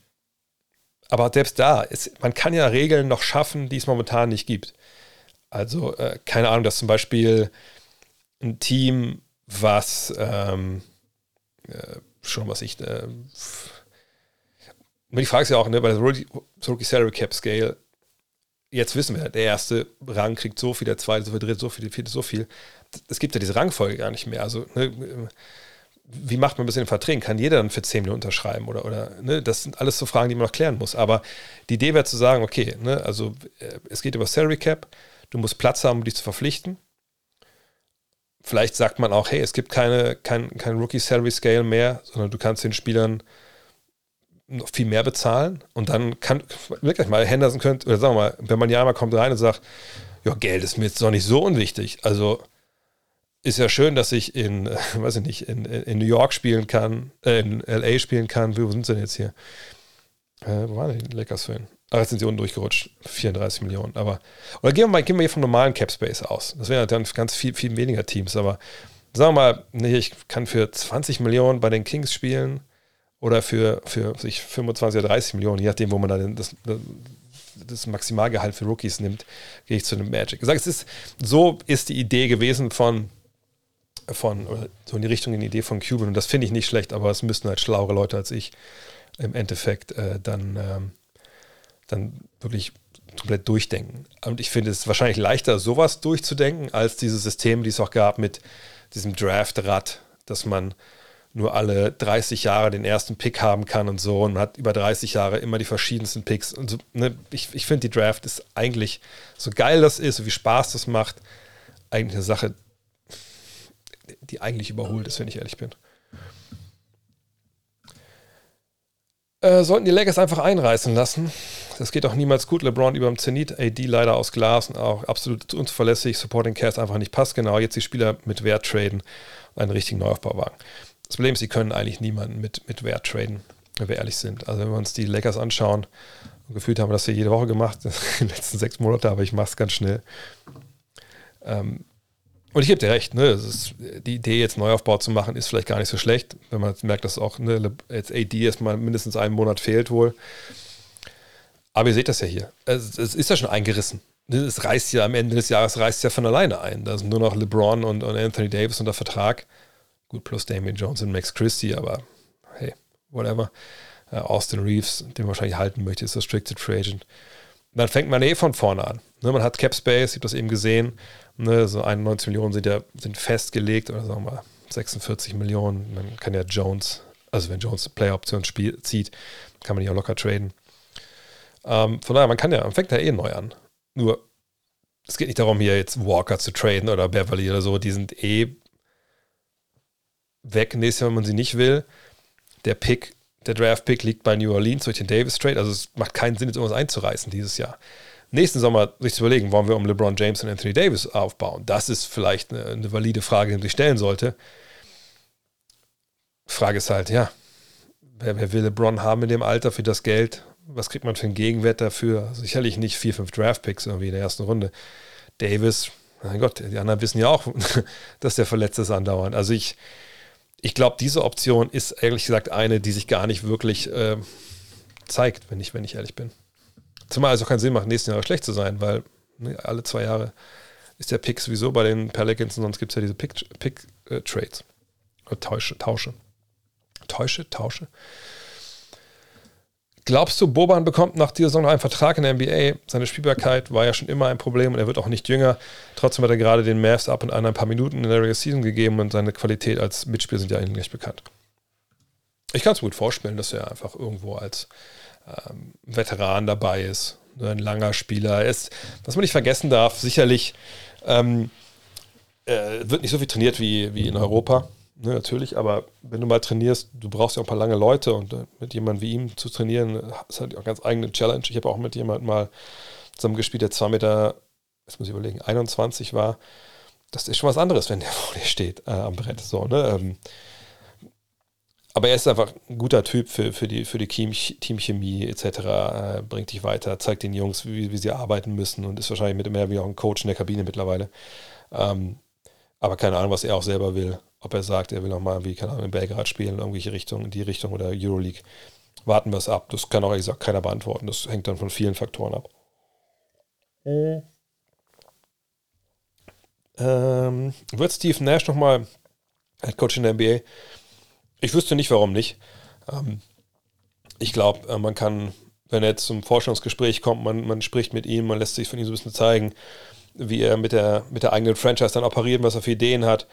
aber selbst da, ist, man kann ja Regeln noch schaffen, die es momentan nicht gibt. Also, äh, keine Ahnung, dass zum Beispiel ein Team, was ähm, äh, schon was ich. Äh, die Frage ist ja auch, ne, bei der Rookie Salary Cap Scale, jetzt wissen wir, der erste Rang kriegt so viel, der zweite so viel, der dritte so viel, der vierte so viel. Es gibt ja diese Rangfolge gar nicht mehr. Also, ne, wie macht man das in den Verträgen? Kann jeder dann für 10 Minuten unterschreiben? Oder, oder ne? das sind alles so Fragen, die man noch klären muss. Aber die Idee wäre zu sagen, okay, ne, also äh, es geht über Salary Cap, du musst Platz haben, um dich zu verpflichten. Vielleicht sagt man auch, hey, es gibt keine, kein, kein Rookie Salary Scale mehr, sondern du kannst den Spielern noch viel mehr bezahlen und dann kann wirklich mal Henderson könnte, oder sagen wir mal, wenn man ja einmal kommt rein und sagt, ja, Geld ist mir jetzt doch nicht so unwichtig. Also ist ja schön, dass ich in, äh, weiß ich nicht, in, in New York spielen kann, äh, in LA spielen kann. Wo sind sie denn jetzt hier? Äh, wo waren die Lakers für ihn? Ah, jetzt sind sie unten durchgerutscht. 34 Millionen. Aber, oder gehen wir mal, gehen wir hier vom normalen Cap Space aus. Das wären dann ganz viel, viel weniger Teams. Aber sagen wir mal, nee, ich kann für 20 Millionen bei den Kings spielen oder für, für sich 25 oder 30 Millionen, je nachdem, wo man dann das, das Maximalgehalt für Rookies nimmt, gehe ich zu einem Magic. Sage, es ist, so ist die Idee gewesen von von, so in die Richtung in die Idee von Cuban. Und das finde ich nicht schlecht, aber es müssten halt schlauere Leute als ich im Endeffekt äh, dann, ähm, dann wirklich komplett durchdenken. Und ich finde es wahrscheinlich leichter, sowas durchzudenken, als dieses System, die es auch gab mit diesem Draft-Rad, dass man nur alle 30 Jahre den ersten Pick haben kann und so und hat über 30 Jahre immer die verschiedensten Picks. Und so, ne, ich, ich finde, die Draft ist eigentlich, so geil das ist, so wie Spaß das macht, eigentlich eine Sache, die eigentlich überholt ist, wenn ich ehrlich bin. Äh, sollten die Lakers einfach einreißen lassen. Das geht auch niemals gut. LeBron über dem Zenit, AD leider aus Glas und auch absolut unzuverlässig. Supporting Cast einfach nicht passt. Genau, jetzt die Spieler mit Wert traden einen richtigen Neuaufbau wagen. Das Problem ist, sie können eigentlich niemanden mit, mit Wert traden, wenn wir ehrlich sind. Also, wenn wir uns die Lakers anschauen, gefühlt haben wir das hier jede Woche gemacht, den letzten sechs Monaten, aber ich mache es ganz schnell. Ähm, und ich gebe dir recht, ne, ist, die Idee, jetzt Neuaufbau zu machen, ist vielleicht gar nicht so schlecht, wenn man merkt, dass auch ne, jetzt AD erstmal mindestens einen Monat fehlt wohl. Aber ihr seht das ja hier. Es, es ist ja schon eingerissen. Es reißt ja am Ende des Jahres reißt ja von alleine ein. Da sind nur noch LeBron und, und Anthony Davis unter Vertrag. Gut, plus Damian Jones und Max Christie, aber hey, whatever. Uh, Austin Reeves, den man wahrscheinlich halten möchte, ist Restricted Free Agent. Dann fängt man eh von vorne an. Ne, man hat Cap Space, ich habe das eben gesehen. Ne, so 91 Millionen sind ja sind festgelegt oder sagen wir mal 46 Millionen. Man kann ja Jones, also wenn Jones Player-Option zieht, kann man die auch locker traden. Ähm, von daher, man kann ja, man fängt ja eh neu an. Nur, es geht nicht darum, hier jetzt Walker zu traden oder Beverly oder so. Die sind eh weg nächstes Jahr, wenn man sie nicht will. Der Pick, der Draft-Pick liegt bei New Orleans durch den Davis Trade. Also es macht keinen Sinn, jetzt irgendwas einzureißen dieses Jahr nächsten Sommer sich zu überlegen, wollen wir um LeBron James und Anthony Davis aufbauen? Das ist vielleicht eine, eine valide Frage, die man sich stellen sollte. Frage ist halt, ja, wer, wer, will LeBron haben in dem Alter für das Geld? Was kriegt man für einen Gegenwert dafür? Sicherlich nicht vier, fünf Draftpicks irgendwie in der ersten Runde. Davis, mein Gott, die anderen wissen ja auch, dass der verletzt ist andauernd. Also ich, ich glaube, diese Option ist ehrlich gesagt eine, die sich gar nicht wirklich äh, zeigt, wenn ich, wenn ich ehrlich bin. Zumal es auch keinen Sinn macht, nächsten Jahre schlecht zu sein, weil ne, alle zwei Jahre ist der Pick sowieso bei den Pelicans und sonst gibt es ja diese Pick-Trades. Pick, äh, Tausche, Tausche. Täusche, Tausche. Glaubst du, Boban bekommt nach dieser Saison noch einen Vertrag in der NBA? Seine Spielbarkeit war ja schon immer ein Problem und er wird auch nicht jünger. Trotzdem hat er gerade den Mavs ab und an ein paar Minuten in der Regular Season gegeben und seine Qualität als Mitspieler sind ja eigentlich nicht bekannt. Ich kann es mir gut vorstellen, dass er einfach irgendwo als ähm, Veteran dabei ist, ein langer Spieler ist. Was man nicht vergessen darf, sicherlich ähm, äh, wird nicht so viel trainiert wie, wie in Europa, ne, natürlich, aber wenn du mal trainierst, du brauchst ja auch ein paar lange Leute und äh, mit jemandem wie ihm zu trainieren, ist halt auch eine ganz eigene Challenge. Ich habe auch mit jemandem mal zusammen gespielt, der 2 Meter, jetzt muss ich überlegen, 21 war das ist schon was anderes, wenn der vor dir steht äh, am Brett. So, ne? Ähm, aber er ist einfach ein guter Typ für, für die, für die Teamchemie etc. Äh, bringt dich weiter, zeigt den Jungs, wie, wie sie arbeiten müssen und ist wahrscheinlich mit mehr wie auch ein Coach in der Kabine mittlerweile. Ähm, aber keine Ahnung, was er auch selber will. Ob er sagt, er will nochmal, wie, keine Ahnung, in Belgrad spielen, in irgendwelche Richtungen, in die Richtung oder Euroleague. Warten wir es ab. Das kann auch, ehrlich gesagt, keiner beantworten. Das hängt dann von vielen Faktoren ab. Mhm. Ähm, wird Steve Nash nochmal Head Coach in der NBA? Ich wüsste nicht, warum nicht. Ähm, ich glaube, äh, man kann, wenn er jetzt zum Forschungsgespräch kommt, man, man spricht mit ihm, man lässt sich von ihm so ein bisschen zeigen, wie er mit der, mit der eigenen Franchise dann operiert, was er für Ideen hat.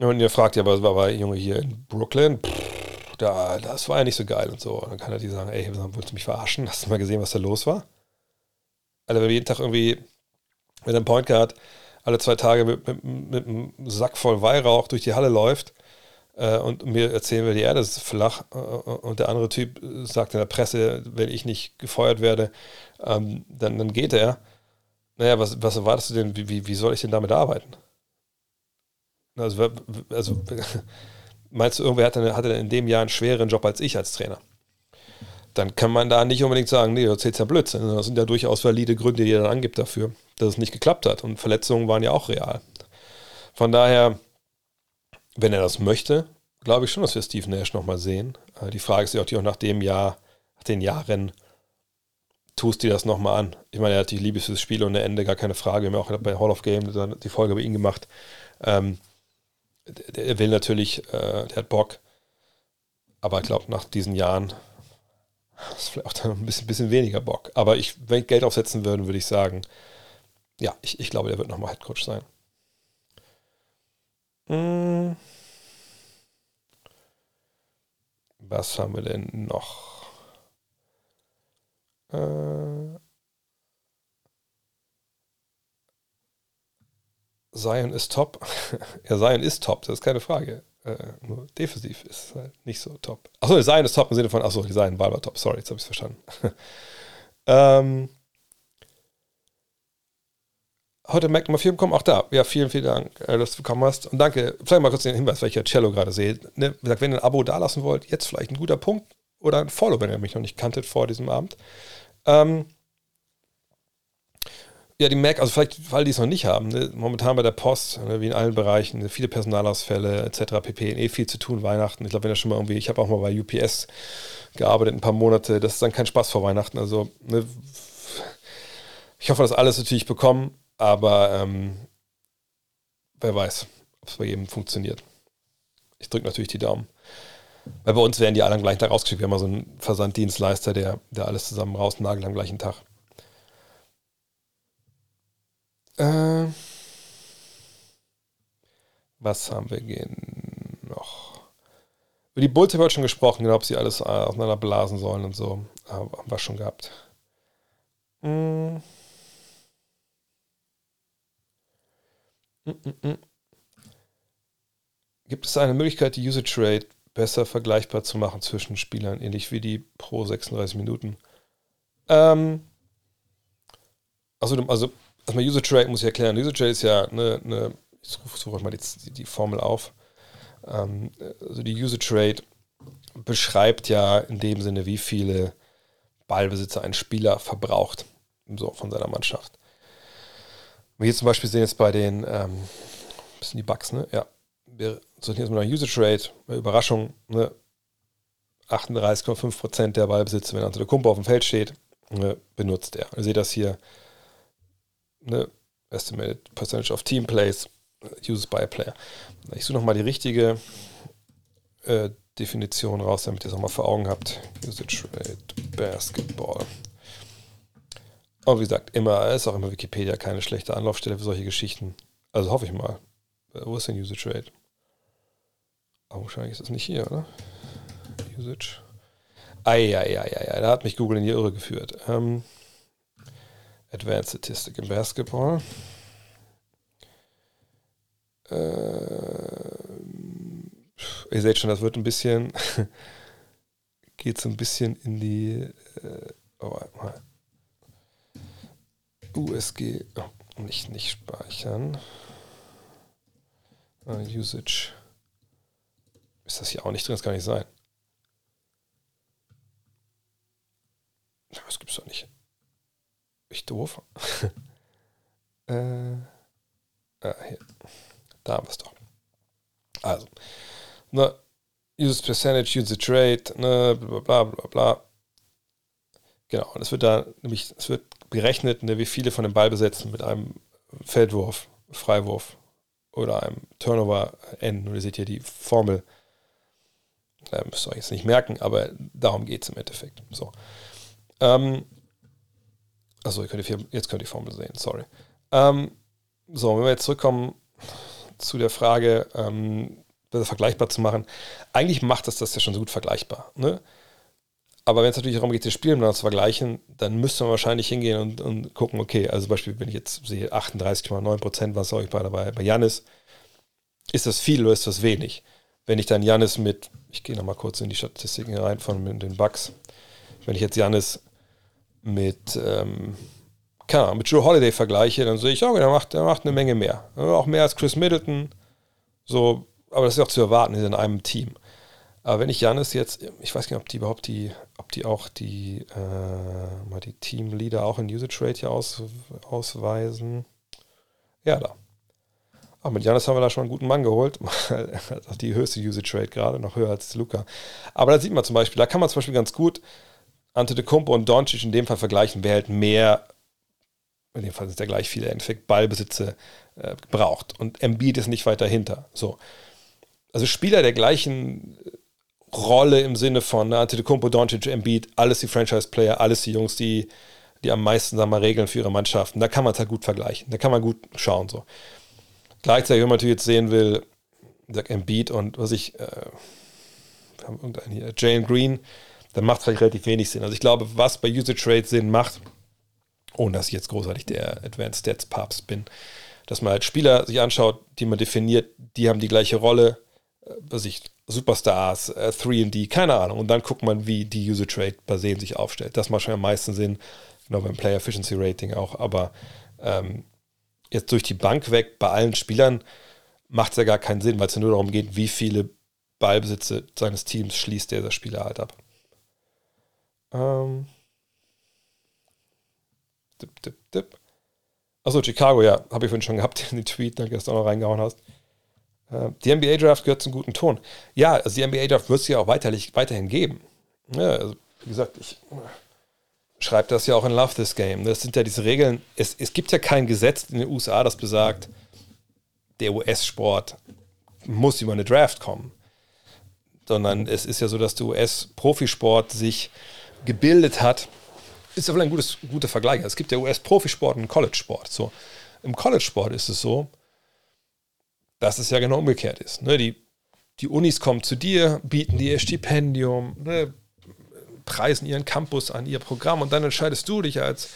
Und ihr fragt ja, was war, Junge hier in Brooklyn? Pff, da, das war ja nicht so geil und so. Und dann kann er die sagen, ey, willst du mich verarschen? Hast du mal gesehen, was da los war? Also wenn wir jeden Tag irgendwie mit einem Point Guard alle zwei Tage mit, mit, mit einem Sack voll Weihrauch durch die Halle läuft äh, und mir erzählen will, die Erde ist flach äh, und der andere Typ sagt in der Presse, wenn ich nicht gefeuert werde, ähm, dann, dann geht er. Naja, was, was erwartest du denn, wie, wie soll ich denn damit arbeiten? Also, also meinst du, irgendwer hat, hat in dem Jahr einen schwereren Job als ich als Trainer? Dann kann man da nicht unbedingt sagen, nee, du erzählst ja Blödsinn. Das sind ja durchaus valide Gründe, die er dann angibt dafür, dass es nicht geklappt hat. Und Verletzungen waren ja auch real. Von daher, wenn er das möchte, glaube ich schon, dass wir Steve Nash nochmal sehen. Äh, die Frage ist ja auch, nach dem Jahr, nach den Jahren, tust du das nochmal an? Ich meine, er hat die Liebe fürs Spiel und Ende, gar keine Frage. Wir haben auch bei Hall of Game die Folge bei ihm gemacht. Ähm, der, will natürlich, äh, der hat Bock. Aber ich glaube, nach diesen Jahren ist vielleicht auch dann ein bisschen, bisschen weniger Bock. Aber ich, wenn ich Geld aufsetzen würde, würde ich sagen, ja, ich, ich glaube, der wird nochmal Headcoach sein. Hm. Was haben wir denn noch? Äh, Zion ist top. ja, Zion ist top, das ist keine Frage. Äh, nur defensiv ist halt nicht so top. Achso, Zion ist top im Sinne von, achso, Zion war top. Sorry, jetzt habe ich es verstanden. ähm, heute Mac Nummer 4 bekommen, auch da. Ja, vielen, vielen Dank, äh, dass du bekommen hast. Und danke, vielleicht mal kurz den Hinweis, weil ich ja Cello gerade sehe. Ne, gesagt, wenn ihr ein Abo dalassen wollt, jetzt vielleicht ein guter Punkt oder ein Follow, wenn ihr mich noch nicht kanntet vor diesem Abend. Ähm, ja, die Mac, also vielleicht, weil die es noch nicht haben, ne? momentan bei der Post, ne, wie in allen Bereichen, ne, viele Personalausfälle etc. pp. Eh viel zu tun, Weihnachten. Ich glaube, wenn das schon mal irgendwie, ich habe auch mal bei UPS gearbeitet, ein paar Monate, das ist dann kein Spaß vor Weihnachten. Also, ne, ich hoffe, dass alles natürlich bekommen, aber ähm, wer weiß, ob es bei jedem funktioniert. Ich drücke natürlich die Daumen. Weil bei uns werden die alle am gleichen Tag rausgeschickt. Wir haben mal so einen Versanddienstleister, der, der alles zusammen rausnagelt am gleichen Tag. Äh, was haben wir noch? Über die Bulls haben wir schon gesprochen, genau, ob sie alles auseinander blasen sollen und so. Haben wir schon gehabt. Mm. Gibt es eine Möglichkeit, die User Trade besser vergleichbar zu machen zwischen Spielern, ähnlich wie die pro 36 Minuten? Ähm, also, also erstmal User Trade muss ich erklären. User Trade ist ja eine, eine ich suche mal die, die, Formel auf. Ähm, also die User Trade beschreibt ja in dem Sinne, wie viele Ballbesitzer ein Spieler verbraucht, so von seiner Mannschaft. Wir hier zum Beispiel sehen jetzt bei den, ähm, bisschen die Bugs, ne? Ja. Wir sortieren jetzt mal nach User Trade, Überraschung, ne? 38,5% der Ballbesitzer, wenn also der Kumpel auf dem Feld steht, ne, benutzt er. Ihr seht das hier, ne, Estimated Percentage of Team Plays used by player. Ich suche nochmal die richtige äh, Definition raus, damit ihr es auch mal vor Augen habt. Usage Rate Basketball. Aber wie gesagt, immer ist auch immer Wikipedia keine schlechte Anlaufstelle für solche Geschichten. Also hoffe ich mal. Äh, wo ist denn Usage Rate? Aber wahrscheinlich ist es nicht hier, oder? Usage. Eieieiei, da hat mich Google in die Irre geführt. Ähm, Advanced Statistik im Basketball. Äh, ihr seht schon, das wird ein bisschen, geht so ein bisschen in die äh, oh, USG, oh, nicht, nicht speichern. Uh, Usage. Ist das hier auch nicht drin? Das kann nicht sein. Das gibt's doch nicht. Ich doof. äh, ah, hier. Da haben wir es doch. Also, ne, Use Percentage, Use Trade, ne, bla bla bla bla. Genau, und es wird da nämlich, es wird berechnet, ne, wie viele von den Ballbesetzen mit einem Feldwurf, Freiwurf oder einem Turnover enden. Und ihr seht hier die Formel. Äh, müsst ihr euch jetzt nicht merken, aber darum geht es im Endeffekt. So. Ähm, achso, jetzt könnt ihr die Formel sehen, sorry. Ähm, so, wenn wir jetzt zurückkommen zu der Frage, ähm, das vergleichbar zu machen. Eigentlich macht das das ja schon so gut vergleichbar. Ne? Aber wenn es natürlich darum geht, das Spiel miteinander zu vergleichen, dann müsste man wahrscheinlich hingehen und, und gucken, okay, also zum Beispiel, wenn ich jetzt sehe 38,9 Prozent, was soll ich bei dabei bei Janis, ist das viel oder ist das wenig? Wenn ich dann Janis mit, ich gehe nochmal kurz in die Statistiken rein von den Bugs, wenn ich jetzt Janis mit, ähm, keine Ahnung, mit Joe Holiday vergleiche, dann sehe ich, okay, der macht, der macht eine Menge mehr. Auch mehr als Chris Middleton. So, aber das ist auch zu erwarten in einem Team. Aber wenn ich Janis jetzt, ich weiß nicht, ob die überhaupt die, ob die auch die, äh, mal die Teamleader auch in Usage Rate hier aus, ausweisen. Ja, da. Auch mit Janis haben wir da schon einen guten Mann geholt. die höchste Usage Rate gerade, noch höher als Luca. Aber da sieht man zum Beispiel, da kann man zum Beispiel ganz gut Ante de Kumpo und Doncic in dem Fall vergleichen, wer halt mehr, in dem Fall sind es ja gleich viele, im Endeffekt Ballbesitze äh, braucht. Und Embiid ist nicht weiter hinter. So. Also Spieler der gleichen Rolle im Sinne von ne, Antetokounmpo, Doncic, Embiid, alles die Franchise-Player, alles die Jungs, die, die am meisten sagen wir, regeln für ihre Mannschaften. Da kann man es halt gut vergleichen. Da kann man gut schauen. So. Gleichzeitig, wenn man natürlich jetzt sehen will, sag Embiid und was ich, äh, haben irgendeinen hier, Jalen Green, dann macht es halt relativ wenig Sinn. Also ich glaube, was bei Usage Trade Sinn macht, ohne dass ich jetzt großartig der Advanced Stats Papst bin, dass man halt Spieler sich anschaut, die man definiert, die haben die gleiche Rolle, äh, was ich, Superstars, äh, 3D, keine Ahnung. Und dann guckt man, wie die User Trade bei Sehen sich aufstellt. Das macht schon am meisten Sinn, genau beim Player Efficiency Rating auch. Aber ähm, jetzt durch die Bank weg bei allen Spielern macht es ja gar keinen Sinn, weil es ja nur darum geht, wie viele Ballbesitze seines Teams schließt der Spieler halt ab. Ähm. Dip, dip, dip. Achso, Chicago, ja, habe ich vorhin schon gehabt, den Tweet, den du gestern noch reingehauen hast. Äh, die NBA-Draft gehört zum guten Ton. Ja, also die NBA-Draft wird es ja auch weiterlich, weiterhin geben. Ja, also, wie gesagt, ich schreibe das ja auch in Love This Game. Das sind ja diese Regeln. Es, es gibt ja kein Gesetz in den USA, das besagt, der US-Sport muss über eine Draft kommen. Sondern es ist ja so, dass der US-Profisport sich gebildet hat. Ist ja vielleicht ein gutes, guter Vergleich. Es gibt ja US-Profisport und College-Sport. So, Im College-Sport ist es so, dass es ja genau umgekehrt ist. Ne? Die, die Unis kommen zu dir, bieten dir ihr Stipendium, ne? preisen ihren Campus an, ihr Programm und dann entscheidest du dich als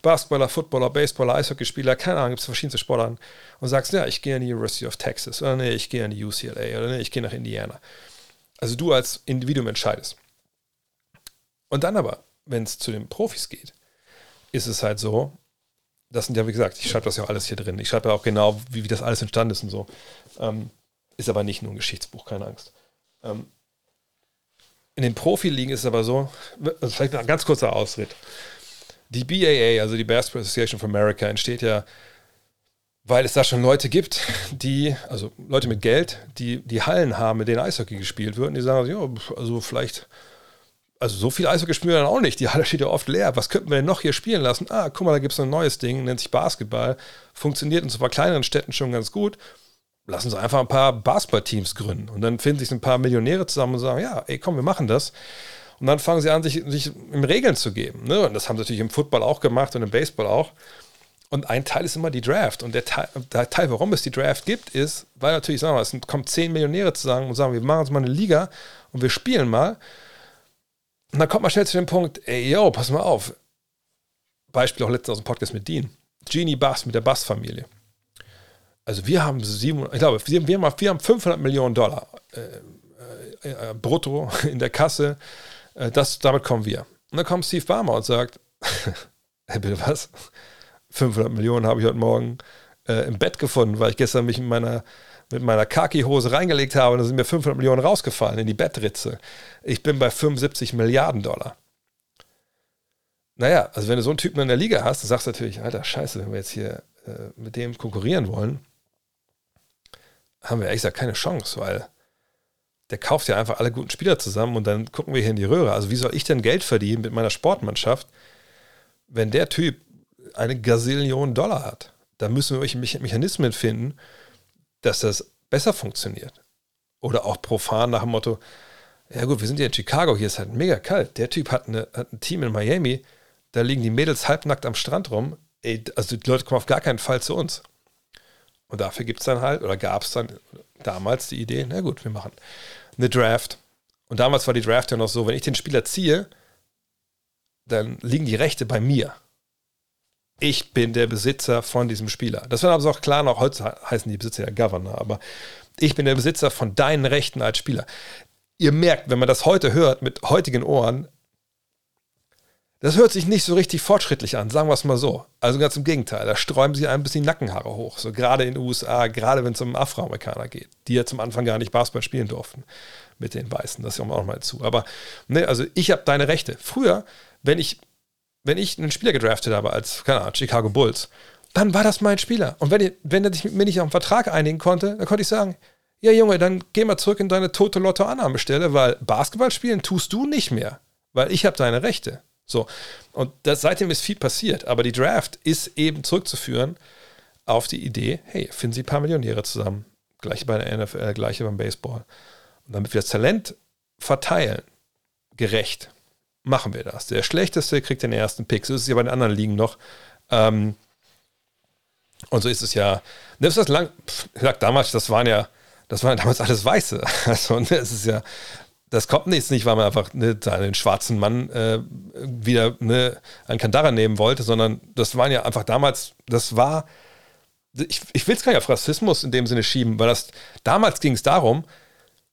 Basketballer, Footballer, Baseballer, Eishockeyspieler, keine Ahnung, gibt es verschiedenste Sportarten und sagst, ja, ich gehe an die University of Texas oder nee, ich gehe an die UCLA oder nee, ich gehe nach Indiana. Also du als Individuum entscheidest. Und dann aber, wenn es zu den Profis geht, ist es halt so, das sind ja, wie gesagt, ich schreibe das ja auch alles hier drin. Ich schreibe ja auch genau, wie, wie das alles entstanden ist und so. Ähm, ist aber nicht nur ein Geschichtsbuch, keine Angst. Ähm, in den Profiligen ist es aber so, also vielleicht ein ganz kurzer Ausritt. Die BAA, also die Basketball Association of America, entsteht ja, weil es da schon Leute gibt, die, also Leute mit Geld, die die Hallen haben, mit denen Eishockey gespielt wird, und die sagen, ja, also vielleicht also so viel Eishockey spielen wir dann auch nicht. Die Halle steht ja oft leer. Was könnten wir denn noch hier spielen lassen? Ah, guck mal, da gibt es ein neues Ding, nennt sich Basketball. Funktioniert in so ein paar kleineren Städten schon ganz gut. Lassen Sie einfach ein paar Basketballteams gründen. Und dann finden sich ein paar Millionäre zusammen und sagen, ja, ey, komm, wir machen das. Und dann fangen sie an, sich, sich im Regeln zu geben. Ne? Und das haben sie natürlich im Football auch gemacht und im Baseball auch. Und ein Teil ist immer die Draft. Und der Teil, der Teil, warum es die Draft gibt, ist, weil natürlich, sagen wir mal, es kommen zehn Millionäre zusammen und sagen, wir machen uns mal eine Liga und wir spielen mal. Und dann kommt man schnell zu dem Punkt, ey, yo, pass mal auf. Beispiel auch letztens aus dem Podcast mit Dean. Genie Bass mit der Bass-Familie. Also wir haben sieben, ich glaube, wir, haben, wir haben 500 Millionen Dollar äh, äh, äh, brutto in der Kasse. Äh, das, damit kommen wir. Und dann kommt Steve Barmer und sagt, hey, bitte was? 500 Millionen habe ich heute Morgen äh, im Bett gefunden, weil ich gestern mich mit meiner mit meiner Kaki-Hose reingelegt habe, dann sind mir 500 Millionen rausgefallen in die Bettritze. Ich bin bei 75 Milliarden Dollar. Naja, also wenn du so einen Typen in der Liga hast, dann sagst du natürlich, alter Scheiße, wenn wir jetzt hier äh, mit dem konkurrieren wollen, haben wir ehrlich gesagt keine Chance, weil der kauft ja einfach alle guten Spieler zusammen und dann gucken wir hier in die Röhre. Also wie soll ich denn Geld verdienen mit meiner Sportmannschaft, wenn der Typ eine Gazillion Dollar hat? Da müssen wir welche Mechanismen finden, dass das besser funktioniert. Oder auch profan nach dem Motto, ja gut, wir sind ja in Chicago, hier ist halt mega kalt. Der Typ hat, eine, hat ein Team in Miami, da liegen die Mädels halbnackt am Strand rum. Ey, also die Leute kommen auf gar keinen Fall zu uns. Und dafür gibt es dann halt, oder gab es dann damals die Idee, na gut, wir machen eine Draft. Und damals war die Draft ja noch so, wenn ich den Spieler ziehe, dann liegen die Rechte bei mir. Ich bin der Besitzer von diesem Spieler. Das wird aber auch klar, noch heute heißen die Besitzer ja Governor, aber ich bin der Besitzer von deinen Rechten als Spieler. Ihr merkt, wenn man das heute hört, mit heutigen Ohren, das hört sich nicht so richtig fortschrittlich an, sagen wir es mal so. Also ganz im Gegenteil, da sträuben sie ein bisschen Nackenhaare hoch. So gerade in den USA, gerade wenn es um Afroamerikaner geht, die ja zum Anfang gar nicht Basketball spielen durften mit den Weißen. Das kommt auch mal zu. Aber ne, also ich habe deine Rechte. Früher, wenn ich, wenn ich einen Spieler gedraftet habe als, keine Ahnung, Chicago Bulls, dann war das mein Spieler. Und wenn, wenn er sich mit mir nicht auf einen Vertrag einigen konnte, dann konnte ich sagen, ja Junge, dann geh mal zurück in deine tote Lotto-Annahmestelle, weil Basketball spielen tust du nicht mehr, weil ich habe deine Rechte. So. Und das, seitdem ist viel passiert. Aber die Draft ist eben zurückzuführen auf die Idee, hey, finden Sie ein paar Millionäre zusammen. Gleiche bei der NFL, gleiche beim Baseball. Und damit wir das Talent verteilen, gerecht, machen wir das. Der Schlechteste kriegt den ersten Pick. So ist es ja bei den anderen Ligen noch. Ähm, und so ist es ja. Das ist das lang, pff, damals, das waren ja, das waren damals alles Weiße. Also, ne, es ist ja das kommt jetzt nicht, weil man einfach ne, einen schwarzen Mann äh, wieder ne, an Kandara nehmen wollte, sondern das waren ja einfach damals, das war, ich, ich will es gar nicht auf Rassismus in dem Sinne schieben, weil das damals ging es darum,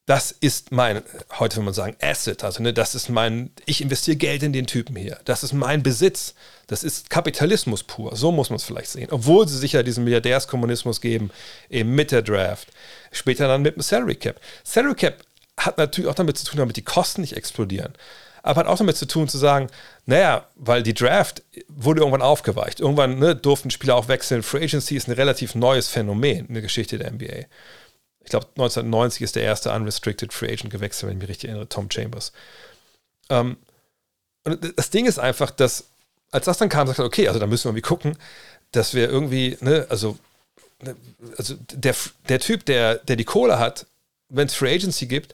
das ist mein, heute will man sagen, Asset, also ne, das ist mein, ich investiere Geld in den Typen hier, das ist mein Besitz, das ist Kapitalismus pur, so muss man es vielleicht sehen, obwohl sie sich ja diesen Milliardärskommunismus geben, eben mit der Draft, später dann mit dem Salary Cap. Salary Cap hat natürlich auch damit zu tun, damit die Kosten nicht explodieren. Aber hat auch damit zu tun, zu sagen, naja, weil die Draft wurde irgendwann aufgeweicht. Irgendwann ne, durften Spieler auch wechseln. Free Agency ist ein relativ neues Phänomen in der Geschichte der NBA. Ich glaube, 1990 ist der erste Unrestricted Free Agent gewechselt, wenn ich mich richtig erinnere, Tom Chambers. Ähm, und das Ding ist einfach, dass, als das dann kam, sagte okay, also da müssen wir irgendwie gucken, dass wir irgendwie, ne, also, ne, also der, der Typ, der, der die Kohle hat, wenn es Free Agency gibt,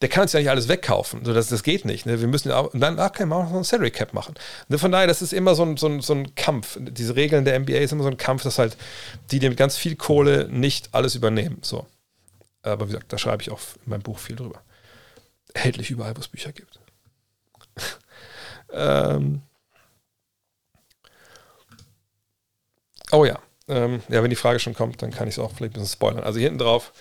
der kann uns ja nicht alles wegkaufen. So, das, das geht nicht. Ne? Wir müssen auch, und dann, ach, können wir noch ein Salary Cap machen. Ne? Von daher, das ist immer so ein, so, ein, so ein Kampf. Diese Regeln der NBA ist immer so ein Kampf, dass halt die, die mit ganz viel Kohle nicht alles übernehmen. So. Aber wie gesagt, da schreibe ich auch in meinem Buch viel drüber. Erhältlich überall, wo es Bücher gibt. ähm. Oh ja. Ähm, ja, wenn die Frage schon kommt, dann kann ich es auch vielleicht ein bisschen spoilern. Also hinten drauf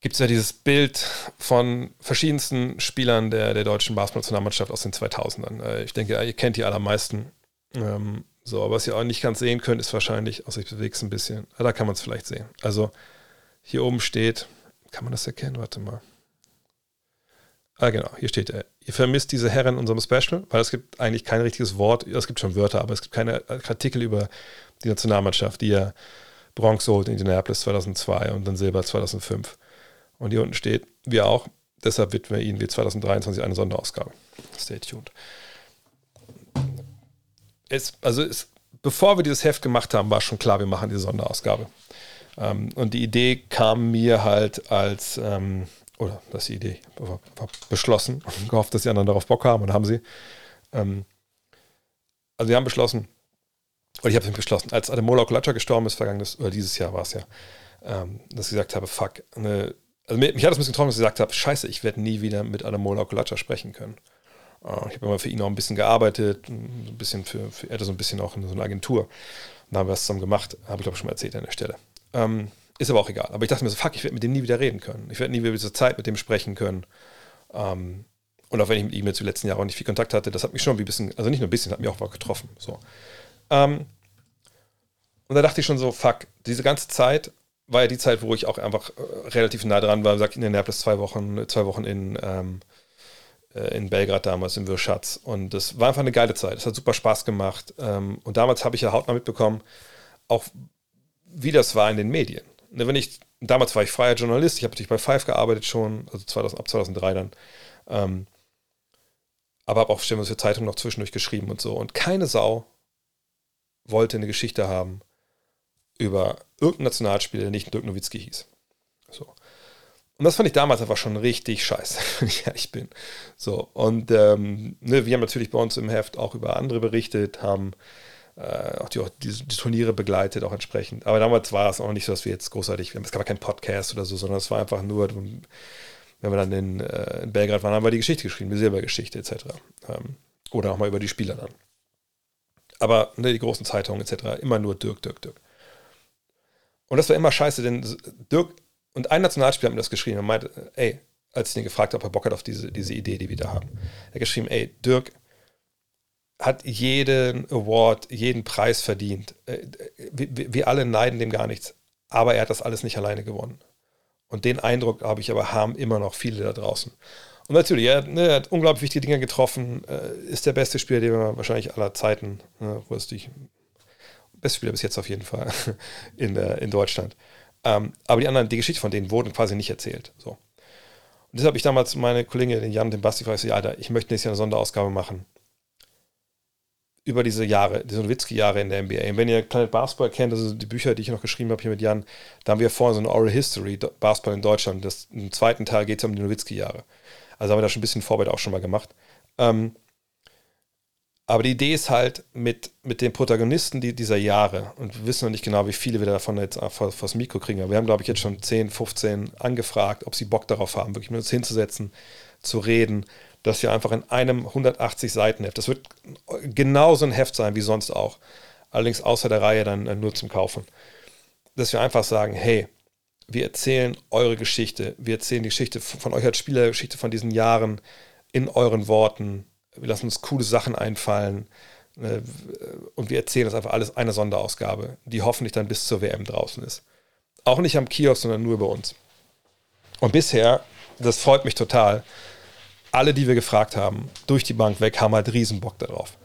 gibt es ja dieses Bild von verschiedensten Spielern der, der deutschen Basketball-Nationalmannschaft aus den 2000ern. Äh, ich denke, ihr kennt die allermeisten. Ähm, so, was ihr auch nicht ganz sehen könnt, ist wahrscheinlich, außer ich bewege es ein bisschen, da kann man es vielleicht sehen. Also hier oben steht, kann man das erkennen? Warte mal. Ah, genau, hier steht er. Ihr vermisst diese Herren in unserem Special, weil es gibt eigentlich kein richtiges Wort, es gibt schon Wörter, aber es gibt keine Artikel über die Nationalmannschaft, die ja Bronze holt in Indianapolis 2002 und dann Silber 2005. Und hier unten steht, wir auch, deshalb widmen wir Ihnen wie 2023 eine Sonderausgabe. Stay tuned. Es, also es, bevor wir dieses Heft gemacht haben, war schon klar, wir machen diese Sonderausgabe. Ähm, und die Idee kam mir halt als, ähm, oder das ist die Idee, war, war beschlossen und gehofft, dass die anderen darauf Bock haben und haben sie. Ähm, also wir haben beschlossen, oder ich habe es beschlossen, als Ademola Okulacha gestorben ist, vergangenes, oder dieses Jahr war es ja, ähm, dass ich gesagt habe, fuck, eine also mich, hat das ein bisschen getroffen, dass ich gesagt habe, scheiße, ich werde nie wieder mit Adamola Okulacha sprechen können. Äh, ich habe immer für ihn auch ein bisschen gearbeitet, ein bisschen für, für er hatte so ein bisschen auch in so einer Agentur. Und da haben wir das zusammen gemacht, habe ich glaube ich schon mal erzählt an der Stelle. Ähm, ist aber auch egal. Aber ich dachte mir so, fuck, ich werde mit dem nie wieder reden können. Ich werde nie wieder diese Zeit mit dem sprechen können. Ähm, und auch wenn ich mit ihm jetzt die letzten Jahre auch nicht viel Kontakt hatte, das hat mich schon ein bisschen, also nicht nur ein bisschen, hat mich auch getroffen. So. Ähm, und da dachte ich schon so, fuck, diese ganze Zeit war ja die Zeit, wo ich auch einfach äh, relativ nah dran war, sagt in Indianapolis zwei Wochen, zwei Wochen in, ähm, äh, in Belgrad damals, in Wirschatz. Und das war einfach eine geile Zeit. Es hat super Spaß gemacht. Ähm, und damals habe ich ja hautnah mitbekommen, auch wie das war in den Medien. Ne, wenn ich, damals war ich freier Journalist, ich habe natürlich bei Five gearbeitet schon, also 2000, ab 2003 dann. Ähm, aber habe auch stellenweise für Zeitungen noch zwischendurch geschrieben und so. Und keine Sau wollte eine Geschichte haben über irgendein Nationalspieler, der nicht Dirk Nowitzki hieß. So. Und das fand ich damals einfach schon richtig scheiße, wenn ich ehrlich bin. So, und ähm, ne, wir haben natürlich bei uns im Heft auch über andere berichtet, haben auch, die, auch die, die, Turniere begleitet, auch entsprechend. Aber damals war es auch nicht so, dass wir jetzt großartig, es gab kein Podcast oder so, sondern es war einfach nur, wenn wir dann in, äh, in Belgrad waren, haben wir die Geschichte geschrieben, die Silbergeschichte etc. Ähm, oder auch mal über die Spieler dann. Aber ne, die großen Zeitungen etc. immer nur Dirk, Dirk, Dirk. Und das war immer scheiße, denn Dirk und ein Nationalspieler hat mir das geschrieben und meinte, ey, als ich ihn gefragt habe, ob er Bock hat auf diese, diese Idee, die wir da haben. Er hat geschrieben, ey, Dirk hat jeden Award, jeden Preis verdient. Äh, wir, alle neiden dem gar nichts. Aber er hat das alles nicht alleine gewonnen. Und den Eindruck, habe ich aber, haben immer noch viele da draußen. Und natürlich, er, ne, hat unglaublich wichtige Dinge getroffen, äh, ist der beste Spieler, den wir wahrscheinlich aller Zeiten, ne, wo es durch beste Spieler bis jetzt auf jeden Fall in, in Deutschland. Ähm, aber die anderen, die Geschichte von denen wurden quasi nicht erzählt. So. Und deshalb habe ich damals meine Kollegen, den Jan den Basti, gefragt, Alter, ich möchte nächstes Jahr eine Sonderausgabe machen über diese Jahre, diese Nowitzki-Jahre in der NBA. Und wenn ihr Planet Basketball kennt, also die Bücher, die ich noch geschrieben habe hier mit Jan, da haben wir vorhin so eine Oral History, Basketball in Deutschland. Das, Im zweiten Teil geht es um die Nowitzki-Jahre. Also haben wir da schon ein bisschen Vorbild auch schon mal gemacht. Ähm, aber die Idee ist halt mit, mit den Protagonisten die, dieser Jahre, und wir wissen noch nicht genau, wie viele wir davon jetzt vor, das Mikro kriegen, aber wir haben, glaube ich, jetzt schon 10, 15 angefragt, ob sie Bock darauf haben, wirklich mit uns hinzusetzen, zu reden, dass wir einfach in einem 180 Seiten Heft, das wird genauso ein Heft sein wie sonst auch, allerdings außer der Reihe dann nur zum Kaufen, dass wir einfach sagen, hey, wir erzählen eure Geschichte, wir erzählen die Geschichte von euch als Spieler, Geschichte von diesen Jahren in euren Worten, wir lassen uns coole Sachen einfallen äh, und wir erzählen das einfach alles eine Sonderausgabe, die hoffentlich dann bis zur WM draußen ist. Auch nicht am Kiosk, sondern nur über uns. Und bisher, das freut mich total, alle, die wir gefragt haben, durch die Bank weg, haben halt riesen Bock darauf.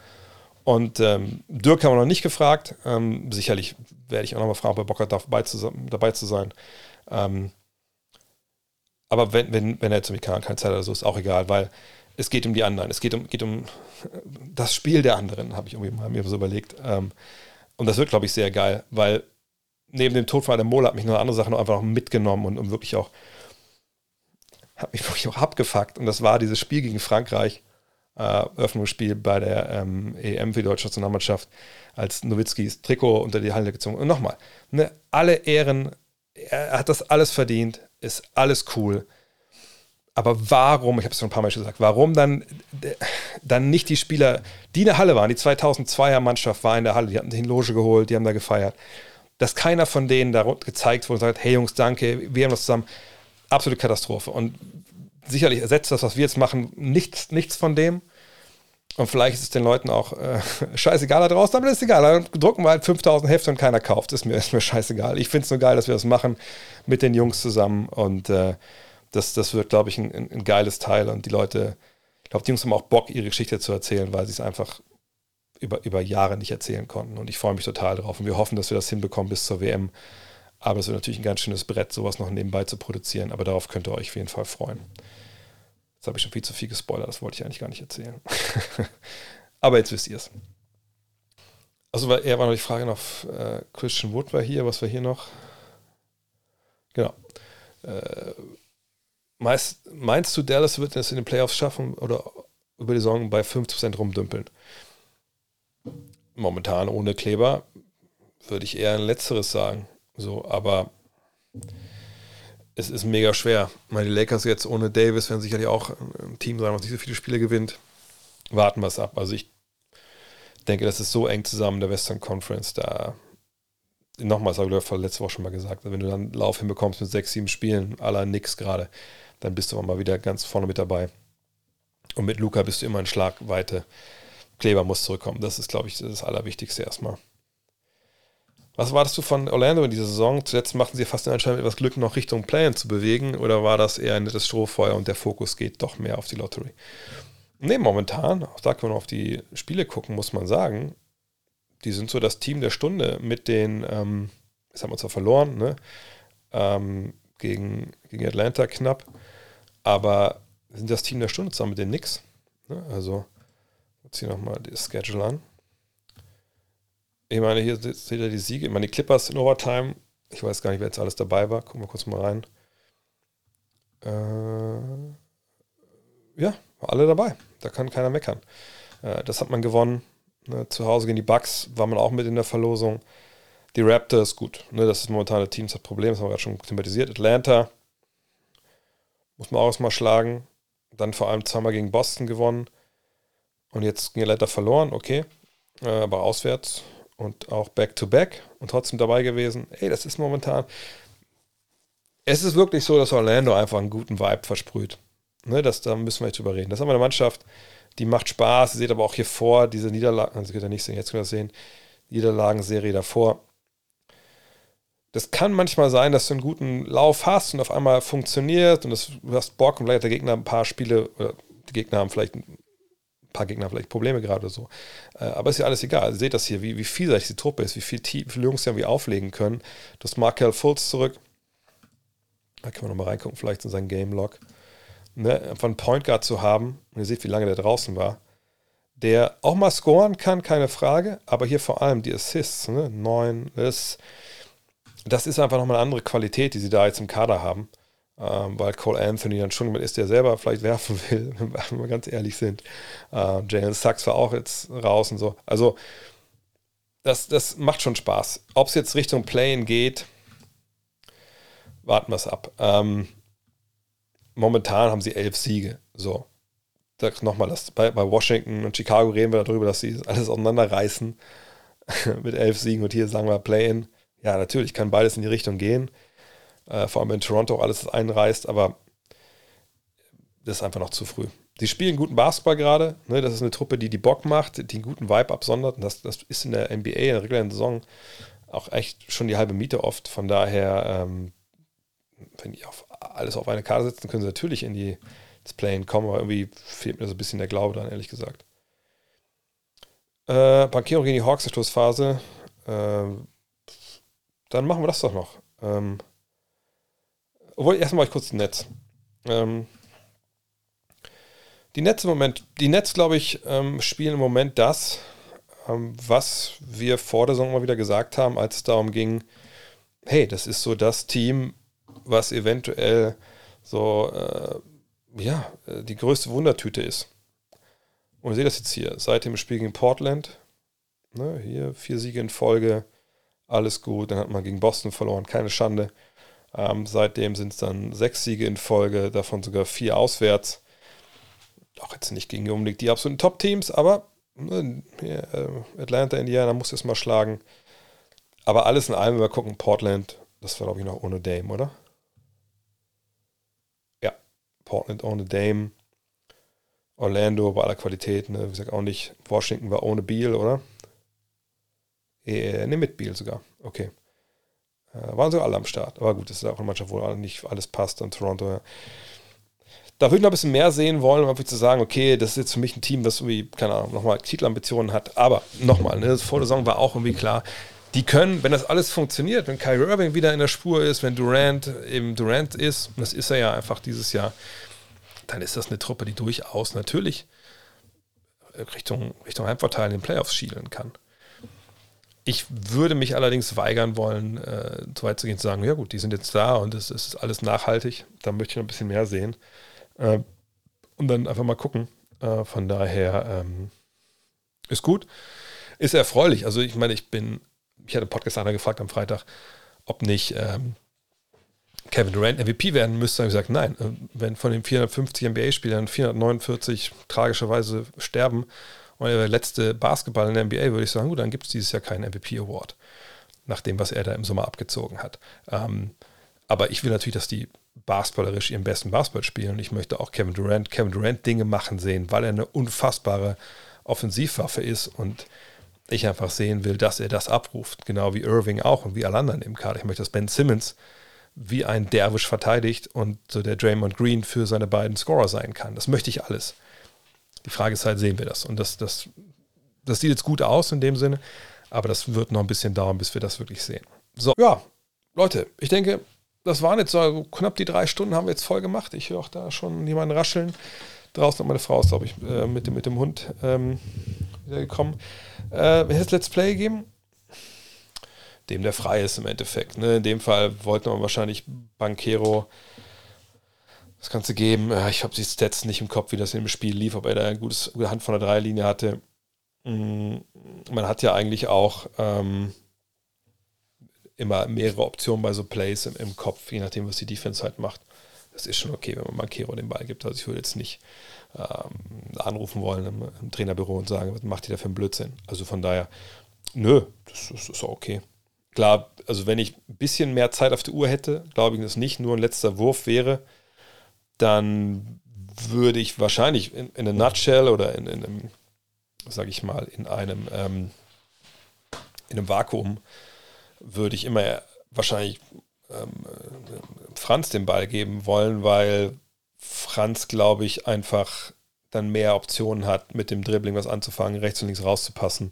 Und ähm, Dirk haben wir noch nicht gefragt. Ähm, sicherlich werde ich auch nochmal fragen, ob er Bock hat, dabei zu, dabei zu sein. Ähm, aber wenn, wenn, wenn er jetzt irgendwie keine, Zeit hat oder so, ist auch egal, weil es geht um die anderen. Es geht um, geht um das Spiel der anderen, habe ich irgendwie mal mir so überlegt. Ähm, und das wird, glaube ich, sehr geil, weil neben dem Tod von Adam Mola hat mich noch andere Sachen noch einfach noch mitgenommen und um wirklich auch, hat mich wirklich auch abgefuckt. Und das war dieses Spiel gegen Frankreich, äh, Öffnungsspiel bei der ähm, EM für die deutsche Nationalmannschaft, als Nowitzkis Trikot unter die Halle gezogen. Und nochmal, ne, alle Ehren, er hat das alles verdient, ist alles cool. Aber warum, ich habe es schon ein paar Mal schon gesagt, warum dann, dann nicht die Spieler, die in der Halle waren, die 2002er Mannschaft war in der Halle, die hatten sich in Loge geholt, die haben da gefeiert, dass keiner von denen da gezeigt wurde und sagt, hey Jungs, danke, wir haben das zusammen. Absolute Katastrophe. Und sicherlich ersetzt das, was wir jetzt machen, nichts, nichts von dem. Und vielleicht ist es den Leuten auch äh, scheißegal da draußen, aber das ist egal. Dann drucken wir halt 5000 Hefte und keiner kauft. Ist mir, ist mir scheißegal. Ich finde es nur geil, dass wir das machen mit den Jungs zusammen und äh, das, das wird, glaube ich, ein, ein, geiles Teil und die Leute, ich glaube, die Jungs haben auch Bock, ihre Geschichte zu erzählen, weil sie es einfach über, über Jahre nicht erzählen konnten und ich freue mich total drauf und wir hoffen, dass wir das hinbekommen bis zur WM. Aber es wird natürlich ein ganz schönes Brett, sowas noch nebenbei zu produzieren, aber darauf könnt ihr euch auf jeden Fall freuen. Jetzt habe ich schon viel zu viel gespoilert, das wollte ich eigentlich gar nicht erzählen. aber jetzt wisst ihr es. Also eher war noch die Frage noch, äh, Christian Wood war hier, was war hier noch? Genau. Äh, Meist, meinst du, Dallas wird es in den Playoffs schaffen oder über die Saison bei 50% rumdümpeln? Momentan ohne Kleber würde ich eher ein letzteres sagen. So, aber es ist mega schwer. Meine Lakers jetzt ohne Davis werden sicherlich auch ein Team sein, was nicht so viele Spiele gewinnt. Warten wir es ab. Also ich denke, das ist so eng zusammen, der Western Conference, da nochmals, habe ich letzte Woche schon mal gesagt, wenn du dann einen Lauf hinbekommst mit sechs, sieben Spielen, aller nix gerade, dann bist du auch mal wieder ganz vorne mit dabei. Und mit Luca bist du immer in Schlagweite. Kleber muss zurückkommen. Das ist, glaube ich, das Allerwichtigste erstmal. Was wartest du von Orlando in dieser Saison? Zuletzt machten sie fast den Anschein, etwas Glück noch Richtung Play zu bewegen oder war das eher ein nettes Strohfeuer und der Fokus geht doch mehr auf die Lottery? Ne, momentan, auch da können wir auf die Spiele gucken, muss man sagen, die sind so das Team der Stunde mit den, ähm, jetzt haben wir zwar verloren, ne? Ähm, gegen, gegen Atlanta knapp, aber sind das Team der Stunde zusammen mit den Knicks. Ne? Also, jetzt hier nochmal das Schedule an. Ich meine, hier seht ihr die Siege. Ich meine, die Clippers in Overtime. Ich weiß gar nicht, wer jetzt alles dabei war. Gucken wir kurz mal rein. Äh, ja, alle dabei. Da kann keiner meckern. Äh, das hat man gewonnen. Ne, zu Hause gegen die Bucks war man auch mit in der Verlosung. Die Raptors, gut. Ne, das ist momentan das Team, das hat Probleme, das haben wir gerade schon thematisiert. Atlanta muss man auch erstmal schlagen. Dann vor allem zweimal gegen Boston gewonnen. Und jetzt gegen Atlanta verloren, okay. Äh, aber auswärts und auch Back-to-Back -back und trotzdem dabei gewesen. Ey, das ist momentan. Es ist wirklich so, dass Orlando einfach einen guten Vibe versprüht. Ne, das, da müssen wir jetzt drüber reden. Das haben wir eine Mannschaft, die macht Spaß. Ihr seht aber auch hier vor, diese Niederlagen, also könnt ihr nicht sehen, jetzt könnt ihr das sehen, Niederlagenserie davor. Das kann manchmal sein, dass du einen guten Lauf hast und auf einmal funktioniert und das, du hast Bock und vielleicht der Gegner ein paar Spiele, oder die Gegner haben vielleicht paar Gegner vielleicht Probleme gerade oder so. Äh, aber ist ja alles egal. Ihr seht das hier, wie, wie vielseitig die Truppe ist, wie viel viele Jungs irgendwie auflegen können. Das Markel Fultz zurück. Da können wir nochmal reingucken, vielleicht in seinen Game Log. Ne, einfach einen Point Guard zu haben, und ihr seht, wie lange der draußen war, der auch mal scoren kann, keine Frage, aber hier vor allem die Assists, ne, neun, das, das ist einfach nochmal eine andere Qualität, die sie da jetzt im Kader haben ähm, weil Cole Anthony dann schon jemand ist, der selber vielleicht werfen will, wenn wir ganz ehrlich sind. Äh, Jalen Sachs war auch jetzt raus und so. Also, das, das macht schon Spaß. Ob es jetzt Richtung Playen geht, warten wir es ab. Ähm, momentan haben sie elf Siege. So. Nochmal, das, bei, bei Washington und Chicago reden wir darüber, dass sie alles auseinanderreißen mit elf Siegen und hier sagen wir Play-In. Ja, natürlich kann beides in die Richtung gehen. Äh, vor allem wenn Toronto alles einreißt, aber das ist einfach noch zu früh. Die spielen guten Basketball gerade. Ne? Das ist eine Truppe, die die Bock macht, die einen guten Vibe absondert. Und das, das ist in der NBA, in der regulären Saison, auch echt schon die halbe Miete oft. Von daher, ähm, wenn die auf alles auf eine Karte setzen, können sie natürlich in die das Playen kommen, aber irgendwie fehlt mir so ein bisschen der Glaube dran, ehrlich gesagt. Äh, Bankero gegen die Hawks, der Schlussphase. Äh, dann machen wir das doch noch. Ähm, obwohl, erstmal ich kurz die Netz. Ähm, die Netz im Moment, die Netz, glaube ich, ähm, spielen im Moment das, ähm, was wir vor der Saison mal wieder gesagt haben, als es darum ging, hey, das ist so das Team, was eventuell so, äh, ja, die größte Wundertüte ist. Und ihr seht das jetzt hier, seit dem Spiel gegen Portland, ne, hier vier Siege in Folge, alles gut, dann hat man gegen Boston verloren, keine Schande. Ähm, seitdem sind es dann sechs Siege in Folge, davon sogar vier auswärts. Auch jetzt nicht gegen unbedingt die absoluten Top-Teams, aber ne, äh, Atlanta, Indiana muss es mal schlagen. Aber alles in allem, wenn wir gucken, Portland, das war glaube ich noch ohne Dame, oder? Ja, Portland ohne Dame. Orlando bei aller Qualität, ne? wie gesagt, auch nicht. Washington war ohne Beal, oder? Äh, ne, mit Beal sogar. Okay. Äh, waren sogar alle am Start. Aber gut, das ist auch eine Mannschaft, wo nicht alles passt. Und Toronto, ja. Da würde ich noch ein bisschen mehr sehen wollen, um einfach zu sagen, okay, das ist jetzt für mich ein Team, das irgendwie, keine Ahnung, nochmal Titelambitionen hat. Aber nochmal, ne, vor der Saison war auch irgendwie klar, die können, wenn das alles funktioniert, wenn Kyrie Irving wieder in der Spur ist, wenn Durant eben Durant ist, und das ist er ja einfach dieses Jahr, dann ist das eine Truppe, die durchaus natürlich Richtung, Richtung Heimvorteil in den Playoffs schielen kann. Ich würde mich allerdings weigern wollen, äh, so weit zu gehen, zu sagen, ja gut, die sind jetzt da und es ist alles nachhaltig. Da möchte ich noch ein bisschen mehr sehen. Äh, und dann einfach mal gucken. Äh, von daher ähm, ist gut. Ist erfreulich. Also ich meine, ich bin, ich hatte Podcast einer gefragt am Freitag, ob nicht ähm, Kevin Durant MVP werden müsste. Habe ich gesagt, nein, äh, wenn von den 450 NBA-Spielern 449 tragischerweise sterben, und der letzte Basketball in der NBA, würde ich sagen, gut, dann gibt es dieses Jahr keinen MVP Award, nach dem, was er da im Sommer abgezogen hat. Ähm, aber ich will natürlich, dass die basketballerisch ihren besten Basketball spielen und ich möchte auch Kevin Durant, Kevin Durant Dinge machen sehen, weil er eine unfassbare Offensivwaffe ist und ich einfach sehen will, dass er das abruft, genau wie Irving auch und wie alle anderen im Kader. Ich möchte, dass Ben Simmons wie ein Derwisch verteidigt und so der Draymond Green für seine beiden Scorer sein kann. Das möchte ich alles. Die Frage ist halt, sehen wir das? Und das, das, das sieht jetzt gut aus in dem Sinne, aber das wird noch ein bisschen dauern, bis wir das wirklich sehen. So, ja, Leute, ich denke, das waren jetzt so knapp die drei Stunden, haben wir jetzt voll gemacht. Ich höre auch da schon jemanden rascheln. Draußen meine Frau ist, glaube ich, äh, mit, dem, mit dem Hund ähm, wieder gekommen. Äh, es Let's Play geben, dem der frei ist im Endeffekt. Ne? In dem Fall wollten wir wahrscheinlich Bankero das Ganze geben. Ich habe die Stats nicht im Kopf, wie das im Spiel lief, ob er da eine gutes, gute Hand von der Dreilinie hatte. Mm, man hat ja eigentlich auch ähm, immer mehrere Optionen bei so Plays im, im, Kopf, je nachdem, was die Defense halt macht. Das ist schon okay, wenn man Bankero den Ball gibt. Also ich würde jetzt nicht ähm, anrufen wollen im, im, Trainerbüro und sagen, was macht ihr da für einen Blödsinn? Also von daher, nö, das, das ist okay. Klar, also wenn ich ein bisschen mehr Zeit auf der Uhr hätte, glaube ich, dass nicht nur ein letzter Wurf wäre, dann würde ich wahrscheinlich in, in einer Nutshell oder in, in einem, sage ich mal, in einem, ähm, in einem Vakuum, würde ich immer wahrscheinlich ähm, Franz den Ball geben wollen, weil Franz, glaube ich, einfach dann mehr Optionen hat, mit dem Dribbling was anzufangen, rechts und links rauszupassen.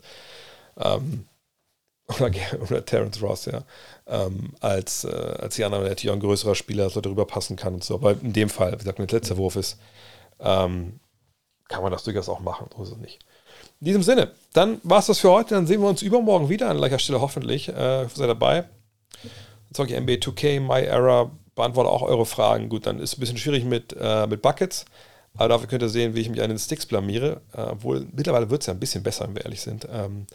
Ähm, oder, oder Terence Ross, ja, ähm, als, äh, als die anderen natürlich auch ein größerer Spieler, so darüber passen kann und so. Aber in dem Fall, wie gesagt, wenn der letzte Wurf ist, ähm, kann man das durchaus auch machen, so ist es nicht. In diesem Sinne, dann war es das für heute. Dann sehen wir uns übermorgen wieder an gleicher Stelle hoffentlich. Äh, seid dabei. Zocke NBA 2K, My Era, beantworte auch eure Fragen. Gut, dann ist es ein bisschen schwierig mit, äh, mit Buckets. Aber dafür könnt ihr sehen, wie ich mich an den Sticks blamiere. Äh, obwohl mittlerweile wird es ja ein bisschen besser, wenn wir ehrlich sind. Ähm,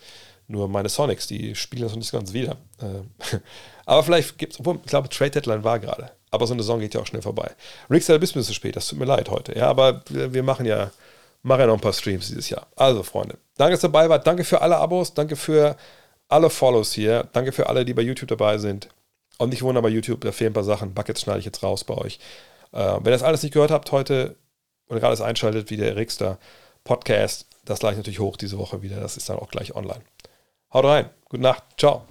nur meine Sonics, die spielen das noch nicht ganz wieder. Äh, aber vielleicht gibt es, obwohl, ich glaube, Trade Deadline war gerade. Aber so eine Saison geht ja auch schnell vorbei. Rick ein bisschen zu spät, das tut mir leid heute. Ja, aber wir, machen ja, machen ja noch ein paar Streams dieses Jahr. Also, Freunde, danke, dass ihr dabei wart. Danke für alle Abos. Danke für alle Follows hier. Danke für alle, die bei YouTube dabei sind. Und nicht wundern bei YouTube, da fehlen ein paar Sachen. Buckets schneide ich jetzt raus bei euch. Äh, wenn ihr das alles nicht gehört habt heute oder gerade es einschaltet, wie der Rickster Podcast, das gleich natürlich hoch diese Woche wieder. Das ist dann auch gleich online. Haut rein. Gute Nacht. Ciao.